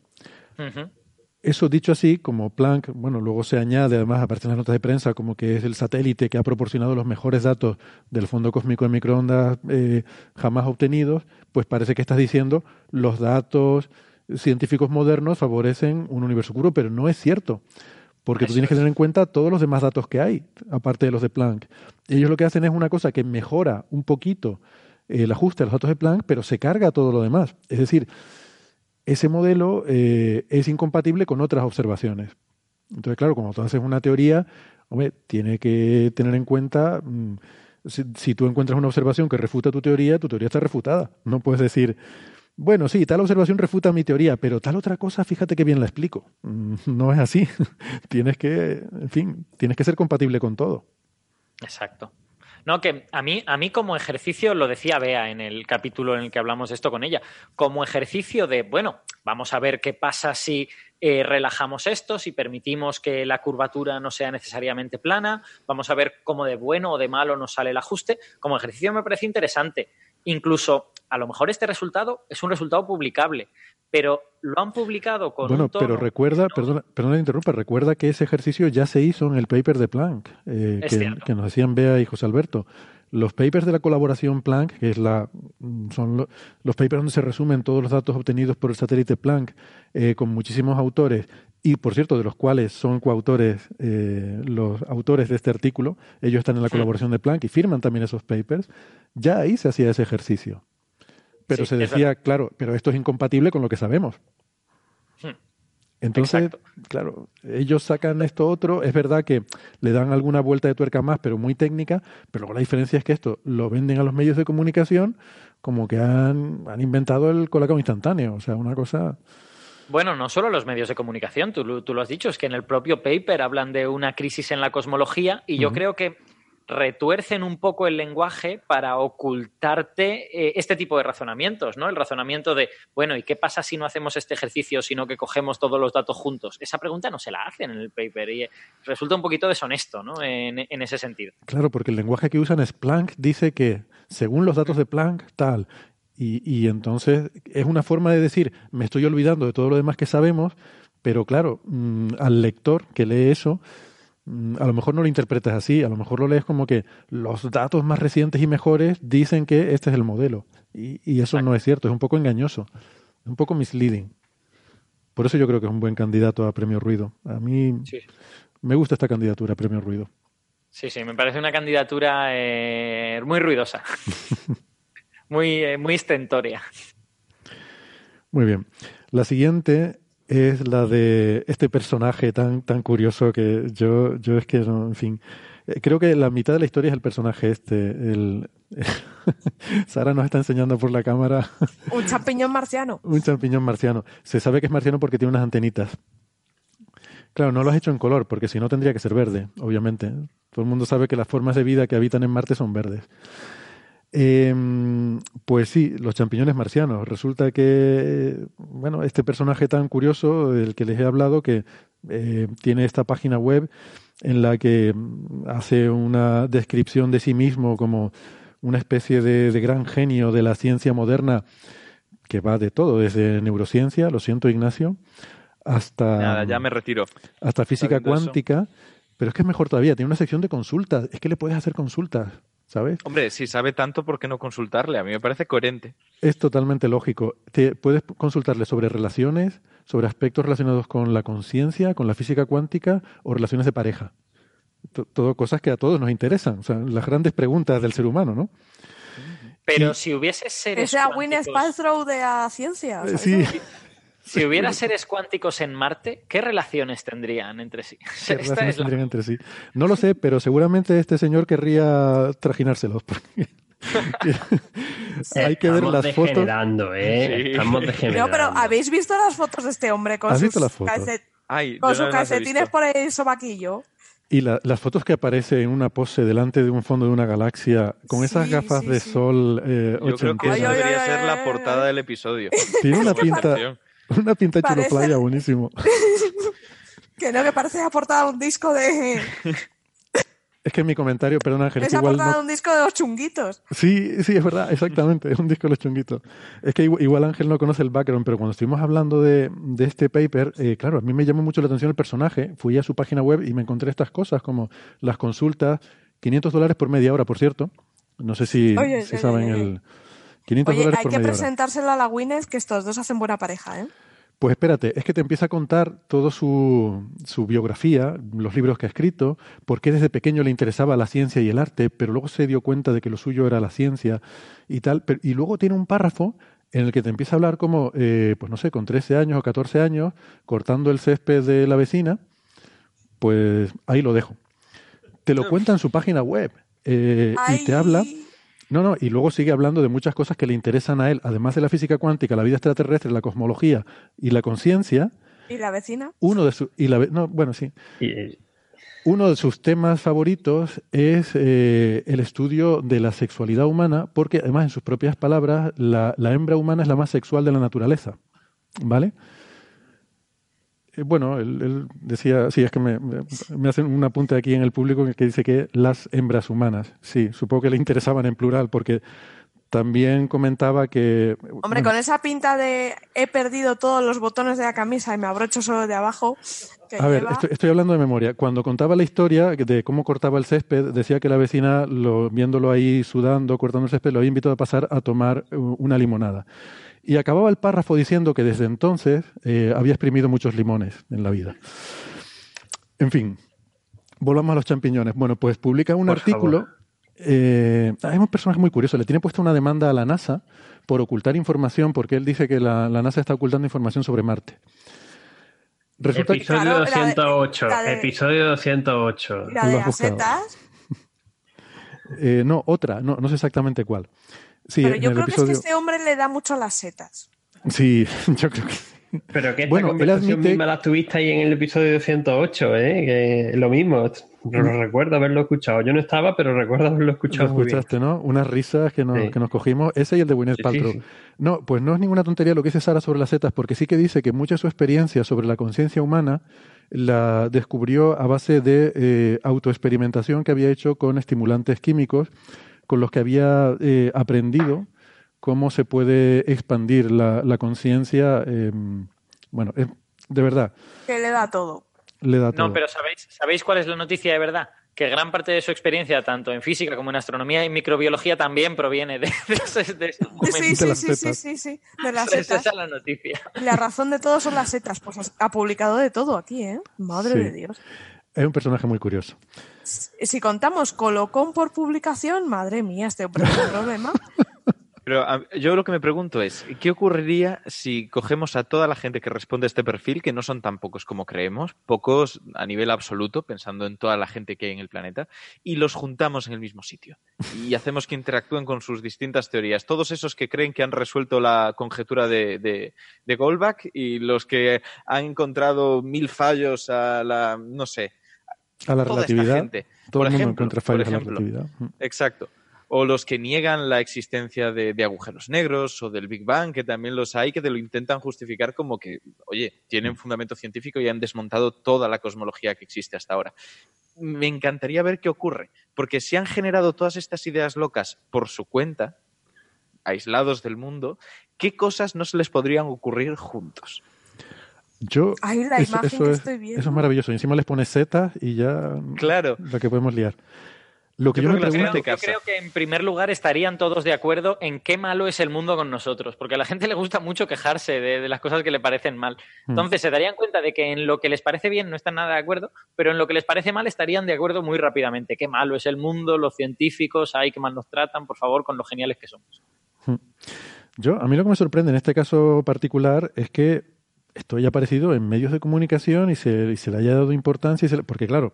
Eso dicho así, como Planck, bueno, luego se añade, además aparece en las notas de prensa, como que es el satélite que ha proporcionado los mejores datos del fondo cósmico de microondas eh, jamás obtenidos, pues parece que estás diciendo los datos científicos modernos favorecen un universo curvo, pero no es cierto. Porque tú tienes que tener en cuenta todos los demás datos que hay, aparte de los de Planck. Ellos lo que hacen es una cosa que mejora un poquito el ajuste de los datos de Planck, pero se carga todo lo demás. Es decir, ese modelo eh, es incompatible con otras observaciones. Entonces, claro, cuando tú haces una teoría, hombre, tiene que tener en cuenta, mm, si, si, tú encuentras una observación que refuta tu teoría, tu teoría está refutada. No puedes decir, bueno, sí, tal observación refuta mi teoría, pero tal otra cosa, fíjate que bien la explico. Mm, no es así. [laughs] tienes que, en fin, tienes que ser compatible con todo. Exacto. No, que a mí, a mí como ejercicio, lo decía Bea en el capítulo en el que hablamos esto con ella, como ejercicio de, bueno, vamos a ver qué pasa si eh, relajamos esto, si permitimos que la curvatura no sea necesariamente plana, vamos a ver cómo de bueno o de malo nos sale el ajuste. Como ejercicio me parece interesante. Incluso a lo mejor este resultado es un resultado publicable, pero lo han publicado con bueno, pero recuerda, perdona, perdona interrumpa, recuerda que ese ejercicio ya se hizo en el paper de Planck, eh, que, nos decían Bea y José Alberto. Los papers de la colaboración Planck, que es la, son los papers donde se resumen todos los datos obtenidos por el satélite Planck, eh, con muchísimos autores, y por cierto, de los cuales son coautores eh, los autores de este artículo, ellos están en la colaboración de Planck y firman también esos papers, ya ahí se hacía ese ejercicio. Pero se decía, claro, pero esto es incompatible con lo que sabemos. Entonces, claro, ellos sacan esto otro, es verdad que le dan alguna vuelta de tuerca más, pero muy técnica, pero luego la diferencia es que esto lo venden a los medios de comunicación como que han, han inventado el colacao instantáneo, o sea, una cosa... Bueno, no solo los medios de comunicación, tú, tú, lo has dicho, es que en el propio paper hablan de una crisis en la cosmología y yo creo que retuercen un poco el lenguaje para ocultarte eh, este tipo de razonamientos, ¿no? El razonamiento de, bueno, ¿y qué pasa si no hacemos este ejercicio, sino que cogemos todos los datos juntos? Esa pregunta no se la hacen en el paper y eh, resulta un poquito deshonesto, ¿no? En, en ese sentido. Claro, porque el lenguaje que usan es Planck, dice que según los datos de Planck, tal. Y, y entonces es una forma de decir, me estoy olvidando de todo lo demás que sabemos, pero claro, mm, al lector que lee eso, Mm, a lo mejor no lo interpretas así, a lo mejor lo lees como que los datos más recientes y mejores dicen que este es el modelo. Y, eso no es cierto, es un poco engañoso, es un poco misleading. Por eso yo creo que es un buen candidato a Premio Ruido. A mí Sí. me gusta esta candidatura a Premio Ruido. Sí, sí, me parece una candidatura eh, muy ruidosa. [laughs] muy, eh, muy estentoria. Muy bien. La siguiente es la de este personaje tan, tan curioso que yo, yo es que, no, en fin, eh, creo que la mitad de la historia es el personaje este. El... [laughs] Sara nos está enseñando por la cámara Un champiñón marciano. un champiñón marciano. Se sabe que es marciano porque tiene unas antenitas. Claro, no lo has hecho en color, porque si no tendría que ser verde, obviamente. Todo el mundo sabe que las formas de vida que habitan en Marte son verdes. Em, pues sí, los champiñones marcianos. Resulta que, bueno, este personaje tan curioso del que les he hablado, que eh, tiene esta página web en la que mm, hace una descripción de sí mismo como una especie de, de gran genio de la ciencia moderna que va de todo, desde neurociencia, lo siento Ignacio, hasta, Nada, ya me retiro. hasta física eso. cuántica, pero es que es mejor todavía, tiene una sección de consultas, es que le puedes hacer consultas, ¿sabes? Hombre, si sabe tanto, ¿por qué no consultarle? A mí me parece coherente. Es totalmente lógico. Te puedes consultarle sobre relaciones, sobre aspectos relacionados con la conciencia, con la física cuántica o relaciones de pareja. To- Todo cosas que a todos nos interesan, o sea, las grandes preguntas del ser humano, ¿no? Pero Y- si hubiese seres Ese a Gwyneth Paltrow de la ciencia. ¿sabes? Sí, [laughs] Si hubiera seres cuánticos en Marte, ¿qué relaciones tendrían entre sí? ¿qué [laughs] Esta relaciones es la- tendrían entre sí? No lo sé, pero seguramente este señor querría trajinárselos. porque- [laughs] Hay que ver las fotos. degenerando, ¿eh? Sí. Estamos No, pero ¿habéis visto las fotos de este hombre con ¿Has sus, visto las fotos? calcet- Ay, con sus no calcetines por el sobaquillo? Y la- las fotos que aparece en una pose delante de un fondo de una galaxia con esas gafas sí, de sí. sol eh, Yo creo que esa debería ser la portada del episodio. Tiene una pinta, canción. [laughs] una pinta chulo Parece- playa buenísimo. [laughs] Que no, que parece la portada de un disco de. Es que mi comentario, perdón Ángel, es la portada no- de un disco de los chunguitos. Sí, sí, es verdad, exactamente, es un disco de los chunguitos. Es que igual, igual Ángel no conoce el background, pero cuando estuvimos hablando de, de este paper, eh, claro, a mí me llamó mucho la atención el personaje. Fui a su página web y me encontré estas cosas como las consultas, 500 dólares por media hora, por cierto. No sé si, Oye, si oye, saben oye, el... 500 Oye, dólares hay por que media hora. presentárselo a la Gwyneth que estos dos hacen buena pareja, ¿eh? Pues espérate, es que te empieza a contar toda su, su biografía, los libros que ha escrito, por qué desde pequeño le interesaba la ciencia y el arte, pero luego se dio cuenta de que lo suyo era la ciencia y tal. pero- y luego tiene un párrafo en el que te empieza a hablar como, eh, pues no sé, con 13 años o 14 años, cortando el césped de la vecina, pues ahí lo dejo. Te lo cuenta en su página web eh, y te habla no, no, y luego sigue hablando de muchas cosas que le interesan a él, además de la física cuántica, la vida extraterrestre, la cosmología y la conciencia. ¿Y la vecina? Uno de sus y la ve- no, bueno, sí. Y- Uno de sus temas favoritos es eh, el estudio de la sexualidad humana, porque además en sus propias palabras, la, la hembra humana es la más sexual de la naturaleza. ¿Vale? Eh, Bueno, él, él decía, sí, es que me, me, hacen un apunte aquí en el público que dice que las hembras humanas, sí, supongo que le interesaban en plural, porque también comentaba que... Hombre, bueno, con esa pinta de he perdido todos los botones de la camisa y me abrocho solo de abajo. Que A ver, estoy, estoy hablando de memoria. Cuando contaba la historia de cómo cortaba el césped, decía que la vecina, lo, viéndolo ahí sudando, cortando el césped, lo había invitado a pasar a tomar eh, una limonada. Y acababa el párrafo diciendo que desde entonces eh, había exprimido muchos limones en la vida. En fin, volvamos a los champiñones. Bueno, pues publica un Por artículo. favor. Eh, hay un personaje muy curioso. Le tiene puesta una demanda a la NASA por ocultar información, porque él dice que la, la NASA está ocultando información sobre Marte. Resulta que- Episodio Claro, la de- 208. la de- Episodio 208. Y la lo de has las buscado. setas. Eh, no, otra, no, no sé exactamente cuál. Sí, Pero yo creo episodio. que es que este hombre le da mucho a las setas. Sí, [laughs] yo creo que. Pero que esta Bueno, él conversación admite- misma la tuviste ahí en el episodio 108, ¿eh? Que es lo mismo. No Mm. lo recuerdo haberlo escuchado. Yo no estaba, pero recuerdo haberlo Lo escuchado muy bien. escuchaste, ¿no? Unas risas que nos, Sí. que nos cogimos. Ese y el de Gwyneth Sí, sí, Paltrow. sí. No, pues no es ninguna tontería lo que dice Sara sobre las setas, porque sí que dice que mucha de su experiencia sobre la conciencia humana la descubrió a base de eh, autoexperimentación que había hecho con estimulantes químicos, con los que había eh, aprendido cómo se puede expandir la, la conciencia. eh, bueno, de verdad, Que le da todo. le da todo. No, pero ¿sabéis, ¿sabéis cuál es la noticia de verdad? que gran parte de su experiencia, tanto en física como en astronomía y microbiología, también proviene de, de, ese, de ese momento. Sí, De sí, las sí, sí, setas. sí, sí, de las Esa setas. es la noticia. La razón de todo son las setas. Pues ha publicado de todo aquí, ¿eh? Madre Sí. de Dios. Es un personaje muy curioso. Si contamos colocón por publicación, madre mía, este hombre es un problema. [laughs] Pero a- yo lo que me pregunto es, ¿qué ocurriría si cogemos a toda la gente que responde a este perfil, que no son tan pocos como creemos, pocos a nivel absoluto, pensando en toda la gente que hay en el planeta, y los juntamos en el mismo sitio? Y hacemos que interactúen con sus distintas teorías. Todos esos que creen que han resuelto la conjetura de, de, de Goldbach y los que han encontrado mil fallos a la, no sé, A la toda esta relatividad. gente. Todo Por el mundo ejemplo, encuentra por fallos a la ejemplo. relatividad. Exacto. O los que niegan la existencia de, de agujeros negros o del Big Bang, que también los hay, que te lo intentan justificar como que, oye, tienen fundamento científico y han desmontado toda la cosmología que existe hasta ahora. Me encantaría ver qué ocurre, porque si han generado todas estas ideas locas por su cuenta, aislados del mundo, ¿qué cosas no se les podrían ocurrir juntos? Yo, Ay, la eso, imagen eso que es, estoy viendo. eso es maravilloso. Y encima les pones setas y ya Claro. la que podemos liar. Lo que Yo yo, creo me que la pregunto, Yo creo que en primer lugar estarían todos de acuerdo en qué malo es el mundo con nosotros, porque a la gente le gusta mucho quejarse de, de las cosas que le parecen mal. Hmm. Entonces se darían cuenta de que en lo que les parece bien no están nada de acuerdo, pero en lo que les parece mal estarían de acuerdo muy rápidamente. Qué malo es el mundo, los científicos, hay que mal nos tratan, por favor, con lo geniales que somos. yo, a mí lo que me sorprende en este caso particular es que esto haya aparecido en medios de comunicación y se, y se le haya dado importancia. Y se le- porque, claro,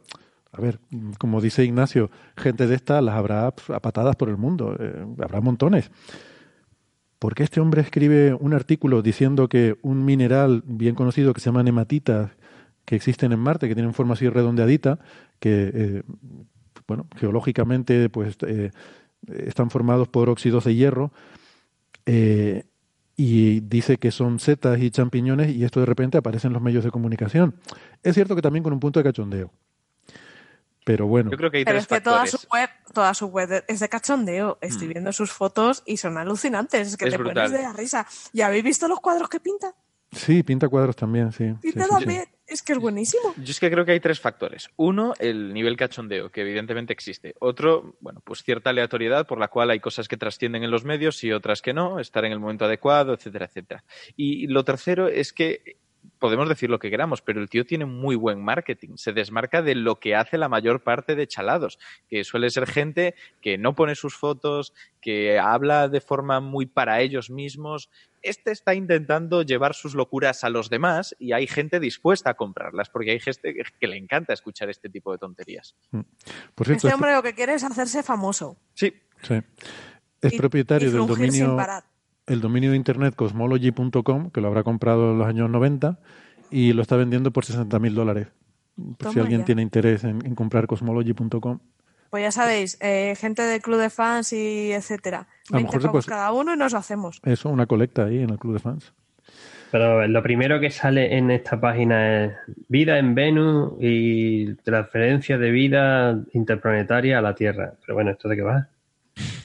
a ver, como dice Ignacio, gente de esta las habrá a patadas por el mundo. eh, habrá montones. ¿Por qué este hombre escribe un artículo diciendo que un mineral bien conocido que se llama nematita, que existen en Marte, que tienen forma así redondeadita, que, eh, bueno, geológicamente, pues, eh, están formados por óxidos de hierro, eh, y dice que son setas y champiñones, y esto de repente aparece en los medios de comunicación. Es cierto que también con un punto de cachondeo. Pero bueno, Yo creo que hay Pero tres es que toda su web, toda su web es de cachondeo. Estoy Mm. viendo sus fotos y son alucinantes. Es que Es te brutal. pones de la risa. ¿Ya habéis visto los cuadros que pinta? sí, pinta cuadros también, sí. sí, Pinta sí, sí. Es que es buenísimo. Yo es que creo que hay tres factores. Uno, el nivel cachondeo, que evidentemente existe. Otro, bueno, pues cierta aleatoriedad por la cual hay cosas que trascienden en los medios y otras que no, estar en el momento adecuado, etcétera, etcétera. Y lo tercero es que podemos decir lo que queramos, pero el tío tiene muy buen marketing. Se desmarca de lo que hace la mayor parte de chalados, que suele ser gente que no pone sus fotos, que habla de forma muy para ellos mismos. Este está intentando llevar sus locuras a los demás y hay gente dispuesta a comprarlas, porque hay gente que le encanta escuchar este tipo de tonterías. Por cierto, Este es, hombre lo que quiere es hacerse famoso. Sí, sí. es y- propietario y del dominio, el dominio de internet cosmology.com, que lo habrá comprado en los años 90, y lo está vendiendo por 60 mil dólares. Por si alguien ya. tiene interés en, en comprar cosmology.com. Pues ya sabéis, eh, gente del club de fans y etcétera. A lo 20 mejor se pavos puede- cada uno y nos lo hacemos. Eso, una colecta ahí en el club de fans. Pero lo primero que sale en esta página es vida en Venus y transferencia de vida interplanetaria a la Tierra. Pero bueno, ¿esto de qué va?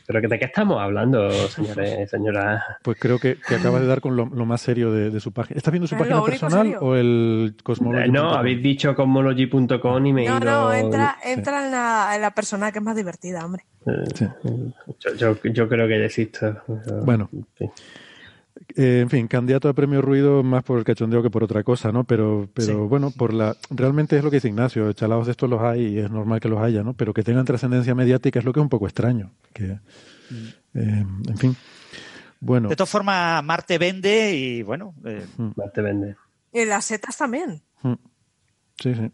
¿Pero que- de qué estamos hablando, señores, señoras? Pues creo que, que acabas de dar con lo, lo más serio de, de su página. ¿Estás viendo su página personal serio. o el cosmology.com? No, habéis dicho cosmology.com y me he No, ido... no, entra, sí. entra en, la, en la persona que es más divertida, hombre. Eh, Sí. Yo, yo, yo creo que ya existo. Bueno. Sí. Eh, en fin, candidato a premio ruido más por el cachondeo que por otra cosa, ¿no? Pero, pero Sí. bueno, por la realmente es lo que dice Ignacio, chalados de estos los hay y es normal que los haya, ¿no? Pero que tengan trascendencia mediática es lo que es un poco extraño. Que, Mm. eh, en fin. Bueno, De todas formas, Marte vende y bueno, eh, Más te vende. Y las setas también. mm, sí, sí.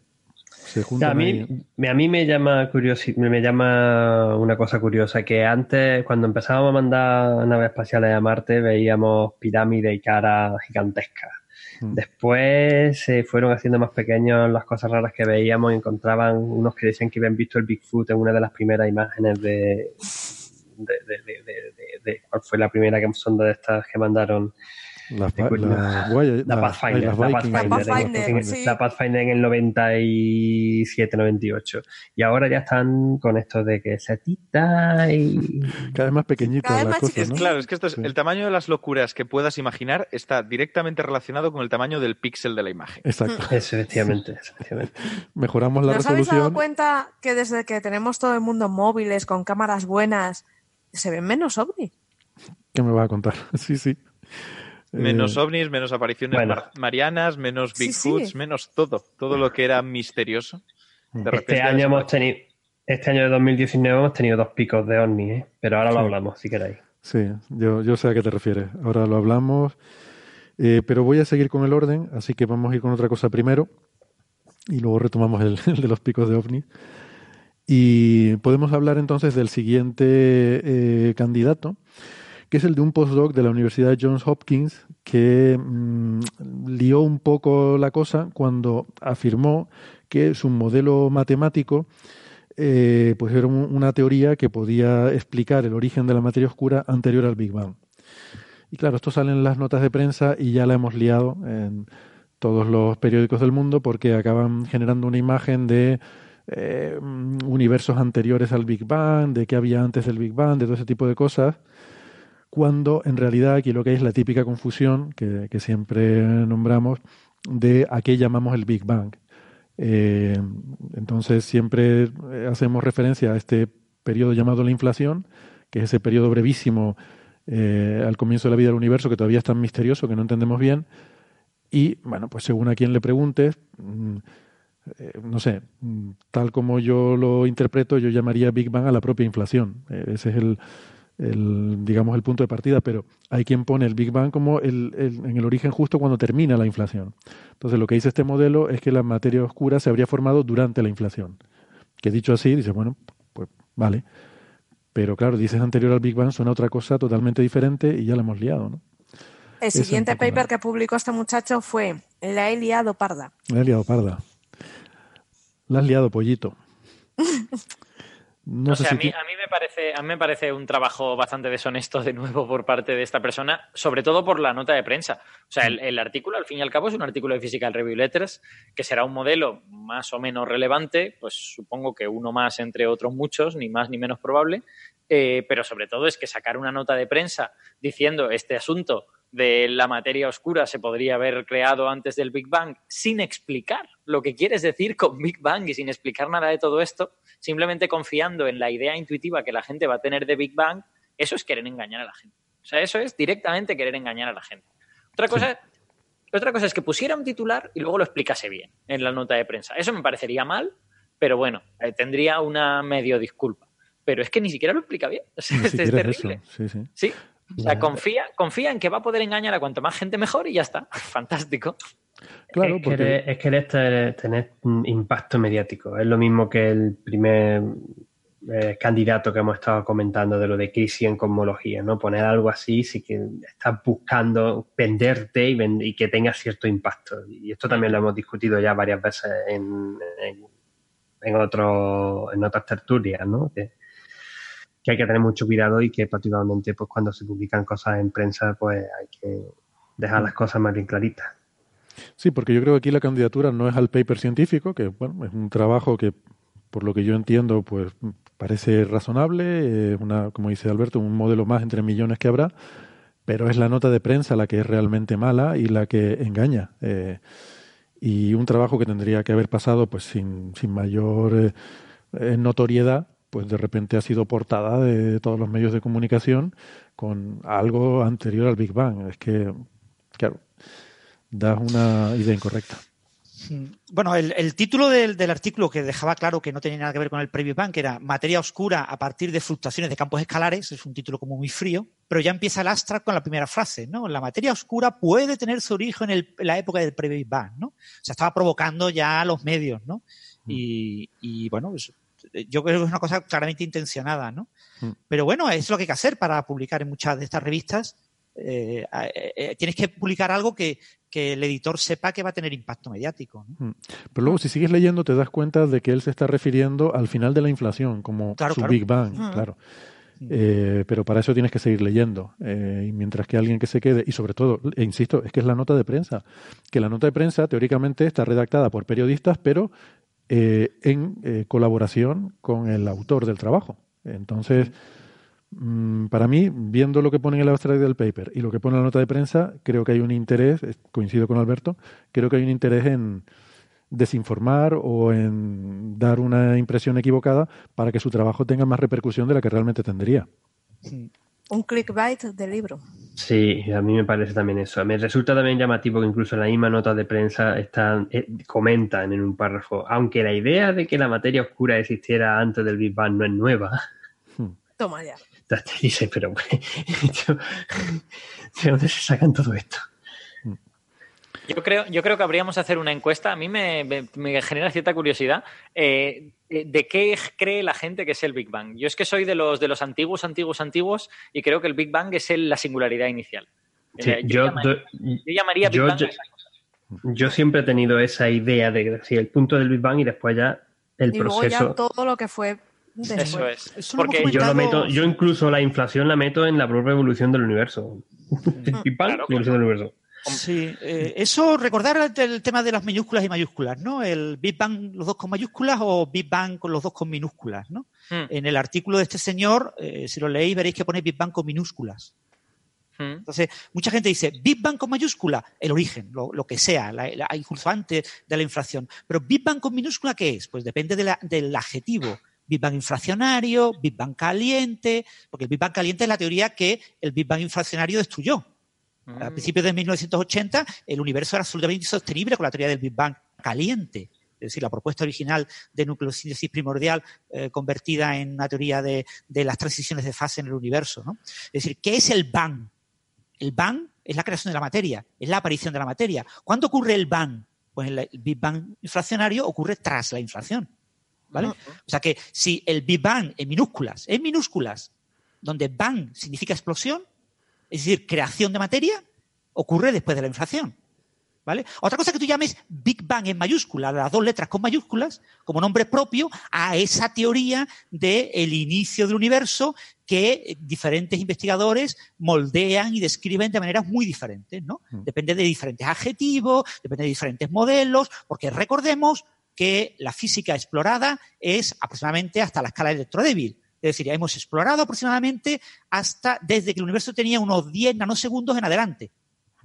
Se a, mí, a mí me llama curiosi- me llama una cosa curiosa, que antes, cuando empezábamos a mandar naves espaciales a Marte, veíamos pirámides y caras gigantescas. Mm. Después se fueron haciendo más pequeños las cosas raras que veíamos y encontraban unos que decían que habían visto el Bigfoot en una de las primeras imágenes de... de, de- de- de- de- de- ¿Cuál fue la primera que- sonda de estas que mandaron La Pathfinder, las la Viking. Pathfinder, La en- Pathfinder, en- sí. la Pathfinder en el 97-98. Y ahora ya están con esto de que setita y... Cada vez más más cosas, chiquitas. ¿no? Claro, es que esto es, Sí. el tamaño de las locuras que puedas imaginar está directamente relacionado con el tamaño del píxel de la imagen. Exacto. Eso, [laughs] efectivamente, eso, efectivamente. Mejoramos la ¿Nos habéis dado resolución. cuenta que desde que tenemos todo el mundo móviles con cámaras buenas, se ven menos ovni? ¿Qué me vas a contar? [laughs] sí, sí. Menos Eh, ovnis, menos apariciones bueno. mar- marianas, menos Bigfoots, sí. menos todo. Todo lo que era misterioso. De Este año hemos tenido... Este año de 2019 hemos tenido dos picos de ovni, ¿eh? pero ahora lo Sí. hablamos, si queréis. Sí, yo, yo sé a qué te refieres. Ahora lo hablamos. Eh, pero voy a seguir con el orden, así que vamos a ir con otra cosa primero. Y luego retomamos el, [laughs] el de los picos de ovni. Y podemos hablar entonces del siguiente eh, candidato, que es el de un postdoc de la Universidad de Johns Hopkins, que mm, lió un poco la cosa cuando afirmó que su modelo matemático eh, pues era un- una teoría que podía explicar el origen de la materia oscura anterior al Big Bang. Y claro, esto sale en las notas de prensa y ya la hemos liado en todos los periódicos del mundo porque acaban generando una imagen de eh, mm, universos anteriores al Big Bang, de qué había antes del Big Bang, de todo ese tipo de cosas, cuando en realidad aquí lo que hay es la típica confusión que, siempre nombramos de a qué llamamos el Big Bang. Eh, entonces siempre eh, hacemos referencia a este periodo llamado la inflación, que es ese periodo brevísimo eh, al comienzo de la vida del universo que todavía es tan misterioso que no entendemos bien. Y bueno, pues según a quien le preguntes, mm, no sé, mm, tal como yo lo interpreto, yo llamaría Big Bang a la propia inflación. Ese es el, el, digamos, el punto de partida, pero hay quien pone el Big Bang como el, el- en el origen justo cuando termina la inflación. Entonces, lo que dice este modelo es que la materia oscura se habría formado durante la inflación. Que dicho así, dice, bueno, pues vale. Pero claro, dices anterior al Big Bang, suena otra cosa totalmente diferente y ya la hemos liado, ¿no? El siguiente paper que publicó este muchacho fue La he liado parda. La has liado parda. La has liado pollito. [laughs] No o sé sea, si a, mí, ti- a, mí me parece, a mí me parece un trabajo bastante deshonesto de nuevo por parte de esta persona, sobre todo por la nota de prensa. O sea, el, el artículo, al fin y al cabo, es un artículo de Physical Review Letters, que será un modelo más o menos relevante, pues supongo que uno más entre otros muchos, ni más ni menos probable, eh, pero sobre todo es que sacar una nota de prensa diciendo este asunto de la materia oscura se podría haber creado antes del Big Bang sin explicar lo que quieres decir con Big Bang y sin explicar nada de todo esto, simplemente confiando en la idea intuitiva que la gente va a tener de Big Bang, eso es querer engañar a la gente. O sea, eso es directamente querer engañar a la gente. Otra cosa, otra cosa es que pusiera un titular y luego lo explicase bien en la nota de prensa. Eso me parecería mal, pero bueno, eh, tendría una medio disculpa. Pero es que ni siquiera lo explica bien. [laughs] O sea, ni es, terrible. eso. Sí, sí. Sí. O sea, confía, confía en que va a poder engañar a cuanta más gente mejor y ya está. [laughs] Fantástico. Claro, es, porque querer, es querer tener, tener impacto mediático. Es lo mismo que el primer eh, candidato que hemos estado comentando de lo de crisis en cosmología, ¿no? Poner algo así sí que estás buscando venderte y, ven- y que tenga cierto impacto. Y esto también lo hemos discutido ya varias veces en, en, en, otro- en otras tertulias, ¿no? Que, que hay que tener mucho cuidado y que particularmente pues cuando se publican cosas en prensa pues hay que dejar las cosas más bien claritas. Sí, porque yo creo que aquí la candidatura no es al paper científico, que bueno, es un trabajo que, por lo que yo entiendo, pues parece razonable, es una, como dice Alberto, un modelo más entre millones que habrá, pero es la nota de prensa la que es realmente mala y la que engaña. eh, y un trabajo que tendría que haber pasado pues sin, sin mayor eh, eh, notoriedad, pues de repente ha sido portada de todos los medios de comunicación con algo anterior al Big Bang. Es que, claro, das una idea incorrecta. Bueno, el, el título del, del artículo que dejaba claro que no tenía nada que ver con el previo Bang, que era Materia oscura a partir de fluctuaciones de campos escalares, es un título como muy frío, pero ya empieza el abstract con la primera frase, ¿no? La materia oscura puede tener su origen en, el- en la época del previo Bang, ¿no? O sea, estaba provocando ya a los medios, ¿no? Y, y, bueno, pues, yo creo que es una cosa claramente intencionada, ¿no? Mm. Pero bueno, es lo que hay que hacer para publicar en muchas de estas revistas. Eh, eh, eh, tienes que publicar algo que, que el editor sepa que va a tener impacto mediático. ¿no? Pero luego, si sigues leyendo, te das cuenta de que él se está refiriendo al final de la inflación, como Claro, su claro. Big Bang, Mm. claro. Eh, pero para eso tienes que seguir leyendo. Eh, y mientras que alguien que se quede, y sobre todo, e insisto, es que es la nota de prensa, que la nota de prensa teóricamente está redactada por periodistas, pero eh, en colaboración con el autor del trabajo. Entonces, mm, para mí, viendo lo que pone en el abstract del paper y lo que pone en la nota de prensa, creo que hay un interés, coincido con Alberto, creo que hay un interés en desinformar o en dar una impresión equivocada para que su trabajo tenga más repercusión de la que realmente tendría. Un clickbait del libro. Sí, a mí me parece también eso. Me resulta también llamativo que incluso en la misma nota de prensa están, eh, comentan en un párrafo, aunque la idea de que la materia oscura existiera antes del Big Bang no es nueva. Hmm. Toma ya. Te dice, pero [laughs] ¿de dónde se sacan todo esto? Yo creo, yo creo que habríamos de hacer una encuesta. A mí me, genera cierta curiosidad. Eh, de, qué cree la gente que es el Big Bang? Yo es que soy de los, de los antiguos, antiguos, antiguos y creo que el Big Bang es la singularidad inicial. Eh, yo, llamaría, Big Bang yo, siempre he tenido esa idea de decir el punto del Big Bang y después ya el proceso. todo lo que fue Eso es. Porque yo lo meto, yo incluso la inflación la meto en la propia evolución del universo. [laughs] Big Bang, evolución del universo. Sí, eh, eso recordar el tema de las minúsculas y mayúsculas, ¿no? El Big Bang los dos con mayúsculas o Big Bang con los dos con minúsculas, ¿no? Hmm. En el artículo de este señor, eh, si lo leéis, veréis que pone Big Bang con minúsculas. Hmm. Entonces, mucha gente dice Big Bang con mayúscula, el origen, lo, que sea, la, incluso antes de la inflación. Pero Big Bang con minúscula, ¿qué es? Pues depende del adjetivo. Big Bang inflacionario, Big Bang caliente, porque el Big Bang caliente es la teoría que el Big Bang inflacionario destruyó. A mm. principios de 1980, el universo era absolutamente insostenible con la teoría del Big Bang caliente. Es decir, la propuesta original de nucleosíntesis primordial eh, convertida en una teoría de, las transiciones de fase en el universo. Es decir, ¿qué es el Bang? El Bang es la creación de la materia, es la aparición de la materia. ¿Cuándo ocurre el Bang? Pues el, Big Bang inflacionario ocurre tras la inflación. ¿Vale? O sea que si el Big Bang en minúsculas, en minúsculas, donde Bang significa explosión, es decir, creación de materia, ocurre después de la inflación. ¿Vale? Otra cosa que tú llames Big Bang en mayúsculas, las dos letras con mayúsculas, como nombre propio a esa teoría del inicio del universo que diferentes investigadores moldean y describen de maneras muy diferentes, ¿no? Mm. Depende de diferentes adjetivos, depende de diferentes modelos, porque recordemos que la física explorada es aproximadamente hasta la escala electrodébil. Es decir, hemos explorado aproximadamente hasta desde que el universo tenía unos 10 nanosegundos en adelante.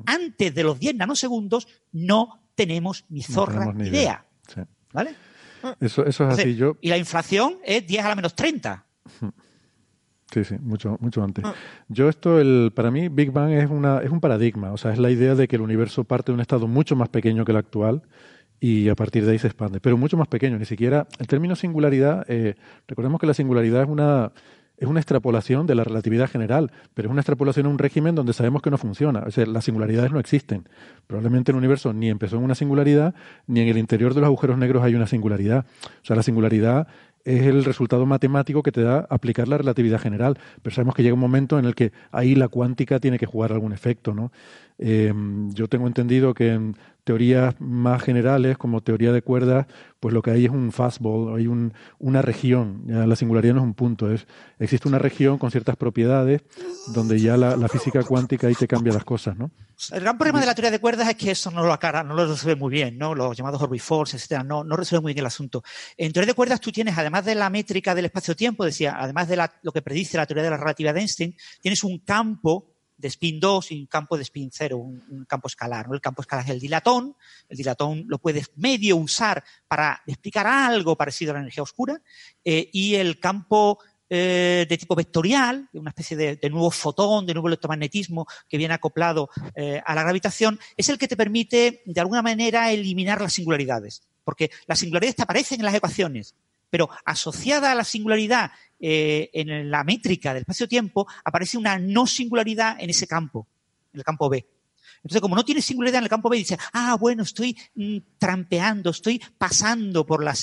Antes de los 10 nanosegundos no tenemos ni zorra ni idea. ¿Vale? Eso, eso es así. Yo... Y la inflación es 10 a la menos 30. Sí, sí, mucho, mucho antes. Ah. Yo esto, el, para mí, Big Bang es, una, es un paradigma, o sea, es la idea de que el universo parte de un estado mucho más pequeño que el actual y a partir de ahí se expande, pero mucho más pequeño, ni siquiera el término singularidad, eh, recordemos que la singularidad es una, es una extrapolación de la relatividad general, pero es una extrapolación a un régimen donde sabemos que no funciona. O sea, las singularidades no existen. Probablemente el universo ni empezó en una singularidad, ni en el interior de los agujeros negros hay una singularidad. O sea, la singularidad es el resultado matemático que te da aplicar la relatividad general, pero sabemos que llega un momento en el que ahí la cuántica tiene que jugar algún efecto, ¿no? Eh, yo tengo entendido que teorías más generales, como teoría de cuerdas, pues lo que hay es un fastball, hay un, una región, ya la singularidad no es un punto, es, existe una región con ciertas propiedades donde ya la, física cuántica ahí te cambia las cosas, ¿no? El gran problema de la teoría de cuerdas es que eso no lo aclara, no lo resuelve muy bien, ¿no? Los llamados orbitforce, etcétera, no, no resuelve muy bien el asunto. En teoría de cuerdas tú tienes, además de la métrica del espacio-tiempo, decía, además de lo que predice la teoría de la relatividad de Einstein, tienes un campo de spin 2 y un campo de spin 0, un, campo escalar. El campo escalar es el dilatón. El dilatón lo puedes medio usar para explicar algo parecido a la energía oscura. Eh, y el campo eh, de tipo vectorial, una especie de, nuevo fotón, de nuevo electromagnetismo que viene acoplado eh, a la gravitación, es el que te permite, de alguna manera, eliminar las singularidades. Porque las singularidades te aparecen en las ecuaciones, pero asociada a la singularidad eh, en la métrica del espacio-tiempo aparece una no singularidad en ese campo, en el campo B. Entonces, como no tiene singularidad en el campo B, dice, ah, bueno, estoy mm, trampeando, estoy pasando por la,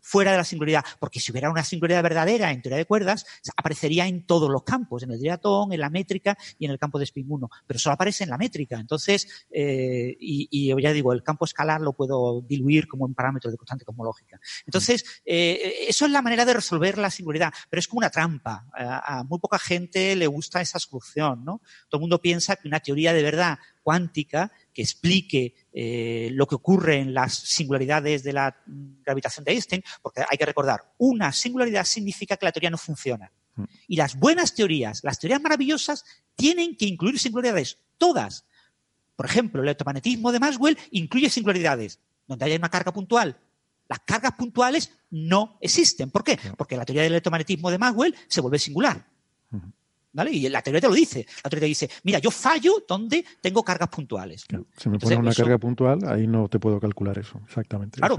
fuera de la singularidad. Porque si hubiera una singularidad verdadera en teoría de cuerdas, aparecería en todos los campos, en el diatón, en la métrica y en el campo de spin 1. Pero solo aparece en la métrica. Entonces, eh, y, y, ya digo, el campo escalar lo puedo diluir como un parámetro de constante cosmológica. Entonces, eh, eso es la manera de resolver la singularidad, pero es como una trampa. A muy poca gente le gusta esa solución, ¿no? Todo el mundo piensa que una teoría de verdad cuántica que explique eh, lo que ocurre en las singularidades de la gravitación de Einstein, porque hay que recordar, una singularidad significa que la teoría no funciona. Mm. Y las buenas teorías, las teorías maravillosas, tienen que incluir singularidades, todas. Por ejemplo, el electromagnetismo de Maxwell incluye singularidades, donde haya una carga puntual. Las cargas puntuales no existen. ¿Por qué? Porque la teoría del electromagnetismo de Maxwell se vuelve singular. Y la teoría te lo dice. La teoría te dice, mira, yo fallo donde tengo cargas puntuales. Si me pones una carga puntual, ahí no te puedo calcular eso, exactamente. Claro,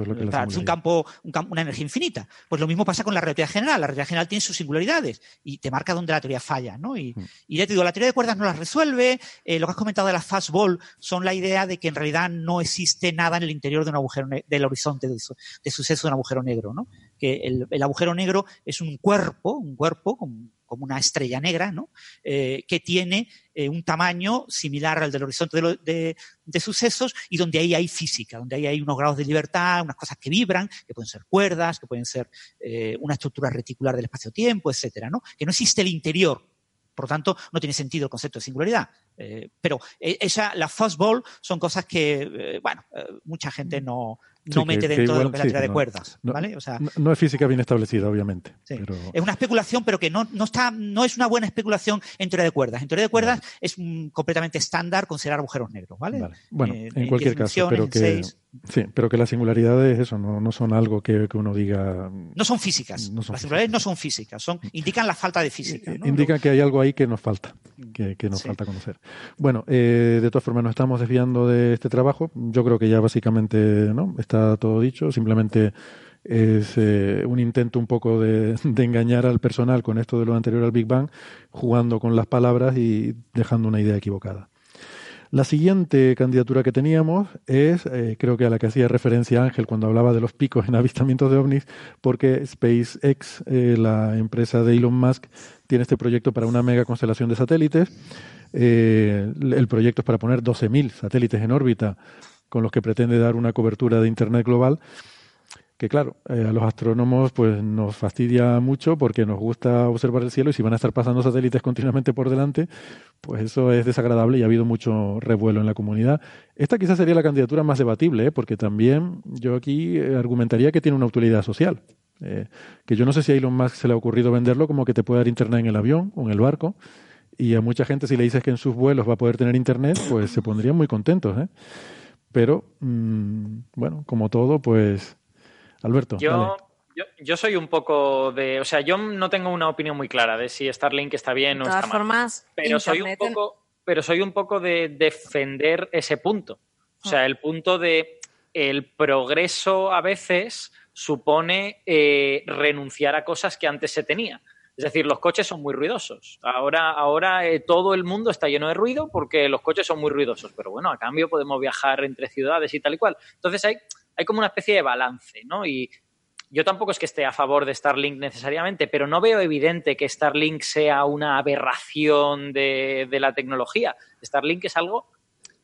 es, un campo, una energía infinita. Pues lo mismo pasa con la relatividad general. La relatividad general tiene sus singularidades y te marca donde la teoría falla, ¿no? Y, mm. ya te digo, la teoría de cuerdas no las resuelve. Eh, lo que has comentado de la fastball son la idea de que en realidad no existe nada en el interior de un agujero del horizonte de, de, suceso de un agujero negro, ¿no? Que el, el agujero negro es un cuerpo, un cuerpo con como una estrella negra, ¿no? Eh, que tiene eh, un tamaño similar al del horizonte de, sucesos y donde ahí hay física, donde ahí hay unos grados de libertad, unas cosas que vibran, que pueden ser cuerdas, que pueden ser eh, una estructura reticular del espacio-tiempo, etcétera, ¿no? Que no existe el interior. Por lo tanto, no tiene sentido el concepto de singularidad. pero esa, la fuzzball son cosas que, bueno, mucha gente no, no mete dentro de lo que es la teoría de cuerdas. ¿vale? O sea, no, es física bien establecida, obviamente. Es una especulación, pero que no, no, está, no es una buena especulación en teoría de cuerdas. En teoría de cuerdas es completamente estándar considerar agujeros negros. ¿vale? Bueno, eh, en, cualquier caso, pero que, sí, pero que las singularidades, eso, no, no son algo que, uno diga. No son físicas. las singularidades no son físicas, son, indican la falta de física. Indican que hay algo ahí que nos falta, que, que nos falta conocer. Bueno, eh, de todas formas, nos estamos desviando de este trabajo. Yo creo que ya básicamente ¿no? está todo dicho, simplemente es eh, un intento un poco de, engañar al personal con esto de lo anterior al Big Bang, jugando con las palabras y dejando una idea equivocada. La siguiente candidatura que teníamos es, eh, creo que a la que hacía referencia Ángel cuando hablaba de los picos en avistamientos de ovnis, porque SpaceX, eh, la empresa de Elon Musk, tiene este proyecto para una mega constelación de satélites. el proyecto es para poner 12.000 satélites en órbita con los que pretende dar una cobertura de Internet global, que claro, eh, a los astrónomos pues nos fastidia mucho porque nos gusta observar el cielo y si van a estar pasando satélites continuamente por delante, pues eso es desagradable y ha habido mucho revuelo en la comunidad. Esta quizás sería la candidatura más debatible, ¿eh? porque también yo aquí eh, argumentaría que tiene una utilidad social. que yo no sé si a Elon Musk se le ha ocurrido venderlo como que te puede dar internet en el avión o en el barco. Y a mucha gente si le dices que en sus vuelos va a poder tener internet, pues se pondrían muy contentos. ¿eh? Pero, mm, bueno, como todo, pues, Alberto. Yo, yo, soy un poco de, o sea, yo no tengo una opinión muy clara de si Starlink está bien o está mal. Pero soy un poco, pero soy un poco de defender ese punto. O sea, el punto de el progreso a veces supone eh, renunciar a cosas que antes se tenía. Es decir, los coches son muy ruidosos. Ahora, ahora eh, todo el mundo está lleno de ruido porque los coches son muy ruidosos. Pero bueno, a cambio podemos viajar entre ciudades y tal y cual. Entonces hay, hay como una especie de balance, ¿no? Y yo tampoco es que esté a favor de Starlink necesariamente, pero no veo evidente que Starlink sea una aberración de, la tecnología. Starlink es algo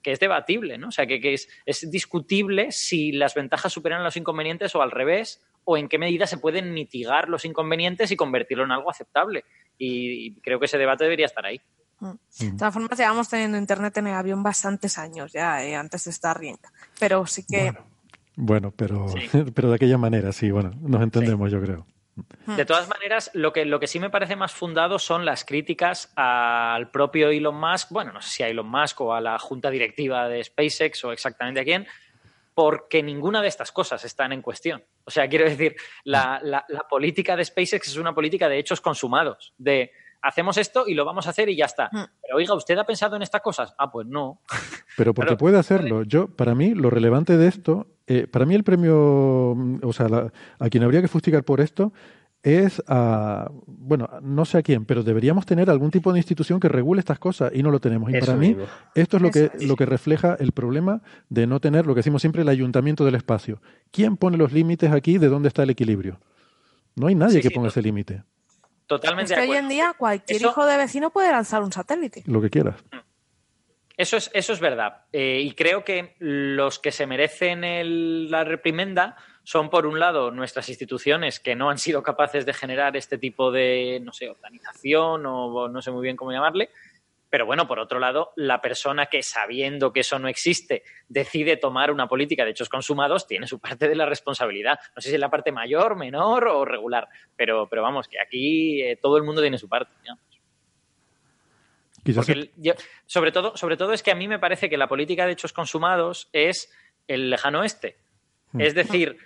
que es debatible, ¿no? O sea, que, que es, es discutible si las ventajas superan los inconvenientes o al revés, o en qué medida se pueden mitigar los inconvenientes y convertirlo en algo aceptable. Y, creo que ese debate debería estar ahí. Mm. De todas formas, llevamos teniendo internet en el avión bastantes años ya, eh, antes de Starlink. Pero sí que. Bueno, pero, [laughs] pero de aquella manera, sí, bueno, nos entendemos, yo creo. Mm. De todas maneras, lo que, lo que sí me parece más fundado son las críticas al propio Elon Musk, bueno, no sé si a Elon Musk o a la junta directiva de SpaceX o exactamente a quién, porque ninguna de estas cosas están en cuestión. O sea, quiero decir, la, la, política de SpaceX es una política de hechos consumados, de hacemos esto y lo vamos a hacer y ya está. Mm. Pero oiga, ¿usted ha pensado en estas cosas? Ah, pues no. [laughs] Pero porque puede hacerlo. Yo, para mí, lo relevante de esto, eh, para mí el premio, o sea, a quien habría que fustigar por esto es a, bueno, no sé a quién, pero deberíamos tener algún tipo de institución que regule estas cosas y no lo tenemos. Y para mí, esto es lo que, lo que refleja el problema de no tener lo que decimos siempre el ayuntamiento del espacio. ¿Quién pone los límites aquí de dónde está el equilibrio? No hay nadie que ponga ese límite. Totalmente. Es que hoy en día cualquier hijo de vecino puede lanzar un satélite. Lo que quieras. Mm. Eso es, eso es verdad. Eh, y creo que los que se merecen la reprimenda son, por un lado, nuestras instituciones que no han sido capaces de generar este tipo de, no sé, organización o no sé muy bien cómo llamarle. Pero bueno, por otro lado, la persona que sabiendo que eso no existe decide tomar una política de hechos consumados tiene su parte de la responsabilidad. No sé si es la parte mayor, menor o regular, pero, pero vamos, que aquí eh, todo el mundo tiene su parte. sobre, todo, sobre todo es que a mí me parece que la política de hechos consumados es el lejano oeste. Hmm. Es decir,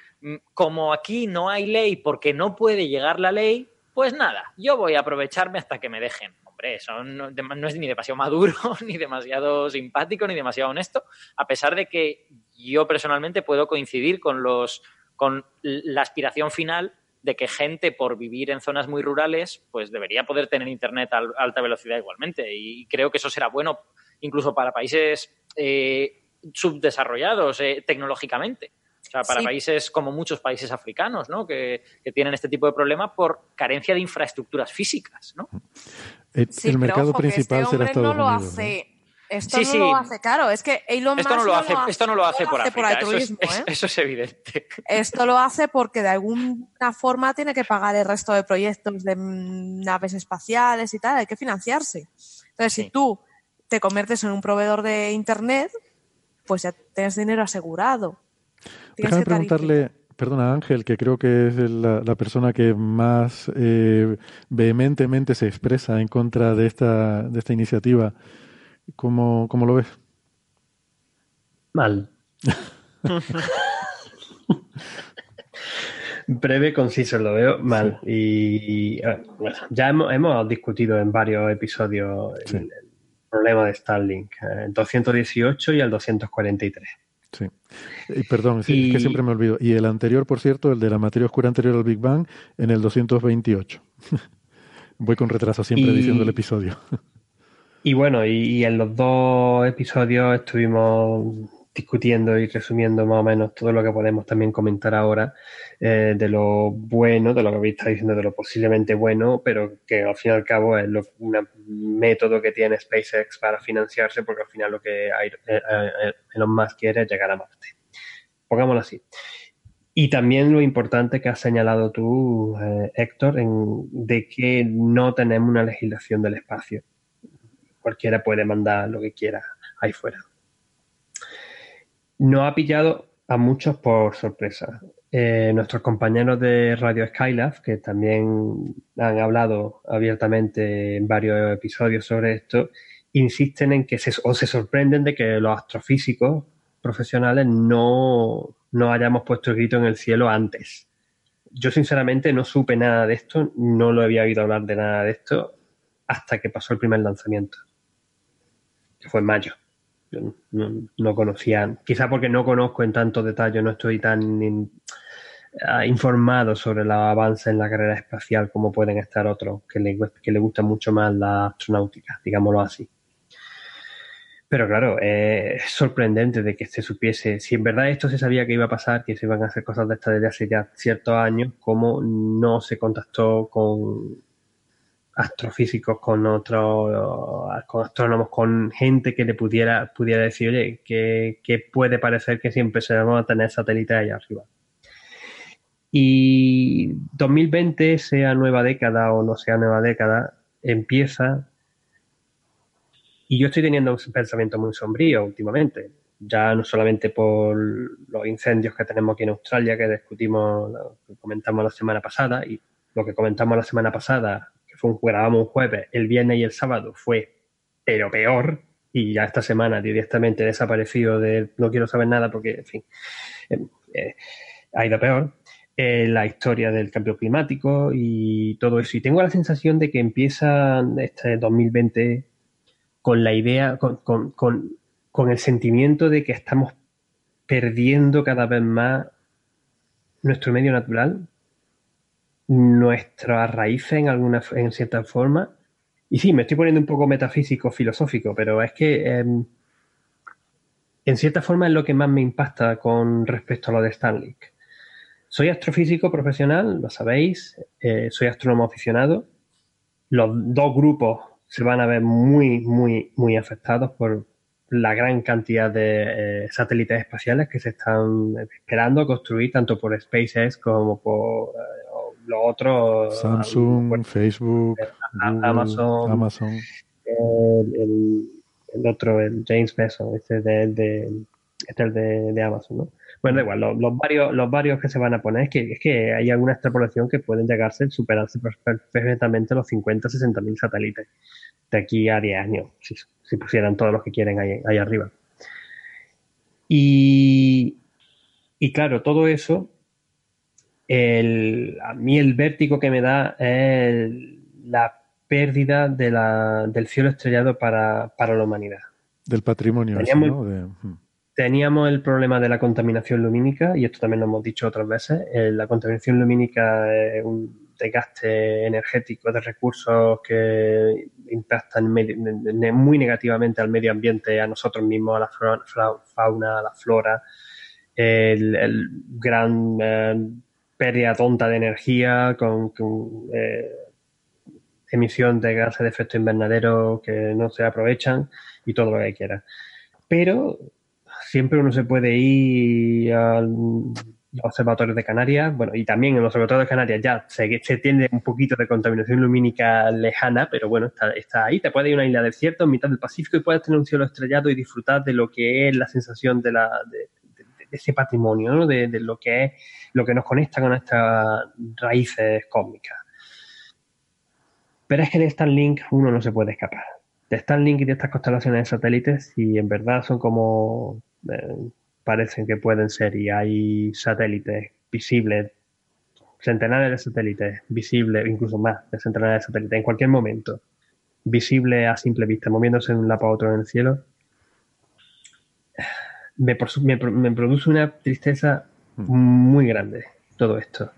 como aquí no hay ley porque no puede llegar la ley, pues nada, yo voy a aprovecharme hasta que me dejen. Hombre, eso no, es ni demasiado maduro, [laughs] ni demasiado simpático, ni demasiado honesto, a pesar de que yo personalmente puedo coincidir con los con la aspiración final de que gente por vivir en zonas muy rurales pues debería poder tener internet a alta velocidad igualmente. Y creo que eso será bueno incluso para países eh, subdesarrollados eh, tecnológicamente o sea, para países como muchos países africanos, ¿no? Que, tienen este tipo de problema por carencia de infraestructuras físicas, ¿no? El, mercado principal este será Estados no lo hace. Esto no lo hace, claro, es que Elon esto no lo hace, esto no lo hace, por, altruismo, ¿eh? eso es, evidente. Esto lo hace porque de alguna forma tiene que pagar el resto de proyectos de naves espaciales y tal, hay que financiarse. Entonces, si tú te conviertes en un proveedor de Internet, pues ya tienes dinero asegurado. Déjame preguntarle, perdona Ángel, que creo que es la, persona que más eh, vehementemente se expresa en contra de esta, de esta iniciativa. ¿Cómo, cómo lo ves? Mal. [laughs] Breve, conciso, lo veo mal. Y, bueno, ya hemos, hemos, discutido en varios episodios el, problema de Starlink, eh, el 218 y el 243. Sí. Y perdón, es que siempre me olvido. Y el anterior, por cierto, el de la materia oscura anterior al Big Bang, en el 228. [laughs] Voy con retraso siempre diciendo el episodio. [laughs] y bueno, y, en los dos episodios estuvimos discutiendo y resumiendo más o menos todo lo que podemos también comentar ahora eh, de lo bueno, de lo que habéis estado diciendo, de lo posiblemente bueno, pero que al fin y al cabo es un método que tiene SpaceX para financiarse, porque al final lo que hay, eh, eh, Elon Musk quiere es llegar a Marte. Pongámoslo así. Y también lo importante que has señalado tú, Héctor, en, de que no tenemos una legislación del espacio. Cualquiera puede mandar lo que quiera ahí fuera. No ha pillado a muchos por sorpresa. Eh, nuestros compañeros de Radio Skylab, que también han hablado abiertamente en varios episodios sobre esto, insisten en que se, o se sorprenden de que los astrofísicos profesionales no, no hayamos puesto el grito en el cielo antes. Yo sinceramente no supe nada de esto, no lo había oído hablar de nada de esto hasta que pasó el primer lanzamiento, que fue en mayo. Yo no, conocía, quizá porque no conozco en tanto detalle, no estoy tan ah, informado sobre el avance en la carrera espacial como pueden estar otros que le, que le gusta mucho más la astronáutica, digámoslo así. Pero claro, es sorprendente de que se supiese, si en verdad esto se sabía que iba a pasar, que se iban a hacer cosas de estas desde hace ya ciertos años, cómo no se contactó con astrofísicos, con otros, con astrónomos, con gente que le pudiera, pudiera decir, oye, que, puede parecer que siempre se van a tener satélites allá arriba. Y 2020, sea nueva década o no sea nueva década, empieza. Y yo estoy teniendo un pensamiento muy sombrío últimamente, ya no solamente por los incendios que tenemos aquí en Australia, que discutimos, que comentamos la semana pasada, y lo que comentamos la semana pasada fue grabamos un jueves, el viernes y el sábado fue pero peor y ya esta semana directamente desaparecido de no quiero saber nada porque, en fin, em, eh, ha ido peor. Eh, la historia del cambio climático y todo eso. Y tengo la sensación de que empieza este 2020 con la idea, con, con, con, con el sentimiento de que estamos perdiendo cada vez más nuestro medio natural nuestras raíces en alguna en cierta forma. Y sí, me estoy poniendo un poco metafísico, filosófico, pero es que em, en cierta forma es lo que más me impacta con respecto a lo de Stanley. Soy astrofísico profesional, lo sabéis, eh, soy astrónomo aficionado. Los dos grupos se van a ver muy, muy, muy afectados por la gran cantidad de eh, satélites espaciales que se están esperando construir tanto por SpaceX como por eh, los otros. Samsung, Facebook, Amazon. Amazon. El, otro, el James Mason, este, de, este el de, de Amazon, ¿no? Bueno, da igual, los, varios, los varios que se van a poner es que, es que hay alguna extrapolación que pueden llegarse, superarse perfectamente los 50, 60 mil satélites de aquí a 10 años, si, pusieran todos los que quieren ahí, arriba. Y, y, claro, todo eso, el, a mí el vértigo que me da es la pérdida de la, del cielo estrellado para, para la humanidad. Del patrimonio. ¿no? Hmm. Teníamos el problema de la contaminación lumínica, y esto también lo hemos dicho otras veces. Eh, la contaminación lumínica es un desgaste energético de recursos que impactan muy negativamente al medio ambiente, a nosotros mismos, a la fauna, a la flora. El, gran eh, pérdida tonta de energía con, eh, emisión de gases de efecto invernadero que no se aprovechan y todo lo que quiera. Pero siempre uno se puede ir al observatorios de Canarias, bueno, y también en los observatorios de Canarias ya se, tiende un poquito de contaminación lumínica lejana, pero bueno, está, ahí. Te puedes ir a una isla desierta en mitad del Pacífico y puedes tener un cielo estrellado y disfrutar de lo que es la sensación de, la, ese patrimonio, ¿no? de, de, lo que es lo que nos conecta con estas raíces cósmicas. Pero es que de Starlink uno no se puede escapar. De Starlink y de estas constelaciones de satélites, si en verdad son como eh, parecen que pueden ser y hay satélites visibles, centenares de satélites visibles, incluso más de centenares de satélites en cualquier momento, visible a simple vista, moviéndose de un lado a otro en el cielo, me, produce una tristeza hmm. muy grande todo esto.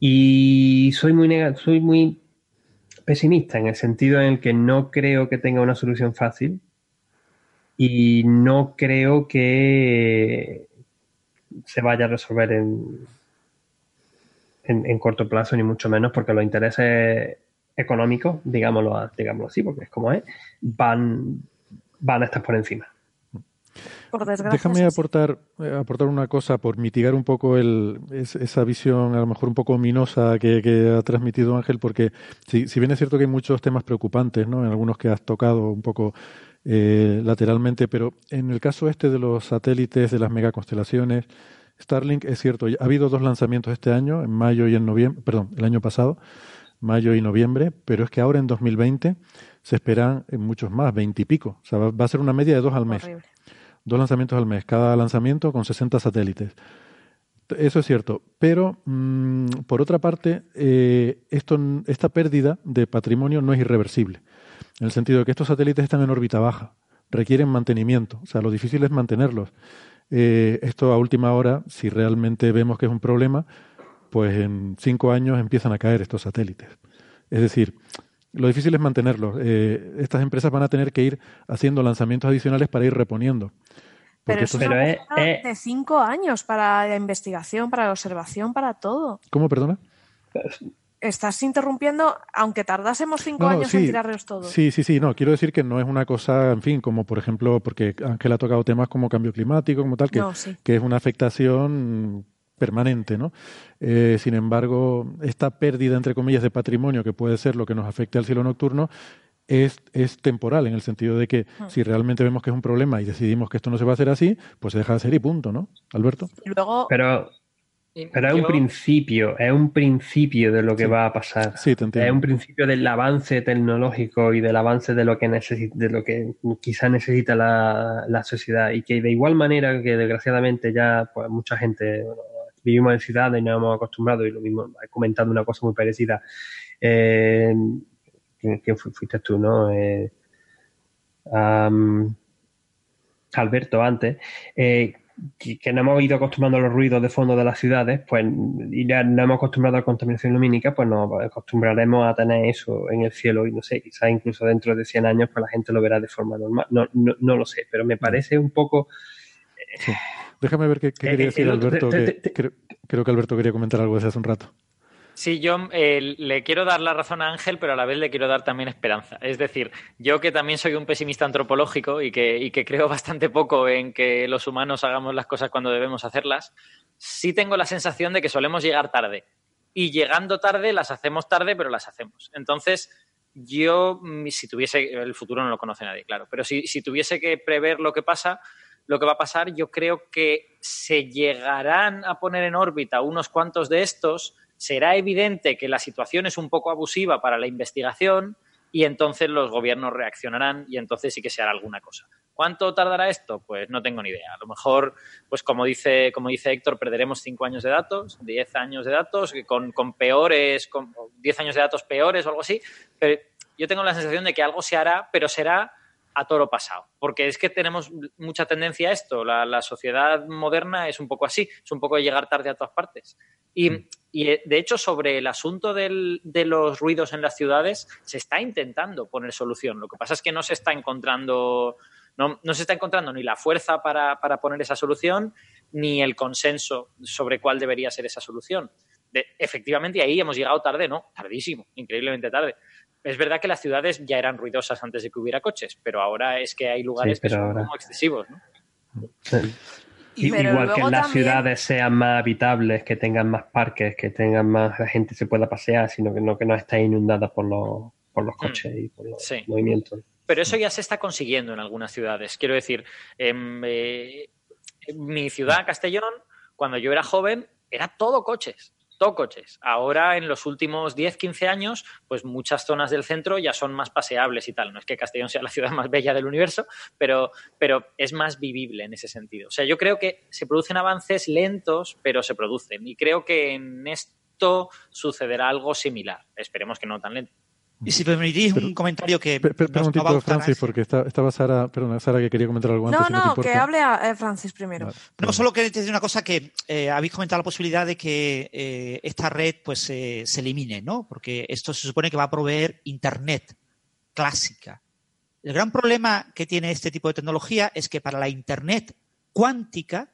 Y soy muy, soy muy pesimista en el sentido en el que no creo que tenga una solución fácil y no creo que se vaya a resolver en, en, corto plazo, ni mucho menos, porque los intereses económicos, digámoslo, digámoslo así, porque es como es, van, van a estar por encima. Por Déjame aportar, eh, aportar una cosa por mitigar un poco el, esa visión, a lo mejor un poco ominosa que, ha transmitido Ángel, porque si, si, bien es cierto que hay muchos temas preocupantes, ¿no? en algunos que has tocado un poco eh, lateralmente, pero en el caso este de los satélites de las megaconstelaciones, Starlink es cierto, ha habido dos lanzamientos este año, en mayo y en noviembre, perdón, el año pasado, mayo y noviembre, pero es que ahora en 2020 se esperan muchos más, 20 y pico. O sea, va, a ser una media de dos al mes. Dos lanzamientos al mes, cada lanzamiento con 60 satélites. Eso es cierto, pero mm, por otra parte, eh, esto, esta pérdida de patrimonio no es irreversible en el sentido de que estos satélites están en órbita baja, requieren mantenimiento, o sea, lo difícil es mantenerlos. Eh, esto a última hora, si realmente vemos que es un problema, pues en cinco años empiezan a caer estos satélites. Es decir, lo difícil es mantenerlos. Eh, estas empresas van a tener que ir haciendo lanzamientos adicionales para ir reponiendo. Pero eso es de cinco años para la investigación, para la observación, para todo. ¿Cómo, perdona? estás interrumpiendo, aunque tardásemos cinco años en tirarlos todos. Sí, sí, sí, no, quiero decir que no es una cosa, en fin, como por ejemplo, porque Ángel ha tocado temas como cambio climático, como tal, que, que es una afectación permanente, ¿no? Eh, sin embargo, esta pérdida, entre comillas, de patrimonio, que puede ser lo que nos afecte al cielo nocturno, es, es temporal, en el sentido de que hmm. si realmente vemos que es un problema y decidimos que esto no se va a hacer así, pues se deja de hacer y punto, ¿no? Alberto. Luego... Pero pero es un principio, es un principio de lo que va a pasar. Sí, te entiendo. Es un principio del avance tecnológico y del avance de lo que necesita, de lo que quizá necesita la, la, sociedad. Y que de igual manera que desgraciadamente ya pues mucha gente, vivimos en ciudades y nos hemos acostumbrado, y lo mismo, he comentado una cosa muy parecida. Eh, ¿quién, fuiste tú, no? Eh, Alberto antes. Eh, que, no hemos ido acostumbrando a los ruidos de fondo de las ciudades, pues y ya no hemos acostumbrado a la contaminación lumínica, pues nos acostumbraremos a tener eso en el cielo y no sé, quizás incluso dentro de 100 años pues la gente lo verá de forma normal. No, no, lo sé, pero me parece un poco... Déjame ver qué, quería decir Alberto, creo que Alberto quería comentar algo desde hace un rato. Sí, yo eh, le quiero dar la razón a Ángel, pero a la vez le quiero dar también esperanza. Es decir, yo que también soy un pesimista antropológico y que, y que creo [laughs] bastante poco en que los humanos hagamos las cosas cuando debemos hacerlas, sí tengo la sensación de que solemos llegar tarde. Y llegando tarde, las hacemos tarde, pero las hacemos. Entonces, yo, si tuviese, el futuro no lo conoce nadie, claro, pero si, si tuviese que prever lo que pasa, lo que va a pasar, yo creo que se llegarán a poner en órbita unos cuantos de estos será evidente que la situación es un poco abusiva para la investigación y entonces los gobiernos reaccionarán y entonces sí que se hará alguna cosa. ¿Cuánto tardará esto? Pues no tengo ni idea. A lo mejor, pues como dice, como dice Héctor, perderemos cinco años de datos, diez años de datos, con, con peores, con diez años de datos peores o algo así. Pero yo tengo la sensación de que algo se hará, pero será a toro pasado. Porque es que tenemos mucha tendencia a esto. La, sociedad moderna es un poco así, es un poco de llegar tarde a todas partes. Y, mm. eh, de hecho, sobre el asunto de los ruidos en las ciudades, se está intentando poner solución. Lo que pasa es que no se está encontrando. No, se está encontrando ni la fuerza para, poner esa solución, ni el consenso sobre cuál debería ser esa solución. efectivamente, ahí hemos llegado tarde, ¿no? Tardísimo, increíblemente tarde. Es verdad que las ciudades ya eran ruidosas antes de que hubiera coches, pero ahora es que hay lugares que son como excesivos, ¿no? Igual que las ciudades sean más habitables, que tengan más parques, que tengan más la gente se pueda pasear, sino que no que no esté inundada por los, por los mm. coches y por los movimientos. Pero eso ya se está consiguiendo en algunas ciudades. Quiero decir, en, eh, mi ciudad, Castellón, cuando yo era joven, era todo coches todo. Ahora, en los últimos 10, 15 años, pues muchas zonas del centro ya son más paseables y tal. No es que Castellón sea la ciudad más bella del universo, pero, pero es más vivible en ese sentido. O sea, yo creo que se producen avances lentos, pero se producen. Y creo que en esto sucederá algo similar. Esperemos que no tan lento. Y si permitís un comentario que. un Francis, porque estaba Sara, perdona, Sara que quería comentar algo antes. No, no, que hable a, eh, Francis primero. no, solo quería decir una cosa que eh, habéis comentado la posibilidad de que eh, esta red pues se elimine, ¿no? Porque esto se supone que va a proveer Internet clásica. El gran problema que tiene este tipo de tecnología es que para la Internet cuántica,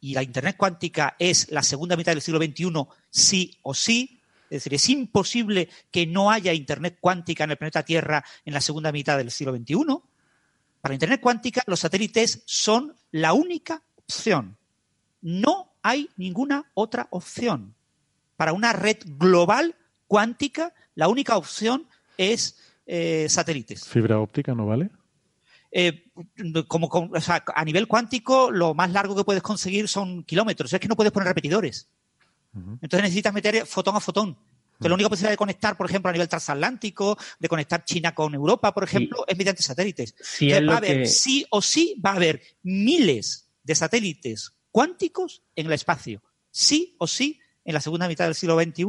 y la Internet cuántica es la segunda mitad del siglo XXI sí o sí, es decir, es imposible que no haya Internet cuántica en el planeta Tierra en la segunda mitad del siglo XXI. Para Internet cuántica, los satélites son la única opción. No hay ninguna otra opción. Para una red global cuántica, la única opción es eh, satélites. ¿Fibra óptica no vale? Eh, como, a nivel cuántico, lo más largo que puedes conseguir son kilómetros. Es que no puedes poner repetidores. Entonces necesitas meter fotón a fotón. Que la única posibilidad de conectar, por ejemplo, a nivel transatlántico, de conectar China con Europa, por ejemplo, es mediante satélites. Sí, va a haber, sí o sí, va a haber miles de satélites cuánticos en el espacio. Sí o sí, en la segunda mitad del siglo XXI,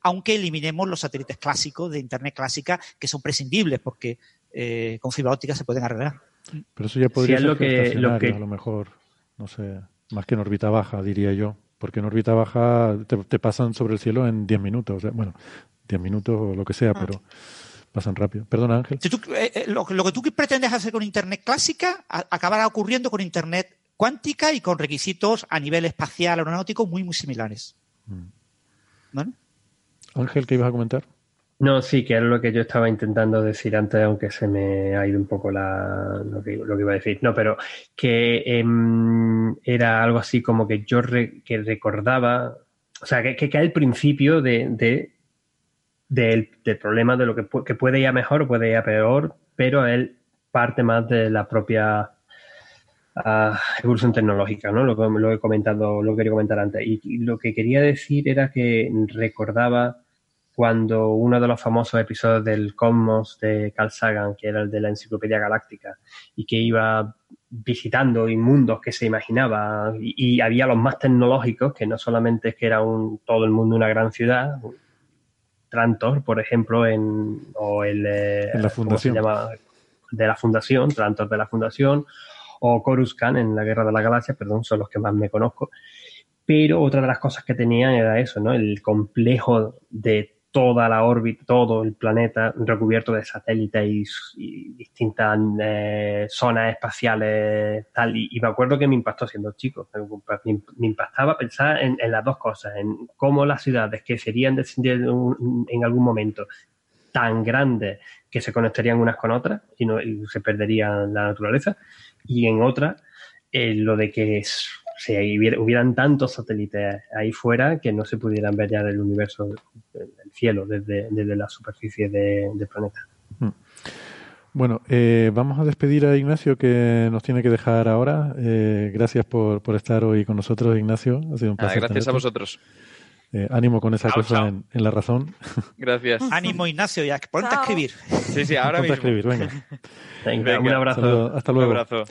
aunque eliminemos los satélites clásicos de Internet clásica, que son prescindibles, porque eh, con fibra óptica se pueden arreglar. Pero eso ya podría ser lo que, lo que... a lo mejor, no sé, más que en órbita baja, diría yo porque en órbita baja te, pasan sobre el cielo en 10 minutos. bueno, 10 minutos o lo que sea, ah. pero pasan rápido. Perdona, Ángel. Eh, eh, lo, que tú pretendes hacer con Internet clásica acabará ocurriendo con Internet cuántica y con requisitos a nivel espacial aeronáutico muy, muy similares. Mm. Ángel, ¿qué ibas a comentar? No, sí, que era lo que yo estaba intentando decir antes, aunque se me ha ido un poco la, lo, que, iba a decir. No, pero que em, era algo así como que yo que recordaba, o sea, que, que, al principio de, del, problema de lo que, que puede ir a mejor o puede ir a peor, pero él parte más de la propia ah, evolución tecnológica, ¿no? Lo que, lo he comentado, lo que quería comentar antes. y lo que quería decir era que recordaba cuando uno de los famosos episodios del Cosmos de Carl Sagan, que era el de la Enciclopedia Galáctica, y que iba visitando mundos que se imaginaba, y, había los más tecnológicos, que no solamente es que era un, todo el mundo una gran ciudad, Trantor, por ejemplo, en, o el, eh, la fundación. de la fundación, Trantor de la fundación, o Coruscant en la Guerra de la Galaxia, perdón, son los que más me conozco. Pero otra de las cosas que tenían era eso, ¿no? El complejo de toda la órbita, todo el planeta recubierto de satélites y, distintas eh, zonas espaciales, tal. Y, me acuerdo que me impactó siendo chico. Me, impactaba pensar en, las dos cosas, en cómo las ciudades que serían en algún momento tan grandes que se conectarían unas con otras y, no, se perdería la naturaleza, y en otra, eh, lo de que si hubieran tantos satélites ahí fuera que no se pudieran ver ya del universo, del cielo, desde, la superficie del planeta. Hmm. Bueno, eh, vamos a despedir a Ignacio que nos tiene que dejar ahora. Eh, gracias por, estar hoy con nosotros, Ignacio. Ha sido un placer. gracias a vosotros. Eh, ánimo con esa cosa En, la razón. [laughs] Gracias. Ánimo, Ignacio, ya ponte a escribir. Sí, sí, ahora mismo. a escribir, [laughs] venga. venga, un abrazo. hasta luego. Un abrazo.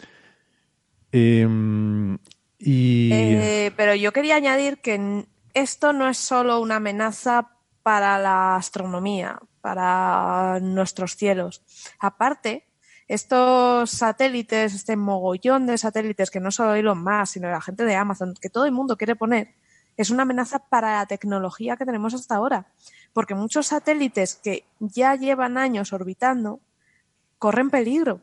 Em, Eh, pero yo quería añadir que esto no es solo una amenaza para la astronomía, para nuestros cielos. Aparte, estos satélites, este mogollón de satélites que no solo Elon Musk, sino la gente de Amazon, que todo el mundo quiere poner, es una amenaza para la tecnología que tenemos hasta ahora. Porque muchos satélites que ya llevan años orbitando corren peligro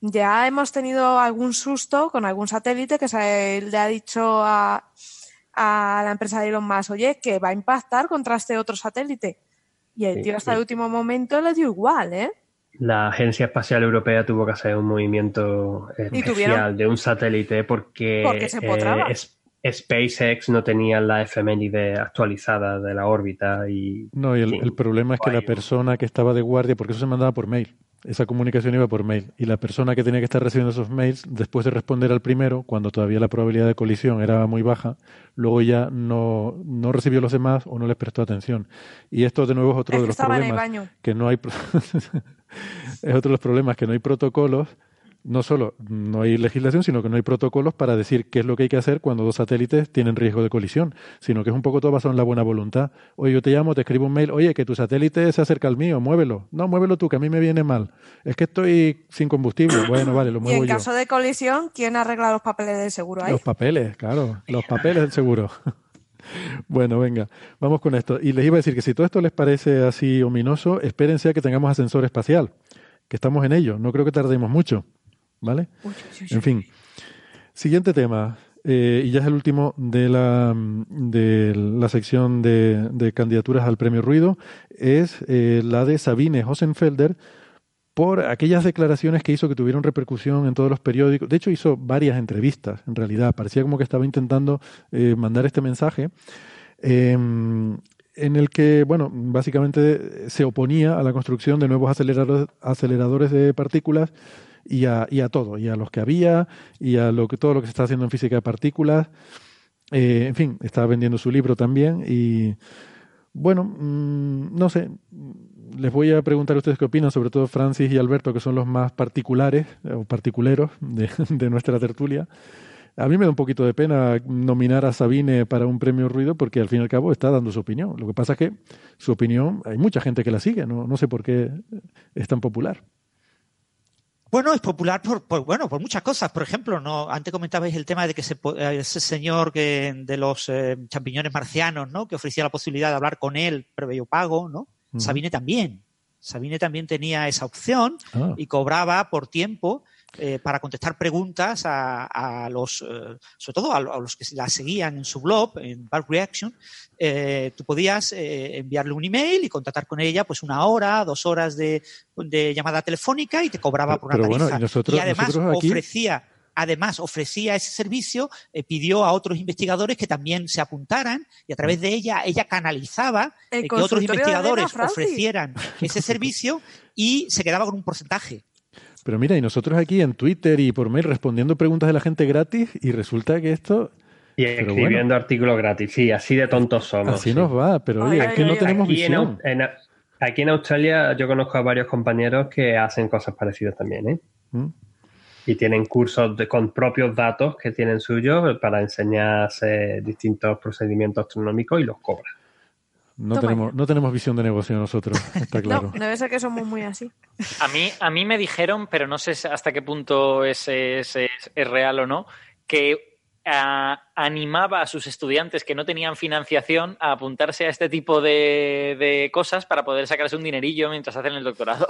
ya hemos tenido algún susto con algún satélite que se le ha dicho a, la empresa de Elon Musk, oye, que va a impactar contra este otro satélite. Y el tío hasta el último momento le dio igual, ¿eh? La Agencia Espacial Europea tuvo que hacer un movimiento especial de un satélite porque, eh, SpaceX no tenía la efeméride actualizada de la órbita y... No, y el problema es que la persona que estaba de guardia, porque eso se mandaba por mail, esa comunicación iba por mail y la persona que tenía que estar recibiendo esos mails, después de responder al primero, cuando todavía la probabilidad de colisión era muy baja, luego ya no, no recibió los demás o no les prestó atención. Y esto de nuevo es otro de los problemas que no hay [laughs] es otro de los problemas que no hay protocolos no solo no hay legislación, sino que no hay protocolos para decir qué es lo que hay que hacer cuando dos satélites tienen riesgo de colisión, sino que es un poco todo basado en la buena voluntad. Oye, yo te llamo, te escribo un mail, oye, que tu satélite se acerca al mío, muévelo. No, muévelo tú, que a mí me viene mal. Es que estoy sin combustible. [clears throat] Bueno, vale, lo muevo yo. Y en caso de colisión, ¿quién arregla los papeles del seguro ahí? Los papeles, claro, los papeles del seguro. [laughs] Bueno, venga, vamos con esto. Y les iba a decir que si todo esto les parece así ominoso, espérense a que tengamos ascensor espacial, que estamos en ello. No creo que tardemos mucho. ¿Vale? En fin. Siguiente tema. Eh, y ya es el último de la, de la sección de, candidaturas al premio Ruido, es eh, la de Sabine Hosenfelder por aquellas declaraciones que hizo que tuvieron repercusión en todos los periódicos. De hecho, hizo varias entrevistas, en realidad. Parecía como que estaba intentando eh, mandar este mensaje. Em, en el que, bueno, básicamente se oponía a la construcción de nuevos aceleradores, aceleradores de partículas y a, y a todo, y a los que había, y a lo que, todo lo que se está haciendo en física de partículas. Eh, en fin, estaba vendiendo su libro también y bueno, mm, no sé, les voy a preguntar a ustedes qué opinan, sobre todo Francis y Alberto, que son los más particulares o particuleros de, [laughs] de nuestra tertulia. A mí me da un poquito de pena nominar a Sabine para un premio Ruido porque al fin y al cabo está dando su opinión. Lo que pasa es que su opinión, hay mucha gente que la sigue, no, no sé por qué es tan popular. Bueno, es popular por, bueno, por muchas cosas. Por ejemplo, no, antes comentabais el tema de que eh, ese señor que, de los eh, champiñones marcianos, ¿no? Que ofrecía la posibilidad de hablar con él previo pago, ¿no? Sabine también. Sabine también tenía esa opción ah. y cobraba por tiempo eh, para contestar preguntas a, los, eh, sobre todo a, los que la seguían en su blog, en Bulk Reaction, eh, tú podías enviarle un email y contactar con ella pues una hora, dos horas de, llamada telefónica y te cobraba por una tarifa. y, además ofrecía además ofrecía ese servicio, pidió a otros investigadores que también se apuntaran y a través de ella, ella canalizaba que otros investigadores ofrecieran ese servicio y se quedaba con un porcentaje. Pero mira, y nosotros aquí en Twitter y por mail respondiendo preguntas de la gente gratis y resulta que esto... Y escribiendo artículos gratis, sí, así de tontos somos. Así nos va, pero oye, es que no tenemos visión. aquí en Australia yo conozco a varios compañeros que hacen cosas parecidas también, ¿eh? ¿Mm? Y tienen cursos de, con propios datos que tienen suyos para enseñarse distintos procedimientos astronómicos y los cobran. No Toma tenemos, ya. no tenemos visión de negocio nosotros, está [laughs] claro. No, debe ser que somos muy así. A mí, a mí me dijeron, pero no sé hasta qué punto es, es- es- es real o no, que ah, animaba a sus estudiantes que no tenían financiación a apuntarse a este tipo de, de cosas para poder sacarse un dinerillo mientras hacen el doctorado.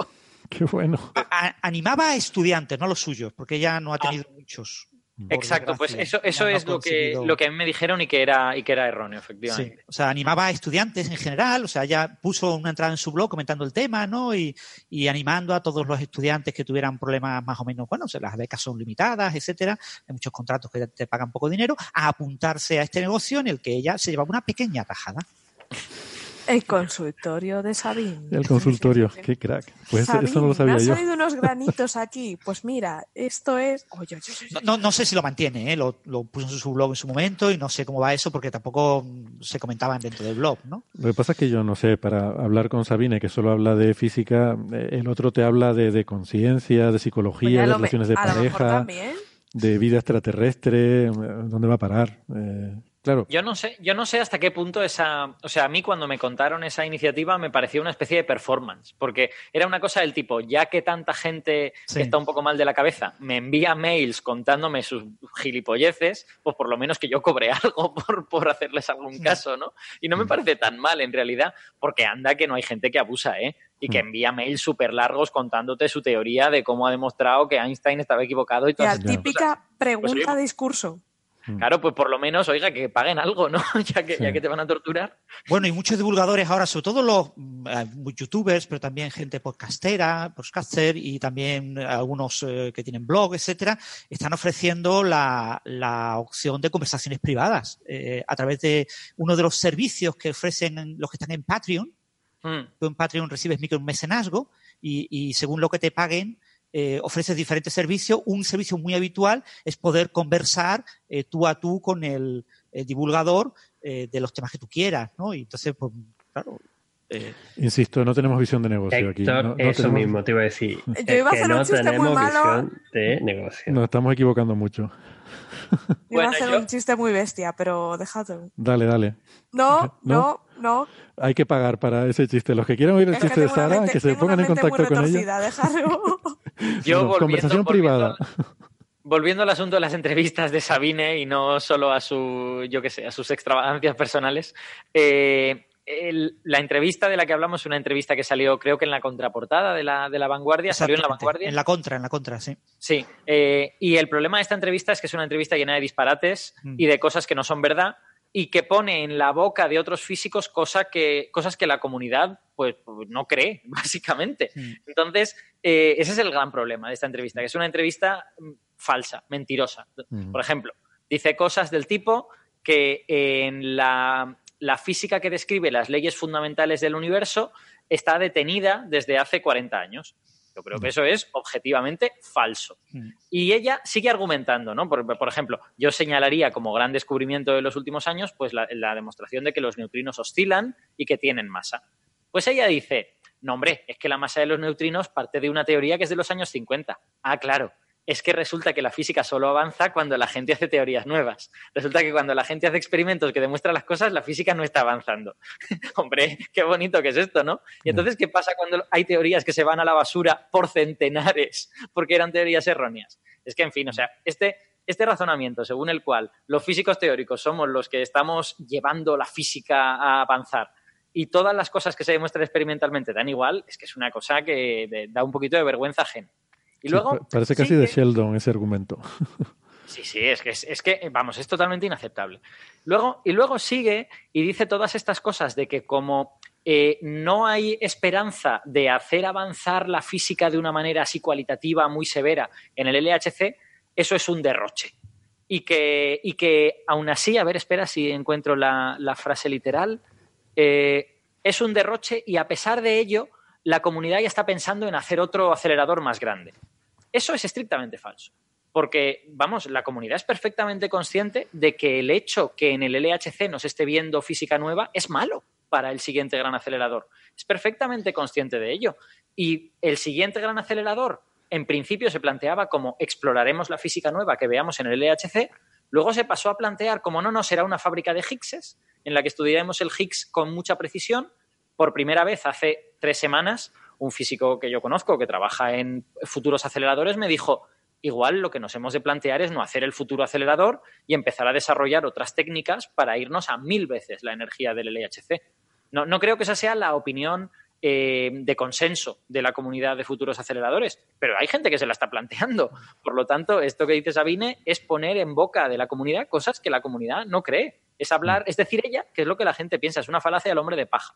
Qué bueno. A- a- animaba a estudiantes, no a los suyos, porque ella no ha tenido muchos. Exacto, pues eso, eso no es lo que, lo que a mí me dijeron y que era, y que era erróneo, Sí, efectivamente. o sea, animaba a estudiantes en general, o sea, ya puso una entrada en su blog comentando el tema, ¿no? Y, y animando a todos los estudiantes que tuvieran problemas más o menos, bueno, o sea, las becas son limitadas, etcétera, hay muchos contratos que te pagan poco dinero, a apuntarse a este negocio en el que ella se llevaba una pequeña tajada. [laughs] El consultorio de Sabine. El consultorio, qué crack. Pues eso- eso no lo sabía me han yo. salido unos [laughs] granitos aquí. Pues mira, esto es. Oye, oye, oye, No, no, no sé si lo mantiene, ¿eh? lo, lo puso en su blog en su momento y no sé cómo va eso porque tampoco se comentaban dentro del blog, ¿no? Lo que pasa es que yo no sé, para hablar con Sabine, que solo habla de física, eh, el otro te habla de, de conciencia, de Pues psicología, a de me- relaciones de pareja, también. de vida extraterrestre, eh, ¿dónde va a parar? Eh, claro, Yo no sé, yo no sé hasta qué punto esa, o sea, a mí cuando me contaron esa iniciativa me pareció una especie de performance, porque era una cosa del tipo, ya que tanta gente Sí. que está un poco mal de la cabeza me envía mails contándome sus gilipolleces, pues por lo menos que yo cobre [laughs] algo por, por hacerles algún caso, ¿no? Y no me parece tan mal en realidad, porque anda que no hay gente que abusa, ¿eh? Y que envía mails súper largos contándote su teoría de cómo ha demostrado que Einstein estaba equivocado y todas La típica pregunta Pues oye, discurso. Claro, pues por lo menos, oiga, que paguen algo, ¿no? [laughs] ya, que, Sí. ya que te van a torturar. Bueno, y muchos divulgadores ahora, sobre todo los mm, eh, youtubers, pero también gente podcastera, podcaster y también algunos eh, que tienen blog, etcétera, están ofreciendo la, la opción de conversaciones privadas eh, a través de uno de los servicios que ofrecen los que están en Patreon. Mm. Tú en Patreon recibes micromecenazgo y, y según lo que te paguen, eh, ofreces diferentes servicios. Un servicio muy habitual es poder conversar eh, tú a tú con el, el divulgador eh, de los temas que tú quieras, ¿no? Y entonces, pues, claro. eh, insisto, no tenemos visión de negocio aquí. Héctor, No, no eso tenemos- mismo te iba a decir. [laughs] Yo Es iba a que hacer un no chiste muy tenemos malo. visión de negocio. Nos estamos equivocando mucho. Iba Bueno, a hacer yo- un chiste muy bestia, pero déjalo. Dale, dale. No, ¿No? no, no. Hay que pagar para ese chiste. Los que quieran oír el Es chiste de Sara, mente- que se pongan en contacto con ella. déjalo. [laughs] [laughs] Yo Bueno, volviendo, conversación volviendo- privada. Volviendo al asunto de las entrevistas de Sabine y no solo a su, yo qué sé, a sus extravagancias personales. eh, el- la entrevista de la que hablamos es una entrevista que salió, creo que en la contraportada de la, de la Vanguardia. ¿Salió en la Vanguardia? En la contra, en la contra, sí. Sí, eh, y el problema de esta entrevista es que es una entrevista llena de disparates Mm. y de cosas que no son verdad y que pone en la boca de otros físicos cosa que, cosas que la comunidad pues, pues, no cree, [laughs] básicamente. Entonces, eh, ese es el gran problema de esta entrevista, que es una entrevista mm, falsa, mentirosa. Por ejemplo, dice cosas del tipo que en la, la física que describe las leyes fundamentales del universo está detenida desde hace 40 años. Creo que eso es objetivamente falso. Mm. Y ella sigue argumentando, ¿no? Por, por ejemplo, yo señalaría como gran descubrimiento de los últimos años, pues la, la demostración de que los neutrinos oscilan y que tienen masa. Pues ella dice, no, hombre, es que la masa de los neutrinos parte de una teoría que es de los años 50. Ah, claro. Es que resulta que la física solo avanza cuando la gente hace teorías nuevas. Resulta que cuando la gente hace experimentos que demuestran las cosas, la física no está avanzando. [laughs] Hombre, qué bonito que es esto, ¿no? Y entonces, ¿qué pasa cuando hay teorías que se van a la basura por centenares porque eran teorías erróneas? Es que, en fin, o sea, este, este razonamiento según el cual los físicos teóricos somos los que estamos llevando la física a avanzar y todas las cosas que se demuestran experimentalmente dan igual, es que es una cosa que da un poquito de vergüenza ajena. Y luego, parece casi sigue- de Sheldon ese argumento. [laughs] Sí, sí, es que, es, es que, vamos, es totalmente inaceptable. Luego, y luego sigue y dice todas estas cosas de que como eh, no hay esperanza de hacer avanzar la física de una manera así cualitativa, muy severa en el LHC, eso es un derroche. Y que, y que aún así, a ver, espera si encuentro la, la frase literal, eh, es un derroche y a pesar de ello, la comunidad ya está pensando en hacer otro acelerador más grande. Eso es estrictamente falso. Porque, vamos, la comunidad es perfectamente consciente de que el hecho que en el LHC nos esté viendo física nueva es malo para el siguiente gran acelerador. Es perfectamente consciente de ello. Y el siguiente gran acelerador, en principio, se planteaba como exploraremos la física nueva que veamos en el LHC, Luego se pasó a plantear como no, no, será una fábrica de Higgses, en la que estudiaremos el Higgs con mucha precisión. Por primera vez hace tres semanas, un físico que yo conozco, que trabaja en futuros aceleradores, me dijo, igual lo que nos hemos de plantear es no hacer el futuro acelerador y empezar a desarrollar otras técnicas para irnos a mil veces la energía del LHC. No, no creo que esa sea la opinión eh, de consenso de la comunidad de futuros aceleradores, pero hay gente que se la está planteando. Por lo tanto, esto que dice Sabine es poner en boca de la comunidad cosas que la comunidad no cree. Es hablar, es decir ella, que es lo que la gente piensa, es una falacia del hombre de paja.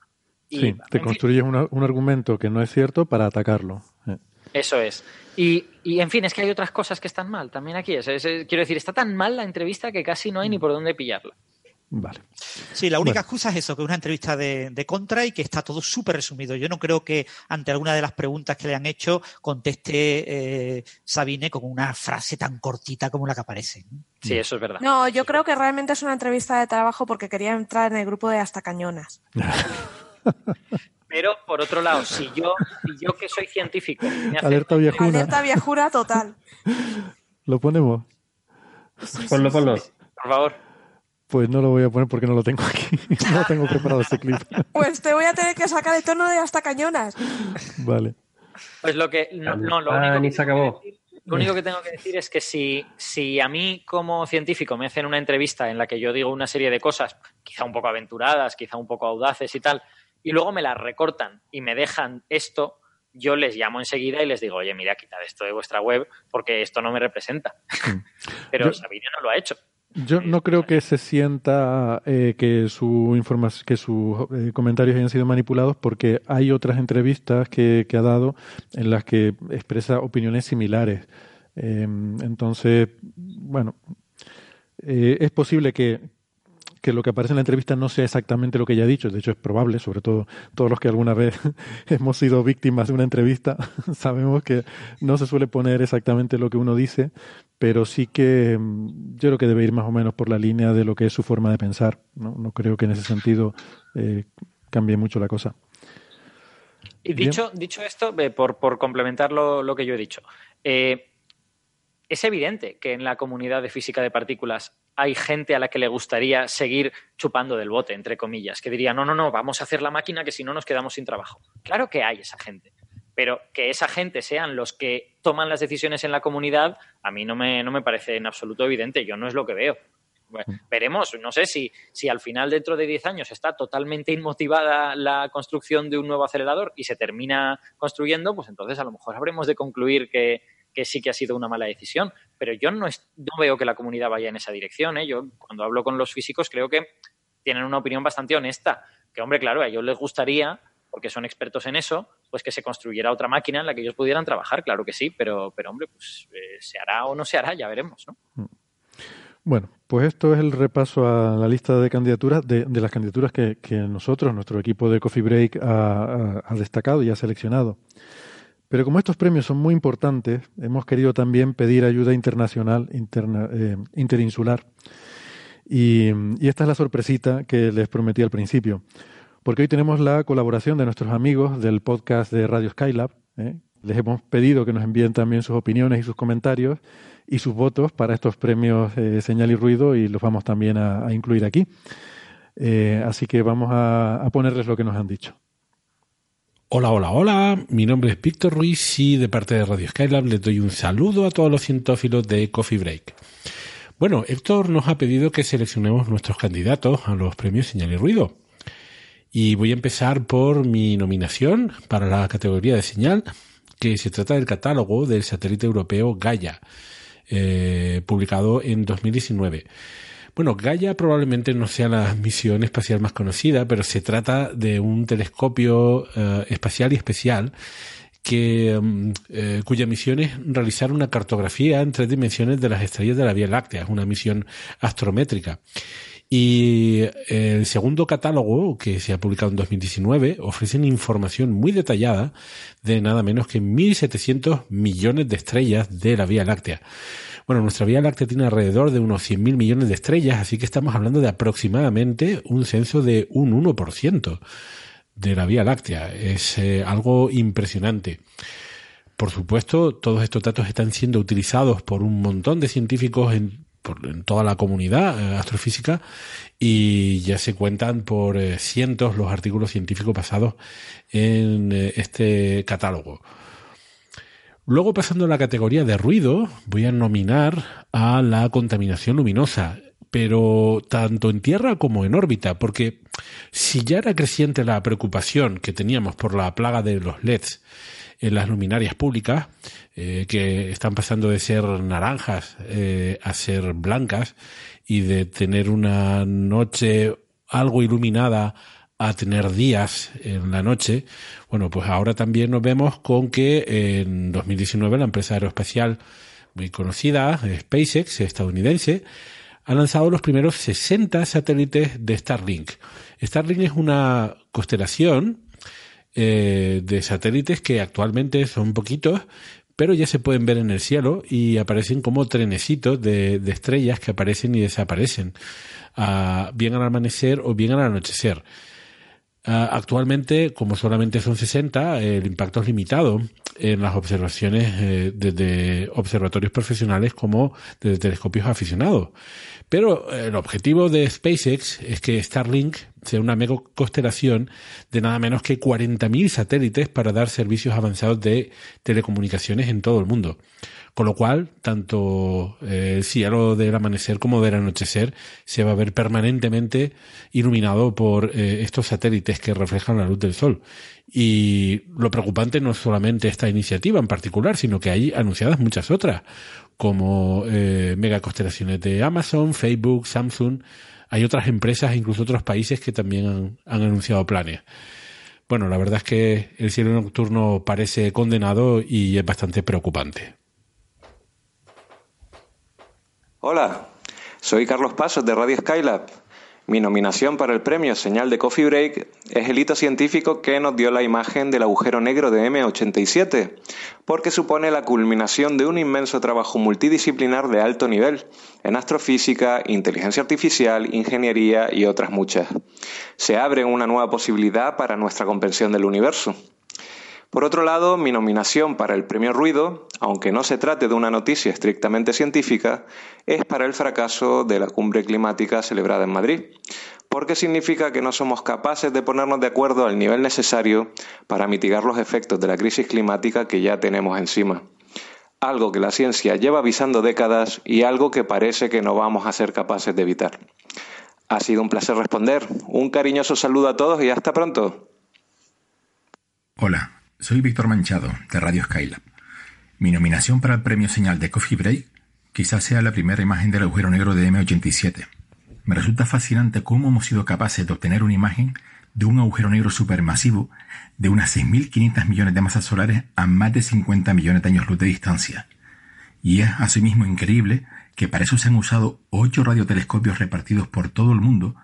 Sí, te construyes un argumento que no es cierto para atacarlo. Eh. Eso es. Y, en fin, es que hay otras cosas que están mal también aquí. quiero decir, está tan mal la entrevista que casi no hay ni por dónde pillarla. Vale. Sí, la única excusa es eso, que es una entrevista de, contra y que está todo súper resumido. Yo no creo que ante alguna de las preguntas que le han hecho conteste eh, Sabine con una frase tan cortita como la que aparece. Sí, eso es verdad. No, yo creo que realmente es una entrevista de trabajo porque quería entrar en el grupo de Hasta Cañonas. [laughs] Pero, por otro lado, si yo, si yo que soy científico... Alerta viajuna. Alerta viajura total. [laughs] ¿Lo ponemos? ponlo, ponlo. Por favor. Pues no lo voy a poner porque no lo tengo aquí. [laughs] no tengo preparado este clip. [laughs] Pues te voy a tener que sacar el tono de hasta cañonas. Vale. Pues lo que. No, lo, ah, único ni se acabó. Que lo único que tengo que decir es que si, si a mí, como científico, me hacen una entrevista en la que yo digo una serie de cosas, quizá un poco aventuradas, quizá un poco audaces y tal, y luego me las recortan y me dejan esto, yo les llamo enseguida y les digo, oye, mira, quitad esto de vuestra web porque esto no me representa. Mm. [laughs] Pero Sabine no lo ha hecho. Yo no creo que se sienta eh, que su que sus eh, comentarios hayan sido manipulados porque hay otras entrevistas que, ha dado en las que expresa opiniones similares. Em, entonces, bueno, eh, es posible que, que lo que aparece en la entrevista no sea exactamente lo que ella ha dicho. De hecho, es probable, sobre todo todos los que alguna vez [laughs] hemos sido víctimas de una entrevista, [laughs] sabemos que no se suele poner exactamente lo que uno dice, pero sí que mm, yo creo que debe ir más o menos por la línea de lo que es su forma de pensar. No, no creo que en ese sentido eh, cambie mucho la cosa. Y dicho, dicho esto, por, por complementar lo, lo, que yo he dicho, eh, es evidente que en la comunidad de física de partículas hay gente a la que le gustaría seguir chupando del bote, entre comillas, que diría, no, no, no, vamos a hacer la máquina que si no nos quedamos sin trabajo. Claro que hay esa gente, pero que esa gente sean los que toman las decisiones en la comunidad, a mí no me, no me parece en absoluto evidente, yo no es lo que veo. veremos, no sé si, si al final dentro de 10 años está totalmente inmotivada la construcción de un nuevo acelerador y se termina construyendo, pues entonces a lo mejor habremos de concluir que, que sí que ha sido una mala decisión. Pero yo no, no veo que la comunidad vaya en esa dirección. ¿eh? Yo, cuando hablo con los físicos, creo que tienen una opinión bastante honesta. Que, hombre, claro, a ellos les gustaría, porque son expertos en eso, pues que se construyera otra máquina en la que ellos pudieran trabajar, claro que sí, pero, pero hombre, pues eh, se hará o no se hará, ya veremos, ¿no? Mm. Bueno, pues esto es el repaso a la lista de candidaturas, de, las candidaturas que, nosotros, nuestro equipo de Coffee Break, ha destacado y ha seleccionado. Pero como estos premios son muy importantes, hemos querido también pedir ayuda internacional, eh, interinsular. Y, esta es la sorpresita que les prometí al principio. Porque hoy tenemos la colaboración de nuestros amigos del podcast de Radio Skylab. ¿eh? Les hemos pedido que nos envíen también sus opiniones y sus comentarios y sus votos para estos premios eh, Señal y Ruido y los vamos también a, incluir aquí. así que vamos a ponerles lo que nos han dicho. Hola, hola, hola. Mi nombre es Víctor Ruiz y de parte de Radio Skylab les doy un saludo a todos los cientófilos de Coffee Break. Bueno, Héctor nos ha pedido que seleccionemos nuestros candidatos a los premios Señal y Ruido. Y voy a empezar por mi nominación para la categoría de señal, que se trata del catálogo del satélite europeo Gaia, eh, publicado en 2019. Bueno, Gaia probablemente no sea la misión espacial más conocida, pero se trata de un telescopio eh, espacial y especial que, mm, eh, cuya misión es realizar una cartografía en tres dimensiones de las estrellas de la Vía Láctea, es una misión astrométrica. Y el segundo catálogo, que se ha publicado en 2019, ofrece una información muy detallada de nada menos que 1.700 millones de estrellas de la Vía Láctea. Bueno, nuestra Vía Láctea tiene alrededor de unos 100.000 millones de estrellas, así que estamos hablando de aproximadamente un censo de un 1% de la Vía Láctea. Es eh, algo impresionante. Por supuesto, todos estos datos están siendo utilizados por un montón de científicos en toda la comunidad eh, astrofísica y ya se cuentan por eh, cientos los artículos científicos basados en este catálogo. Luego, pasando a la categoría de ruido, voy a nominar a la contaminación luminosa, pero tanto en tierra como en órbita, porque si ya era creciente la preocupación que teníamos por la plaga de los LEDs en las luminarias públicas, eh, que están pasando de ser naranjas eh, a ser blancas y de tener una noche algo iluminada a tener días en la noche, bueno, pues ahora también nos vemos con que en 2019 la empresa aeroespacial muy conocida, SpaceX, estadounidense, ha lanzado los primeros 60 satélites de Starlink. Starlink es una constelación eh, de satélites que actualmente son poquitos, pero ya se pueden ver en el cielo y aparecen como trenecitos de, estrellas que aparecen y desaparecen, bien al amanecer o bien al anochecer. Ah, actualmente, como solamente son 60, el impacto es limitado en las observaciones eh, desde observatorios profesionales como desde telescopios aficionados. Pero el objetivo de SpaceX es que Starlink sea una mega constelación de nada menos que 40.000 satélites para dar servicios avanzados de telecomunicaciones en todo el mundo. Con lo cual, tanto eh, el cielo del amanecer como del anochecer se va a ver permanentemente iluminado por eh, estos satélites que reflejan la luz del sol. Y lo preocupante no es solamente esta iniciativa en particular, sino que hay anunciadas muchas otras como eh, megaconstelaciones de Amazon, Facebook, Samsung. Hay otras empresas, incluso otros países que también han, han anunciado planes. Bueno, la verdad es que el cielo nocturno parece condenado y es bastante preocupante. Hola, soy Carlos Pasos de Radio Skylab mi nominación para el premio Señal de Coffee Break es el hito científico que nos dio la imagen del agujero negro de M87, porque supone la culminación de un inmenso trabajo multidisciplinar de alto nivel en astrofísica, inteligencia artificial, ingeniería y otras muchas. Se abre una nueva posibilidad para nuestra comprensión del universo. Por otro lado, mi nominación para el premio Ruido, aunque no se trate de una noticia estrictamente científica, es para el fracaso de la cumbre climática celebrada en Madrid, porque significa que no somos capaces de ponernos de acuerdo al nivel necesario para mitigar los efectos de la crisis climática que ya tenemos encima. Algo que la ciencia lleva avisando décadas y algo que parece que no vamos a ser capaces de evitar. Ha sido un placer responder. Un cariñoso saludo a todos y hasta pronto. Hola, soy Víctor Manchado, de Radio Skylab. Mi nominación para el premio Señal de Coffee Break quizás sea la primera imagen del agujero negro de M87. Me resulta fascinante cómo hemos sido capaces de obtener una imagen de un agujero negro supermasivo de unas 6.500 millones de masas solares a más de 50 millones de años luz de distancia. Y es asimismo increíble que para eso se han usado ocho radiotelescopios repartidos por todo el mundo,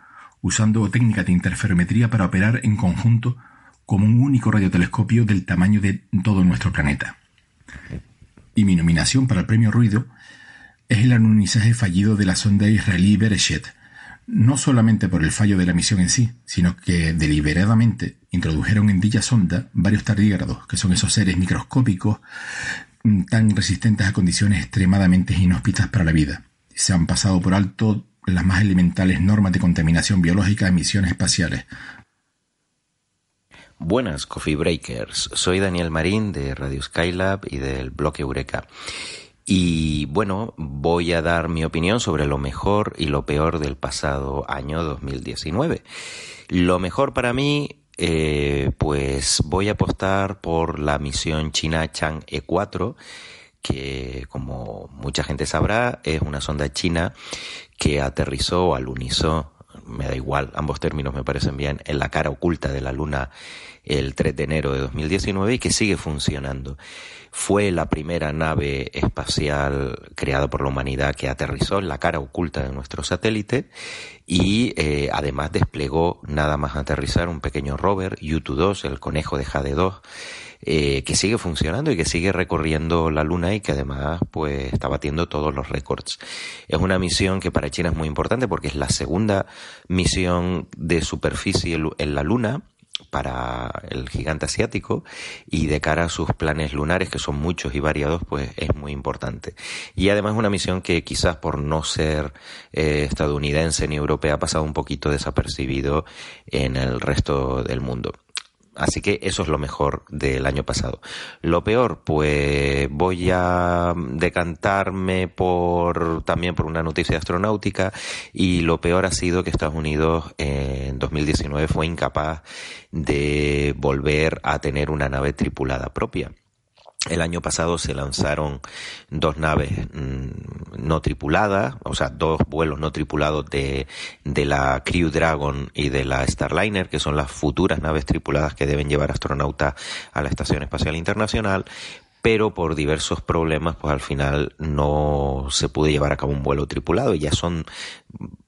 usando técnicas de interferometría para operar en conjunto como un único radiotelescopio del tamaño de todo nuestro planeta. Y mi nominación para el premio Ruido es el alunizaje fallido de la sonda israelí Bereshet, no solamente por el fallo de la misión en sí, sino que deliberadamente introdujeron en dicha sonda varios tardígrados, que son esos seres microscópicos mm, tan resistentes a condiciones extremadamente inhóspitas para la vida. Se han pasado por alto las más elementales normas de contaminación biológica de misiones espaciales, Buenas Coffee Breakers, soy Daniel Marín de Radio Skylab y del blog Eureka. Y bueno, voy a dar mi opinión sobre lo mejor y lo peor del pasado año 2019. Lo mejor para mí, eh, pues voy a apostar por la misión china Chang'e 4 que como mucha gente sabrá es una sonda china que aterrizó alunizó me da igual, ambos términos me parecen bien, en la cara oculta de la Luna el 3 de enero de 2019 y que sigue funcionando. Fue la primera nave espacial creada por la humanidad que aterrizó en la cara oculta de nuestro satélite y eh, además desplegó nada más aterrizar un pequeño rover, U-2, el conejo de Jade 2, eh, que sigue funcionando y que sigue recorriendo la Luna y que además pues está batiendo todos los récords. Es una misión que para China es muy importante porque es la segunda misión de superficie en la Luna para el gigante asiático y de cara a sus planes lunares, que son muchos y variados, pues es muy importante. Y además una misión que quizás por no ser eh, estadounidense ni europea ha pasado un poquito desapercibido en el resto del mundo. Así que eso es lo mejor del año pasado. Lo peor, pues voy a decantarme por también por una noticia astronáutica y lo peor ha sido que Estados Unidos en 2019 fue incapaz de volver a tener una nave tripulada propia. El año pasado se lanzaron dos naves mm, no tripuladas, o sea, dos vuelos no tripulados de, de, la Crew Dragon y de la Starliner, que son las futuras naves tripuladas que deben llevar astronautas a la Estación Espacial Internacional, pero por diversos problemas, pues al final no se pudo llevar a cabo un vuelo tripulado y ya son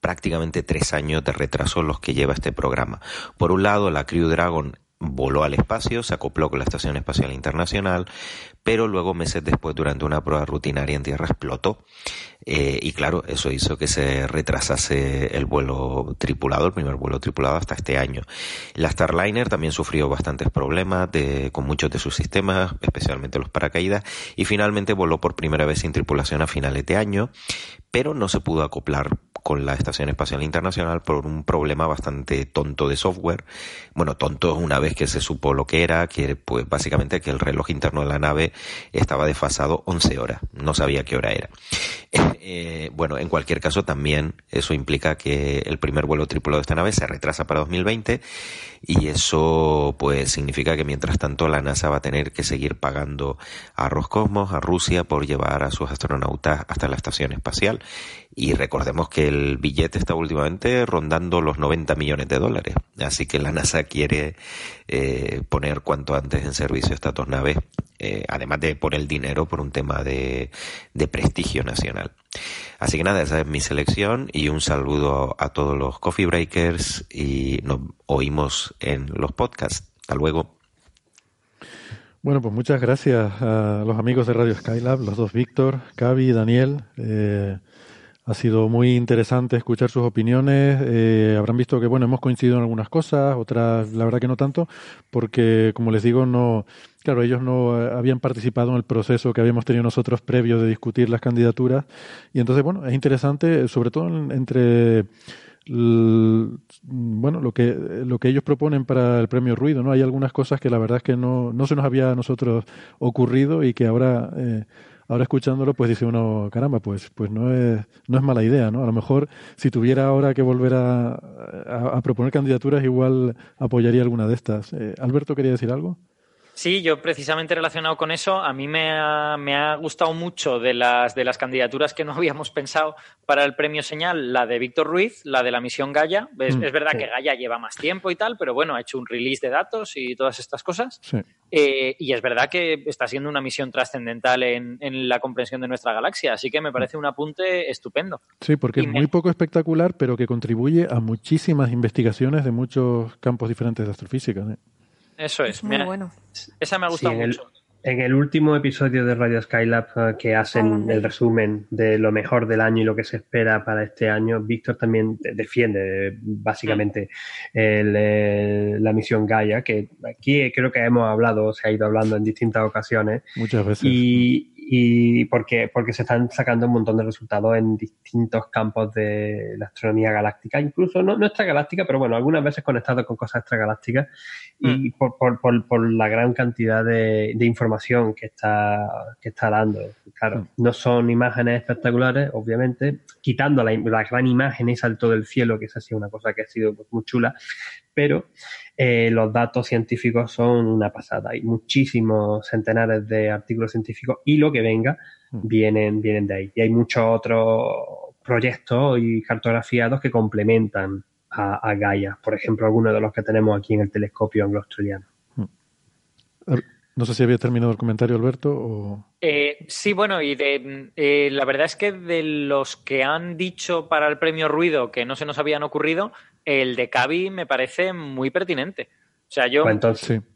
prácticamente tres años de retraso los que lleva este programa. Por un lado, la Crew Dragon voló al espacio, se acopló con la Estación Espacial Internacional, pero luego meses después, durante una prueba rutinaria en tierra, explotó. Eh, y claro, eso hizo que se retrasase el vuelo tripulado, el primer vuelo tripulado hasta este año. La Starliner también sufrió bastantes problemas con muchos de sus sistemas, especialmente los paracaídas, y finalmente voló por primera vez sin tripulación a finales de año, pero no se pudo acoplar con la Estación Espacial Internacional por un problema bastante tonto de software. Bueno, tonto una vez que se supo lo que era, que pues básicamente que el reloj interno de la nave estaba desfasado 11 horas, no sabía qué hora era. [laughs] Eh, bueno, en cualquier caso también eso implica que el primer vuelo tripulado de esta nave se retrasa para 2020 y eso pues significa que mientras tanto la NASA va a tener que seguir pagando a Roscosmos, a Rusia por llevar a sus astronautas hasta la estación espacial y recordemos que el billete está últimamente rondando los 90 millones de dólares. Así que la NASA quiere eh, poner cuanto antes en servicio estas dos naves, eh, además de por el dinero, por un tema de, prestigio nacional. Así que nada, esa es mi selección y un saludo a todos los coffee breakers y nos oímos en los podcasts. Hasta luego. Bueno, pues muchas gracias a los amigos de Radio Skylab, los dos Víctor, Cavi Daniel. Eh, ha sido muy interesante escuchar sus opiniones. Eh, habrán visto que bueno hemos coincidido en algunas cosas, otras la verdad que no tanto, porque como les digo no, claro ellos no eh, habían participado en el proceso que habíamos tenido nosotros previo de discutir las candidaturas y entonces bueno es interesante sobre todo entre bueno lo que lo que ellos proponen para el premio ruido no hay algunas cosas que la verdad es que no, no se nos había a nosotros ocurrido y que ahora eh, ahora escuchándolo, pues dice uno, caramba, pues, pues no es, no es mala idea, ¿no? A lo mejor si tuviera ahora que volver a, proponer candidaturas, igual apoyaría alguna de estas. Eh, Alberto quería decir algo. Sí, yo precisamente relacionado con eso, a mí me ha, me ha, gustado mucho de las, de las candidaturas que no [laughs] habíamos pensado para el premio señal, la de Víctor Ruiz, la de la misión Gaia. Es, mm, es verdad que Gaia lleva más tiempo y tal, pero bueno, ha hecho un release de datos y todas estas cosas. Sí. Eh, y es verdad que está siendo una misión trascendental en, en, la comprensión de nuestra galaxia, así que me parece un apunte estupendo. Sí, porque y es me... muy poco espectacular, pero que contribuye a muchísimas investigaciones de muchos campos diferentes de astrofísica. ¿eh? Eso es. es muy Mira, bueno. Esa me ha gustado Sí, en el- mucho. En el último episodio de Radio Skylab eh, que hacen Ah, el resumen de lo mejor del año y lo que se espera para este año, Víctor también de- defiende eh, básicamente el, eh, la misión Gaia, que aquí creo que hemos hablado, se ha ido hablando en distintas ocasiones, Muchas veces. y, y porque, porque se están sacando un montón de resultados en distintos campos de la astronomía galáctica, incluso no, no extragaláctica, pero bueno, algunas veces conectados con cosas extragalácticas y por, por, por, por la gran cantidad de, de información que está, que está dando. Claro, no son imágenes espectaculares, obviamente, quitando la, la gran imagen salto del cielo, que esa ha sido una cosa que ha sido pues, muy chula, pero eh, los datos científicos son una pasada. Hay muchísimos centenares de artículos científicos y lo que venga vienen, vienen de ahí. Y hay muchos otros proyectos y cartografiados que complementan a, a Gaia. Por ejemplo, algunos de los que tenemos aquí en el telescopio anglo-australiano. No sé si había terminado el comentario, Alberto, o... Eh, sí, bueno, y de, eh, la verdad es que de los que han dicho para el premio Ruido que no se nos habían ocurrido, el de Cavi me parece muy pertinente. O sea, yo. Pues entonces, Sí.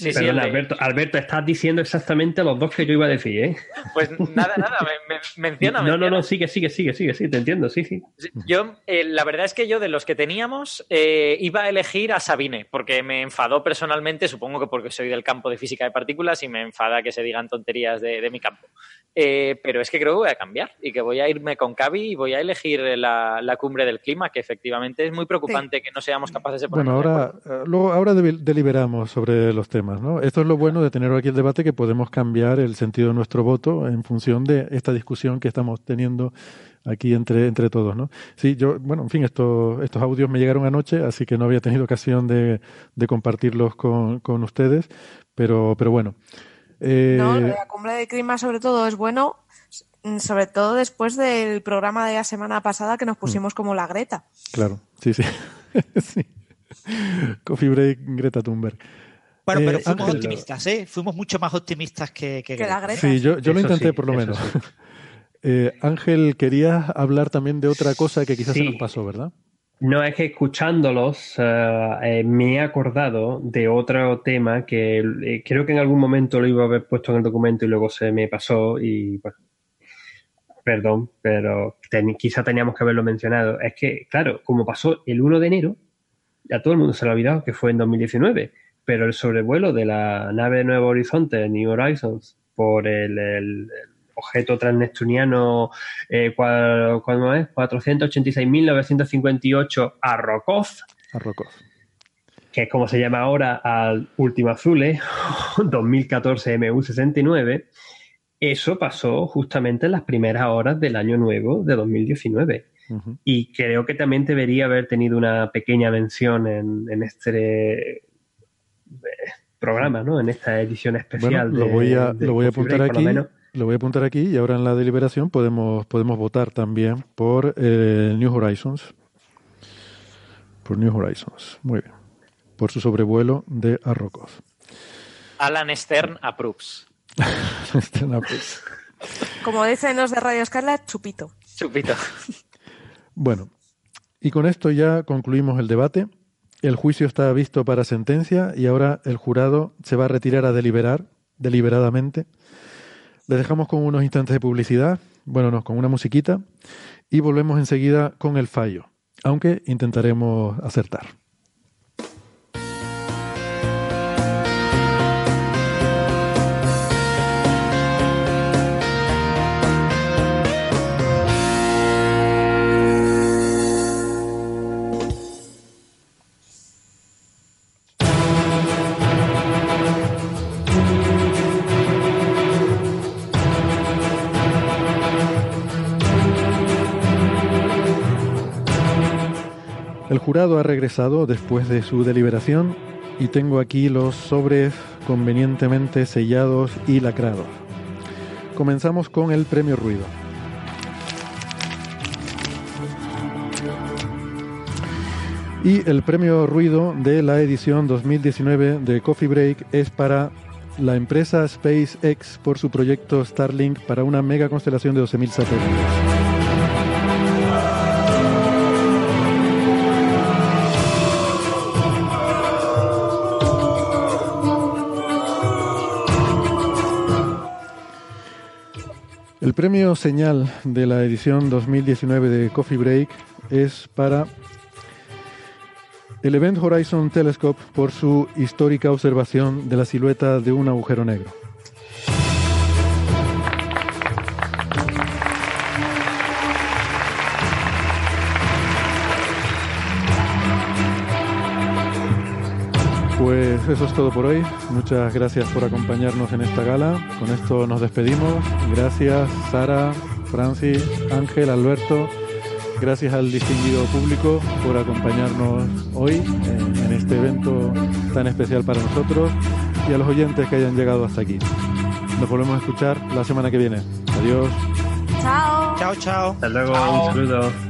Sí, Perdona, Alberto, Alberto, estás diciendo exactamente los dos que yo iba a decir, ¿eh? Pues nada, nada, me, me- menciona, No, no, menciona. no, sigue, sigue, sigue, sigue, sí, te entiendo, sí, sí. Yo, eh, la verdad es que yo de los que teníamos eh, iba a elegir a Sabine, porque me enfadó personalmente, supongo que porque soy del campo de física de partículas y me enfada que se digan tonterías de, de mi campo. Eh, pero es que creo que voy a cambiar y que voy a irme con Cavi y voy a elegir la, la cumbre del clima, que efectivamente es muy preocupante que no seamos capaces de poner. Bueno, ahora, eh, luego, ahora deli- deliberamos sobre los temas, ¿no? Esto es lo bueno de tener aquí el debate, que podemos cambiar el sentido de nuestro voto en función de esta discusión que estamos teniendo aquí entre, entre todos, ¿no? Sí, yo, bueno, en fin, esto, estos audios me llegaron anoche, así que no había tenido ocasión de, de compartirlos con, con ustedes, pero, pero bueno. Eh, No, la cumbre de clima sobre todo es bueno, mm, sobre todo después del programa de la semana pasada que nos Mm. pusimos como la Greta. Claro, sí, sí. [laughs] sí. Coffee Break, Greta Thunberg. Bueno, Eh, pero fuimos Ángel, optimistas, ¿eh? Fuimos mucho más optimistas que, que, Que la Greta. Sí, yo, yo lo intenté sí, por lo menos. sí. [laughs] Eh, Ángel, querías hablar también de otra cosa que quizás se nos pasó, ¿verdad? No, es que escuchándolos eh, eh, me he acordado de otro tema que eh, creo que en algún momento lo iba a haber puesto en el documento y luego se me pasó y bueno, perdón, pero ten- quizá teníamos que haberlo mencionado. Es que, claro, como pasó el 1 de enero, a todo el mundo se le ha olvidado que fue en 2019, pero el sobrevuelo de la nave Nuevo Horizonte, New Horizons, por el, objeto transneptuniano eh, cua- ¿cuándo es? 486.958 a Rokov, A Rokov. que es como se llama ahora al Último Azule, 2014 MU69, eso pasó justamente en las primeras horas del año nuevo de 2019. Ujú. Y creo que también debería haber tenido una pequeña mención en, en este programa, ¿no? En esta edición Bueno, especial. lo de- voy a, de lo voy a apuntar Break, por lo aquí. Lo voy a apuntar aquí y ahora en la deliberación podemos, podemos votar también por eh, New Horizons. Por New Horizons. Muy bien. Por su sobrevuelo de Arrokov. Alan Stern approves. [laughs] Estrena, pues. Como dicen los de Radio Escala, chupito. Chupito. Bueno, y con esto ya concluimos el debate. El juicio está visto para sentencia y ahora el jurado se va a retirar a deliberar deliberadamente. Les dejamos con unos instantes de publicidad, bueno, no, con una musiquita, y volvemos enseguida con el fallo, aunque intentaremos acertar. Jurado ha regresado después de su deliberación y tengo aquí los sobres convenientemente sellados y lacrados. Comenzamos con el premio ruido. Y el premio ruido de la edición 2019 de Coffee Break es para la empresa SpaceX por su proyecto Starlink para una mega constelación de 12.000 satélites. El premio señal de la edición 2019 de Coffee Break es para el Event Horizon Telescope por su histórica observación de la silueta de un agujero negro. Pues eso es todo por hoy. Muchas gracias por acompañarnos en esta gala. Con esto nos despedimos. Gracias Sara, Francis, Ángel, Alberto. Gracias al distinguido público por acompañarnos hoy en, en este evento tan especial para nosotros y a los oyentes que hayan llegado hasta aquí. Nos volvemos a escuchar la semana que viene. Adiós. Chao. Chao, chao. Hasta luego, un saludo.